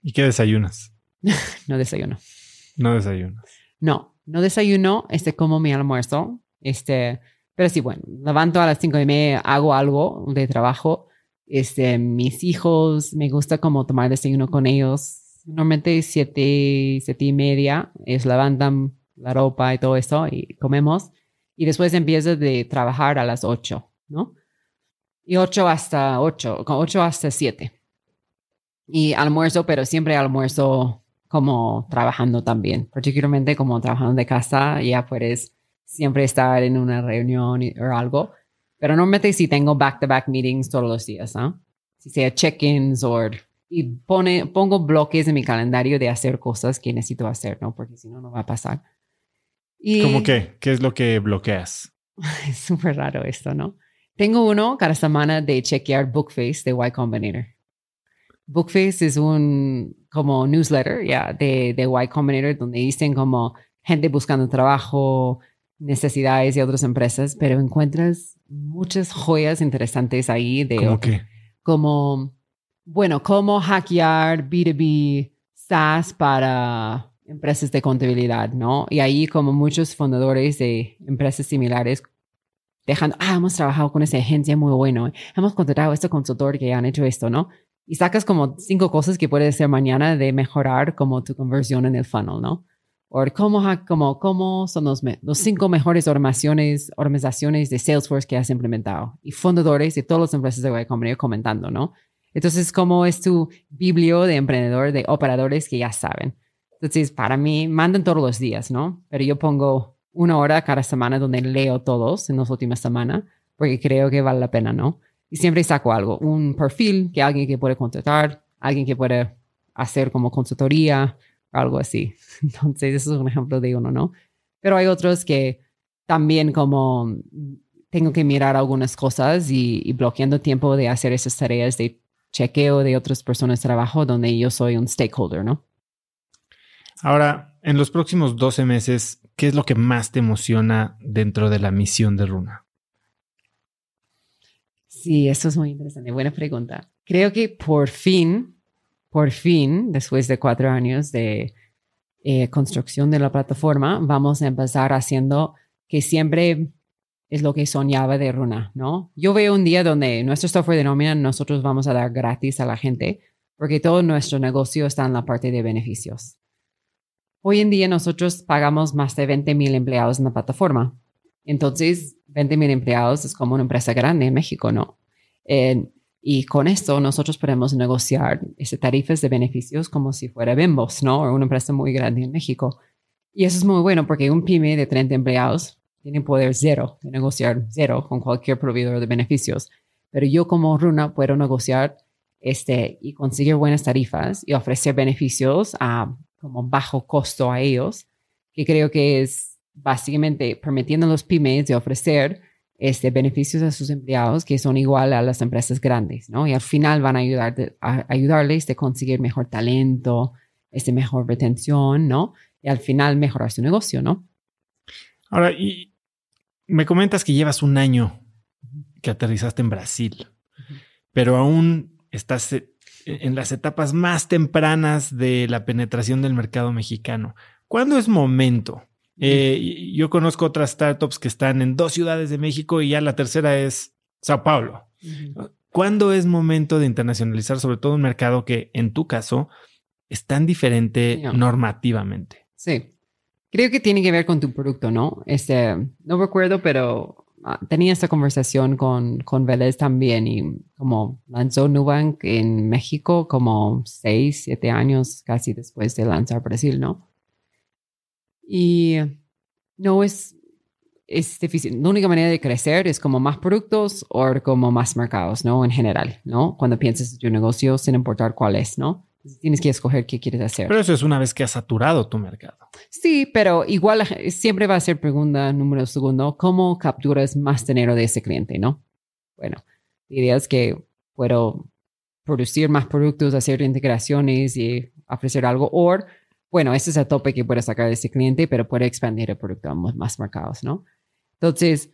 S1: ¿Y qué desayunas?
S2: no desayuno.
S1: No desayunas.
S2: No, no desayuno, este como mi almuerzo, este, pero sí, bueno, levanto a las cinco y media, hago algo de trabajo, este, mis hijos, me gusta como tomar desayuno con ellos. Normalmente siete, siete y media, ellos levantan la ropa y todo eso y comemos. Y después empiezo de trabajar a las ocho, ¿no? Y ocho hasta ocho, ocho hasta siete. Y almuerzo, pero siempre almuerzo como trabajando también, particularmente como trabajando de casa, ya puedes siempre estar en una reunión o algo pero normalmente si tengo back-to-back meetings todos los días, ¿no? Si sea check-ins o y pone, pongo bloques en mi calendario de hacer cosas que necesito hacer, ¿no? Porque si no, no va a pasar.
S1: Y ¿Cómo qué? ¿Qué es lo que bloqueas?
S2: Es súper raro esto, ¿no? Tengo uno cada semana de chequear Bookface de Y Combinator. Bookface es un como newsletter ya de, de Y Combinator donde dicen como gente buscando trabajo, necesidades de otras empresas, pero encuentras muchas joyas interesantes ahí de
S1: ¿Cómo qué?
S2: como bueno, cómo hackear B2B SaaS para empresas de contabilidad, ¿no? Y ahí como muchos fundadores de empresas similares dejando, ah, hemos trabajado con esa agencia muy bueno, hemos contratado a este consultor que han hecho esto, ¿no? Y sacas como cinco cosas que puedes hacer mañana de mejorar como tu conversión en el funnel, ¿no? O cómo, cómo, cómo son los, los cinco mejores organizaciones, organizaciones de Salesforce que has implementado. Y fundadores de todas las empresas de Combinator comentando, ¿no? Entonces, como es tu biblio de emprendedor, de operadores que ya saben. Entonces, para mí, mandan todos los días, ¿no? Pero yo pongo una hora cada semana donde leo todos en las últimas semanas, porque creo que vale la pena, ¿no? Y siempre saco algo, un perfil que alguien que puede contratar, alguien que puede hacer como consultoría, algo así. Entonces, eso es un ejemplo de uno, ¿no? Pero hay otros que también como tengo que mirar algunas cosas y, y bloqueando tiempo de hacer esas tareas de chequeo de otras personas de trabajo donde yo soy un stakeholder, ¿no?
S1: Ahora, en los próximos 12 meses, ¿qué es lo que más te emociona dentro de la misión de Runa?
S2: Sí, eso es muy interesante. Buena pregunta. Creo que por fin, por fin, después de cuatro años de eh, construcción de la plataforma, vamos a empezar haciendo que siempre es lo que soñaba de Runa, ¿no? Yo veo un día donde nuestro software de nómina nosotros vamos a dar gratis a la gente porque todo nuestro negocio está en la parte de beneficios. Hoy en día nosotros pagamos más de 20 mil empleados en la plataforma. Entonces, 20 mil empleados es como una empresa grande en México, ¿no? Y con esto nosotros podemos negociar ese tarifas de beneficios como si fuera Bimbos, ¿no? O una empresa muy grande en México. Y eso es muy bueno porque un pyme de 30 empleados tienen poder cero de negociar cero con cualquier proveedor de beneficios. Pero yo como Runa puedo negociar este, y conseguir buenas tarifas y ofrecer beneficios a como bajo costo a ellos, que creo que es básicamente permitiendo a los pymes de ofrecer este, beneficios a sus empleados que son igual a las empresas grandes, ¿no? Y al final van a, ayudar a ayudarles a conseguir mejor talento, este, mejor retención, ¿no? Y al final mejorar su negocio, ¿no?
S1: Ahora, y me comentas que llevas un año que aterrizaste en Brasil, pero aún estás e, en las etapas más tempranas de la penetración del mercado mexicano. ¿Cuándo es momento? Eh, yo conozco otras startups que están en dos ciudades de México y ya la tercera es Sao Paulo. ¿Cuándo es momento de internacionalizar, sobre todo un mercado que en tu caso es tan diferente normativamente?
S2: Sí. Creo que tiene que ver con tu producto, ¿no? Este, no recuerdo, pero ah, tenía esta conversación con, con Vélez también y como lanzó Nubank en México como seis, siete años casi después de lanzar Brasil, ¿no? Y no es, es difícil. La única manera de crecer es como más productos o como más mercados, ¿no? En general, ¿no? Cuando piensas en tu negocio, sin importar cuál es, ¿no? Tienes que escoger qué quieres hacer.
S1: Pero eso es una vez que has saturado tu mercado.
S2: Sí, pero igual siempre va a ser pregunta número segundo, ¿cómo capturas más dinero de ese cliente, no? Bueno, la idea es que puedo producir más productos, hacer integraciones y ofrecer algo, o, bueno, ese es el tope que puedo sacar ese cliente, pero puede expandir el producto a más mercados, ¿no? Entonces,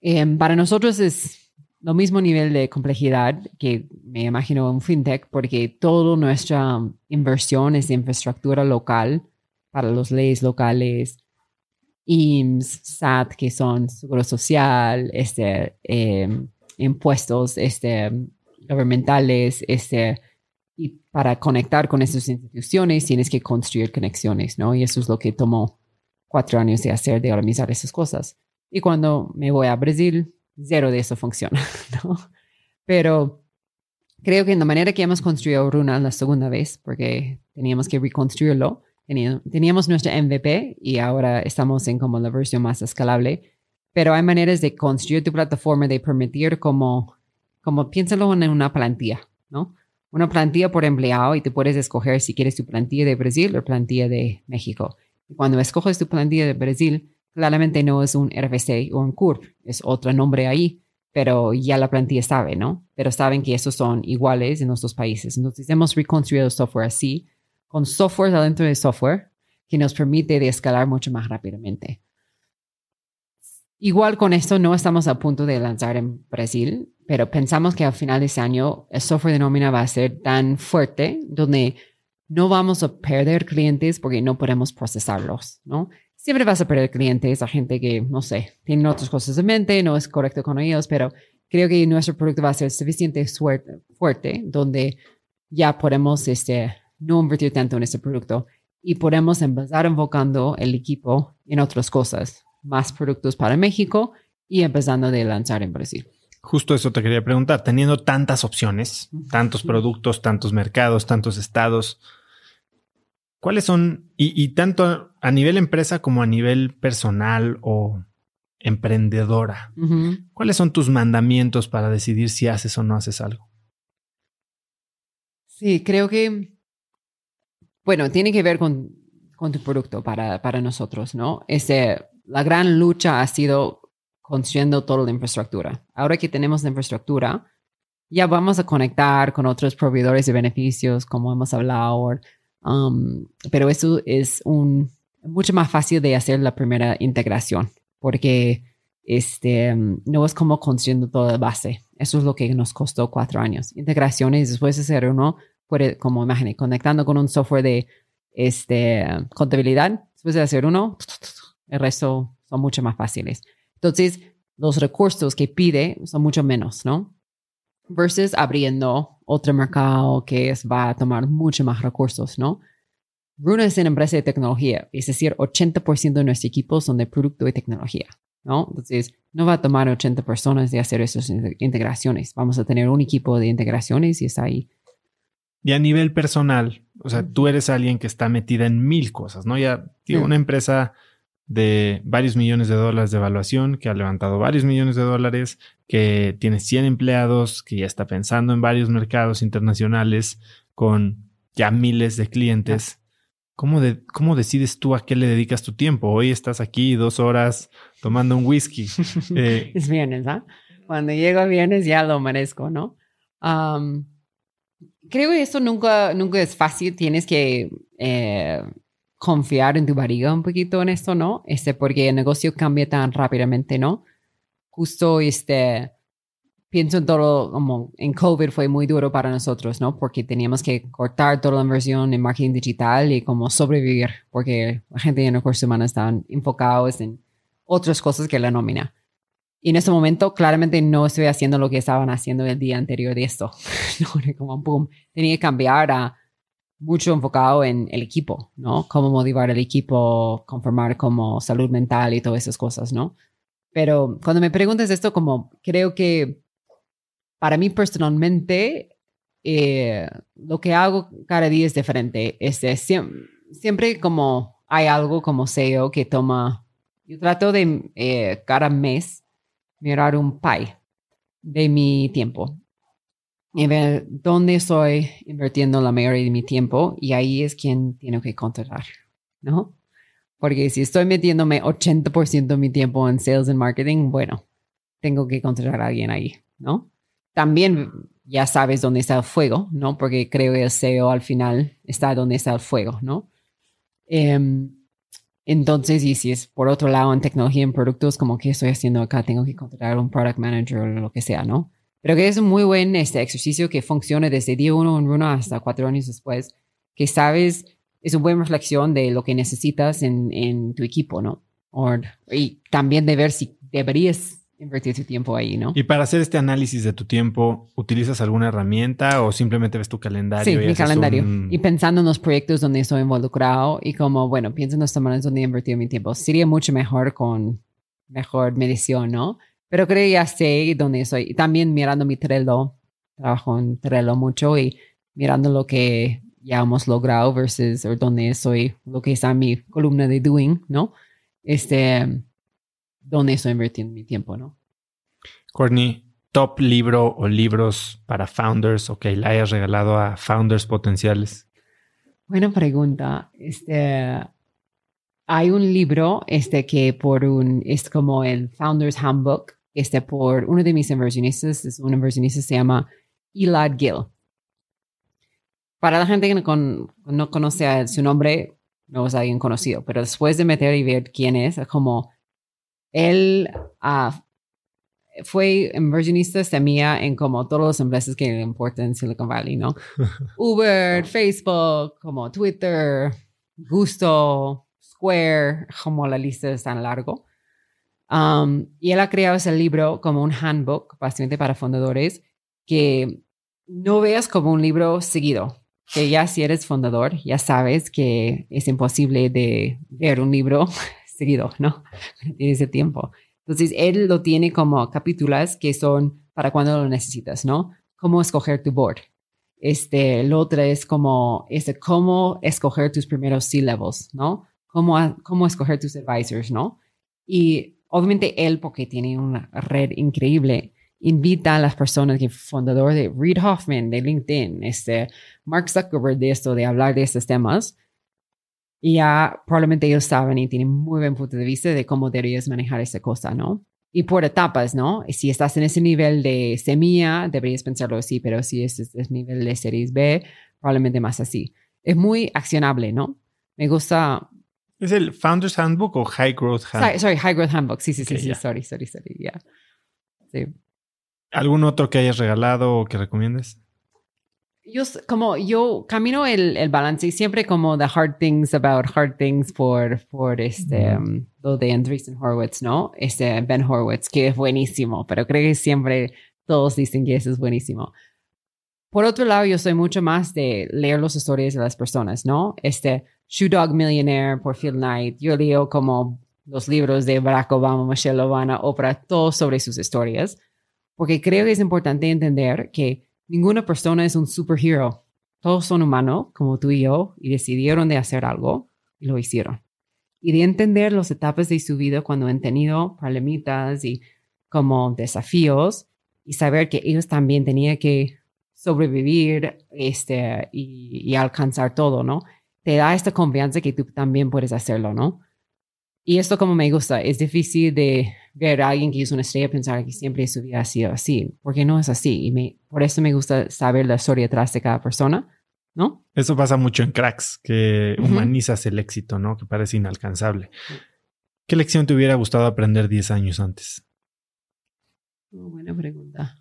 S2: em, para nosotros es lo mismo nivel de complejidad que me imagino un fintech, porque toda nuestra inversión es de infraestructura local para los leyes locales, IMSS, SAT, que son seguro social, este, em, impuestos este, gubernamentales, este, y para conectar con esas instituciones tienes que construir conexiones, ¿no? Y eso es lo que tomó cuatro años de hacer, de organizar esas cosas. Y cuando me voy a Brasil, cero de eso funciona, ¿no? Pero creo que en la manera que hemos construido Runa la segunda vez, porque teníamos que reconstruirlo, teníamos nuestra MVP y ahora estamos en como la versión más escalable, pero hay maneras de construir tu plataforma, de permitir como, como piénsalo en una plantilla, ¿no? Una plantilla por empleado y tú puedes escoger si quieres tu plantilla de Brasil o plantilla de México. Y cuando escoges tu plantilla de Brasil, claramente no es un RFC o un CURP, es otro nombre ahí, pero ya la plantilla sabe, ¿no? Pero saben que esos son iguales en nuestros países. Entonces hemos reconstruido el software así, con software adentro de software, que nos permite de escalar mucho más rápidamente. Igual con esto no estamos a punto de lanzar en Brasil, pero pensamos que al final de ese año el software de nómina va a ser tan fuerte donde no vamos a perder clientes porque no podemos procesarlos, ¿no? Siempre vas a perder clientes a gente que, no sé, tienen otras cosas en mente, no es correcto con ellos, pero creo que nuestro producto va a ser suficiente fuerte donde ya podemos este, no invertir tanto en este producto y podemos empezar enfocando el equipo en otras cosas, más productos para México y empezando de lanzar en Brasil.
S1: Justo eso te quería preguntar, teniendo tantas opciones, tantos productos, tantos mercados, tantos estados, ¿cuáles son, y, tanto a nivel empresa como a nivel personal o emprendedora, cuáles son tus mandamientos para decidir si haces o no haces algo?
S2: Sí, creo que, bueno, tiene que ver con, con tu producto para, para nosotros, ¿no? Ese, la gran lucha ha sido construyendo toda la infraestructura. Ahora que tenemos la infraestructura, ya vamos a conectar con otros proveedores de beneficios, como hemos hablado, um, pero eso es mucho más fácil de hacer la primera integración, porque este, no es como construyendo toda la base. Eso es lo que nos costó cuatro años. Integraciones, después de hacer uno, puede, como imagínate, conectando con un software de este, contabilidad, después de hacer uno, el resto son mucho más fáciles. Entonces, los recursos que pide son mucho menos, ¿no? Versus abriendo otro mercado que es, va a tomar mucho más recursos, ¿no? Runa es una empresa de tecnología, es decir, 80% de nuestro equipo son de producto y tecnología, ¿no? Entonces, no va a tomar 80 personas de hacer esas integraciones. Vamos a tener un equipo de integraciones y está ahí.
S1: Y a nivel personal, o sea, tú eres alguien que está metida en mil cosas, ¿no? Ya, digo, una empresa de varios millones de dólares de evaluación, que ha levantado varios millones de dólares, que tiene 100 empleados, que ya está pensando en varios mercados internacionales con ya miles de clientes. ¿Cómo, de, ¿Cómo decides tú a qué le dedicas tu tiempo? Hoy estás aquí dos horas tomando un whisky.
S2: Eh, es viernes, ¿ah? Cuando llego a viernes ya lo merezco, ¿no? creo que esto nunca, nunca es fácil. Tienes que eh, confiar en tu barriga un poquito en esto, ¿no? Este, porque el negocio cambia tan rápidamente, ¿no? Justo, este, pienso en todo, como en COVID fue muy duro para nosotros, ¿no? Porque teníamos que cortar toda la inversión en marketing digital y como sobrevivir, porque la gente en recursos humanos estaban enfocados en otras cosas que la nómina. Y en ese momento, claramente no estoy haciendo lo que estaban haciendo el día anterior de esto. como boom, tenía que cambiar a mucho enfocado en el equipo, ¿no? Cómo motivar al equipo, conformar como salud mental y todas esas cosas, ¿no? Pero cuando me preguntas esto, como creo que para mí personalmente, eh, lo que hago cada día es diferente. Este, siempre, siempre como hay algo como SEO que toma, yo trato de eh, cada mes mirar un pie de mi tiempo y ver dónde estoy invirtiendo la mayoría de mi tiempo y ahí es quien tengo que contratar, ¿no? Porque si estoy metiéndome 80% de mi tiempo en sales and marketing, bueno, tengo que contratar a alguien ahí, ¿no? También ya sabes dónde está el fuego, ¿no? Porque creo que el SEO al final está donde está el fuego, ¿no? Em, entonces, y si es por otro lado en tecnología, en productos, como que estoy haciendo acá, tengo que contratar a un product manager o lo que sea, ¿no? Pero que es un muy buen este ejercicio que funciona desde día uno en uno hasta cuatro años después, que sabes, es una buena reflexión de lo que necesitas en, en tu equipo, ¿no? y también de ver si deberías invertir tu tiempo ahí, ¿no?
S1: Y para hacer este análisis de tu tiempo, ¿utilizas alguna herramienta o simplemente ves tu calendario?
S2: Sí, mi calendario. Y pensando en los proyectos donde estoy involucrado y como, bueno, pienso en los tamaños donde he invertido mi tiempo. Sería mucho mejor con mejor medición, ¿no? Pero creo que ya sé dónde estoy. Y también mirando mi Trello, trabajo en Trello mucho y mirando lo que ya hemos logrado versus dónde estoy, lo que está en mi columna de doing, ¿no? Este, dónde estoy invirtiendo mi tiempo, ¿no?
S1: Courtney, top libro o libros para founders o que le hayas regalado a founders potenciales?
S2: Buena pregunta. Este, hay un libro este, que por un, es como el Founders Handbook, este, por uno de mis inversionistas, es un inversionista, se llama Elad Gill. Para la gente que no, no conoce su nombre, no es alguien conocido, pero después de meter y ver quién es, es como él uh, fue inversionista semilla en como todas las empresas que le importan Silicon Valley, ¿no? Uber, Facebook, como Twitter, Gusto, Square, como la lista es tan largo. Um, y él ha creado ese libro como un handbook, básicamente para fundadores, que no veas como un libro seguido, que ya si eres fundador, ya sabes que es imposible de ver un libro seguido, ¿no? Tienes el tiempo. Entonces, él lo tiene como capítulos que son para cuando lo necesitas, ¿no? Cómo escoger tu board. Este, el otro es como, este, cómo escoger tus primeros C-levels, ¿no? Cómo, cómo escoger tus advisors, ¿no? Y obviamente él, porque tiene una red increíble, invita a las personas que fundador de Reid Hoffman de LinkedIn, este, Mark Zuckerberg de esto, de hablar de estos temas. Y ya probablemente ellos saben y tienen muy buen punto de vista de cómo deberías manejar esa cosa, ¿no? Y por etapas, ¿no? Si estás en ese nivel de semilla, deberías pensarlo así, pero si es el nivel de Series B, probablemente más así. Es muy accionable, ¿no? Me gusta.
S1: ¿Es el Founders Handbook o High Growth Handbook?
S2: Sorry, High Growth Handbook. Sí, sí, sí, sí. Sorry, sorry, sorry. Yeah. Sí.
S1: ¿Algún otro que hayas regalado o que recomiendes?
S2: yo como yo camino el, el, balance y siempre como the hard things about hard things por, por este um, lo de Andreessen Horowitz, ¿no? Este Ben Horowitz, que es buenísimo, pero creo que siempre todos dicen que eso es buenísimo. Por otro lado, yo soy mucho más de leer las historias de las personas, ¿no? Este Shoe Dog Millionaire por Phil Knight. Yo leo como los libros de Barack Obama, Michelle Obama, Oprah, todos sobre sus historias, porque creo que es importante entender que Ninguna persona es un superhero. Todos son humanos, como tú y yo, y decidieron de hacer algo y lo hicieron. Y de entender las etapas de su vida cuando han tenido problemitas y como desafíos y saber que ellos también tenían que sobrevivir este, y alcanzar todo, ¿no? Te da esta confianza que tú también puedes hacerlo, ¿no? Y esto como me gusta, es difícil de ver a alguien que es una estrella pensar que siempre su vida ha sido así, porque no es así. Y me, por eso me gusta saber la historia detrás de cada persona, ¿no?
S1: Eso pasa mucho en cracks, que humanizas el éxito, ¿no? Que parece inalcanzable. ¿Qué lección te hubiera gustado aprender 10 años antes?
S2: Oh, buena pregunta.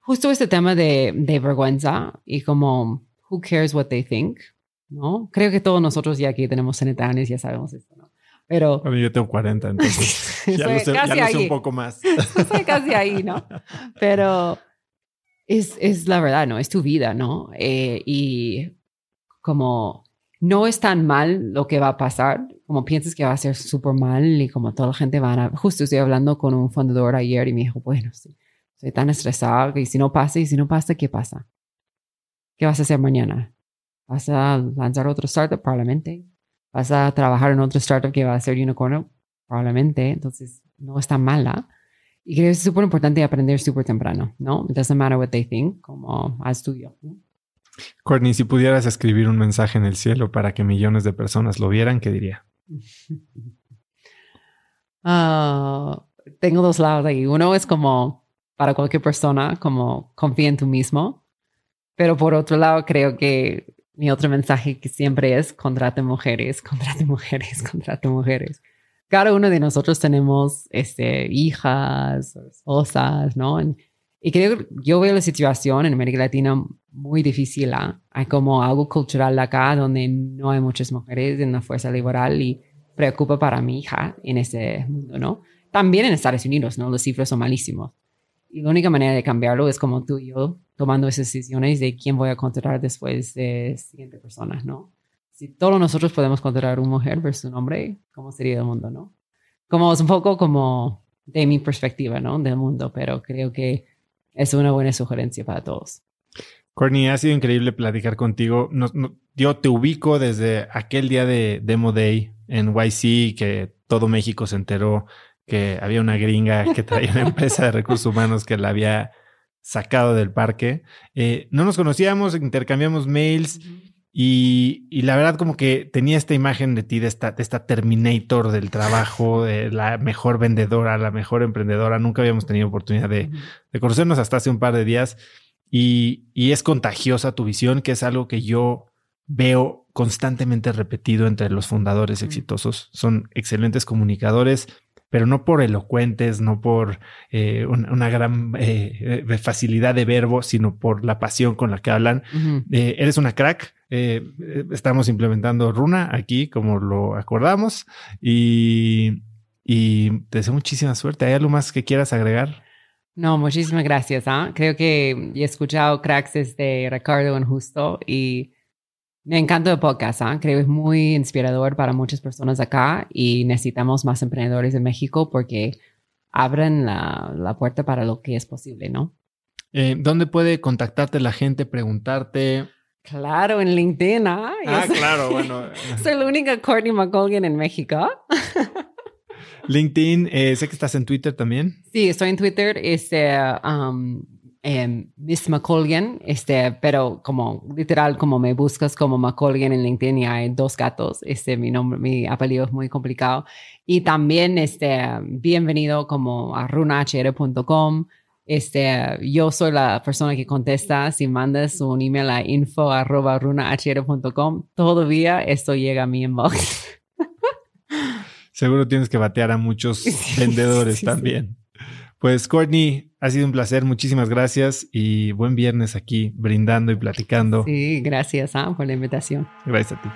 S2: Justo este tema de, de vergüenza y como, who cares what they think, ¿no? Creo que todos nosotros ya aquí tenemos 70 años ya sabemos esto, ¿no? Pero.
S1: Bueno, yo tengo 40, entonces ya, lo sé, ya lo sé un poco más.
S2: Estoy casi ahí, ¿no? Pero es, es la verdad, ¿no? Es tu vida, ¿no? Eh, y como no es tan mal lo que va a pasar, como piensas que va a ser súper mal y como toda la gente va a... Justo estoy hablando con un fundador ayer y me dijo, bueno, sí, estoy tan estresado y si no pasa, y si no pasa, ¿qué pasa? ¿Qué vas a hacer mañana? ¿Vas a lanzar otro startup? Probablemente vas a trabajar en otro startup que va a ser unicornio, probablemente, entonces no es tan mala. Y creo que es súper importante aprender súper temprano, ¿no? It doesn't matter what they think, como haz tuyo.
S1: Courtney, si pudieras escribir un mensaje en el cielo para que millones de personas lo vieran, ¿qué diría?
S2: Ah, tengo dos lados ahí. Uno es como para cualquier persona, como confía en tú mismo. Pero por otro lado, creo que mi otro mensaje que siempre es, contrate mujeres, contrate mujeres, contrate mujeres. Cada uno de nosotros tenemos este, hijas, esposas, ¿no? Y creo yo veo la situación en América Latina muy difícil. ¿ah? Hay como algo cultural acá donde no hay muchas mujeres en la fuerza laboral y preocupa para mi hija en ese mundo, ¿no? También en Estados Unidos, ¿no? Los cifras son malísimos. Y la única manera de cambiarlo es como tú y yo tomando esas decisiones de quién voy a contratar después de siguiente persona, ¿no? Si todos nosotros podemos contratar una mujer versus un hombre, ¿cómo sería el mundo, no? Como es un poco como de mi perspectiva, ¿no? Del mundo, pero creo que es una buena sugerencia para todos.
S1: Courtney, ha sido increíble platicar contigo. yo te ubico desde aquel día de Demo Day en YC que todo México se enteró que había una gringa que traía una empresa de recursos humanos que la había sacado del parque. Eh, no nos conocíamos, intercambiamos mails y, la verdad como que tenía esta imagen de ti, de esta, de esta Terminator del trabajo, de la mejor vendedora, la mejor emprendedora. Nunca habíamos tenido oportunidad de, conocernos hasta hace un par de días y, y es contagiosa tu visión, que es algo que yo veo constantemente repetido entre los fundadores exitosos. Son excelentes comunicadores, pero no por elocuentes, no por eh, una, gran eh, eh, facilidad de verbo, sino por la pasión con la que hablan. eres una crack. estamos implementando Runa aquí, como lo acordamos, y, y te deseo muchísima suerte. ¿Hay algo más que quieras agregar?
S2: No, muchísimas gracias. ¿ah? Creo que he escuchado cracks de Ricardo en Justo y me encanta el podcast, ¿ah? creo que es muy inspirador para muchas personas acá y necesitamos más emprendedores en México porque abren la, puerta para lo que es posible, ¿no?
S1: Eh, ¿Dónde puede contactarte la gente, preguntarte?
S2: Claro, en LinkedIn.
S1: ¿ah? Ah, claro, bueno.
S2: Soy la única Courtney McColgan en México.
S1: LinkedIn, eh, sé que estás en Twitter también.
S2: Sí, estoy en Twitter. Este, um, eh, Miss McColgan, este, pero como literal, como me buscas como McColgan en LinkedIn y hay dos gatos, este, mi nombre, mi apellido es muy complicado. Y también, este, bienvenido como a runahr.com. Este, yo soy la persona que contesta. Si mandas un email a info arroba runahr.com, todavía esto llega a mi inbox.
S1: Seguro tienes que batear a muchos vendedores también. Pues Courtney, ha sido un placer, muchísimas gracias y buen viernes aquí brindando y platicando.
S2: Sí, gracias ah, por la invitación.
S1: Gracias a ti.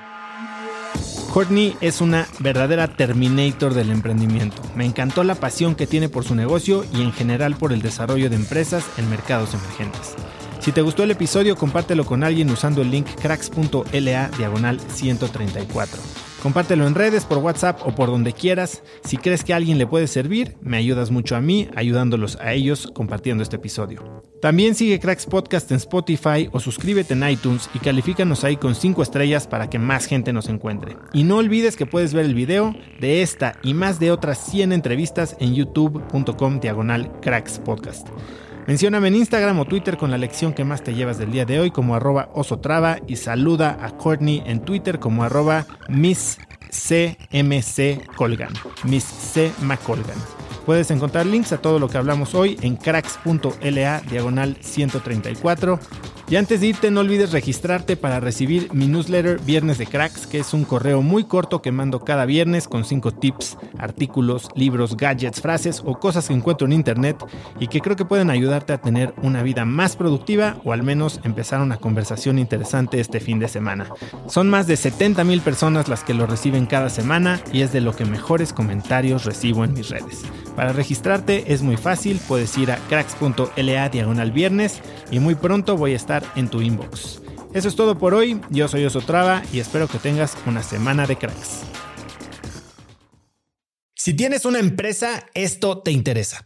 S1: Courtney es una verdadera Terminator del emprendimiento. Me encantó la pasión que tiene por su negocio y en general por el desarrollo de empresas en mercados emergentes. Si te gustó el episodio, compártelo con alguien usando el link cracks.la diagonal 134. Compártelo en redes, por WhatsApp o por donde quieras. Si crees que a alguien le puede servir, me ayudas mucho a mí, ayudándolos a ellos compartiendo este episodio. También sigue Cracks Podcast en Spotify o suscríbete en iTunes y califícanos ahí con 5 estrellas para que más gente nos encuentre. Y no olvides que puedes ver el video de esta y más de otras 100 entrevistas en youtube.com diagonal Cracks Podcast. Mencióname en Instagram o Twitter con la lección que más te llevas del día de hoy como arroba osotrava y saluda a Courtney en Twitter como arroba Miss CMC Colgan. Miss C. McColgan. Puedes encontrar links a todo lo que hablamos hoy en cracks.la diagonal 134 y antes de irte, no olvides registrarte para recibir mi newsletter Viernes de Cracks, que es un correo muy corto que mando cada viernes con 5 tips, artículos, libros, gadgets, frases o cosas que encuentro en internet y que creo que pueden ayudarte a tener una vida más productiva o al menos empezar una conversación interesante este fin de semana. Son más de 70 mil personas las que lo reciben cada semana y es de lo que mejores comentarios recibo en mis redes. Para registrarte es muy fácil, puedes ir a cracks.la diagonal viernes y muy pronto voy a estar en tu inbox. Eso es todo por hoy, yo soy Osotrava y espero que tengas una semana de cracks. Si tienes una empresa, esto te interesa.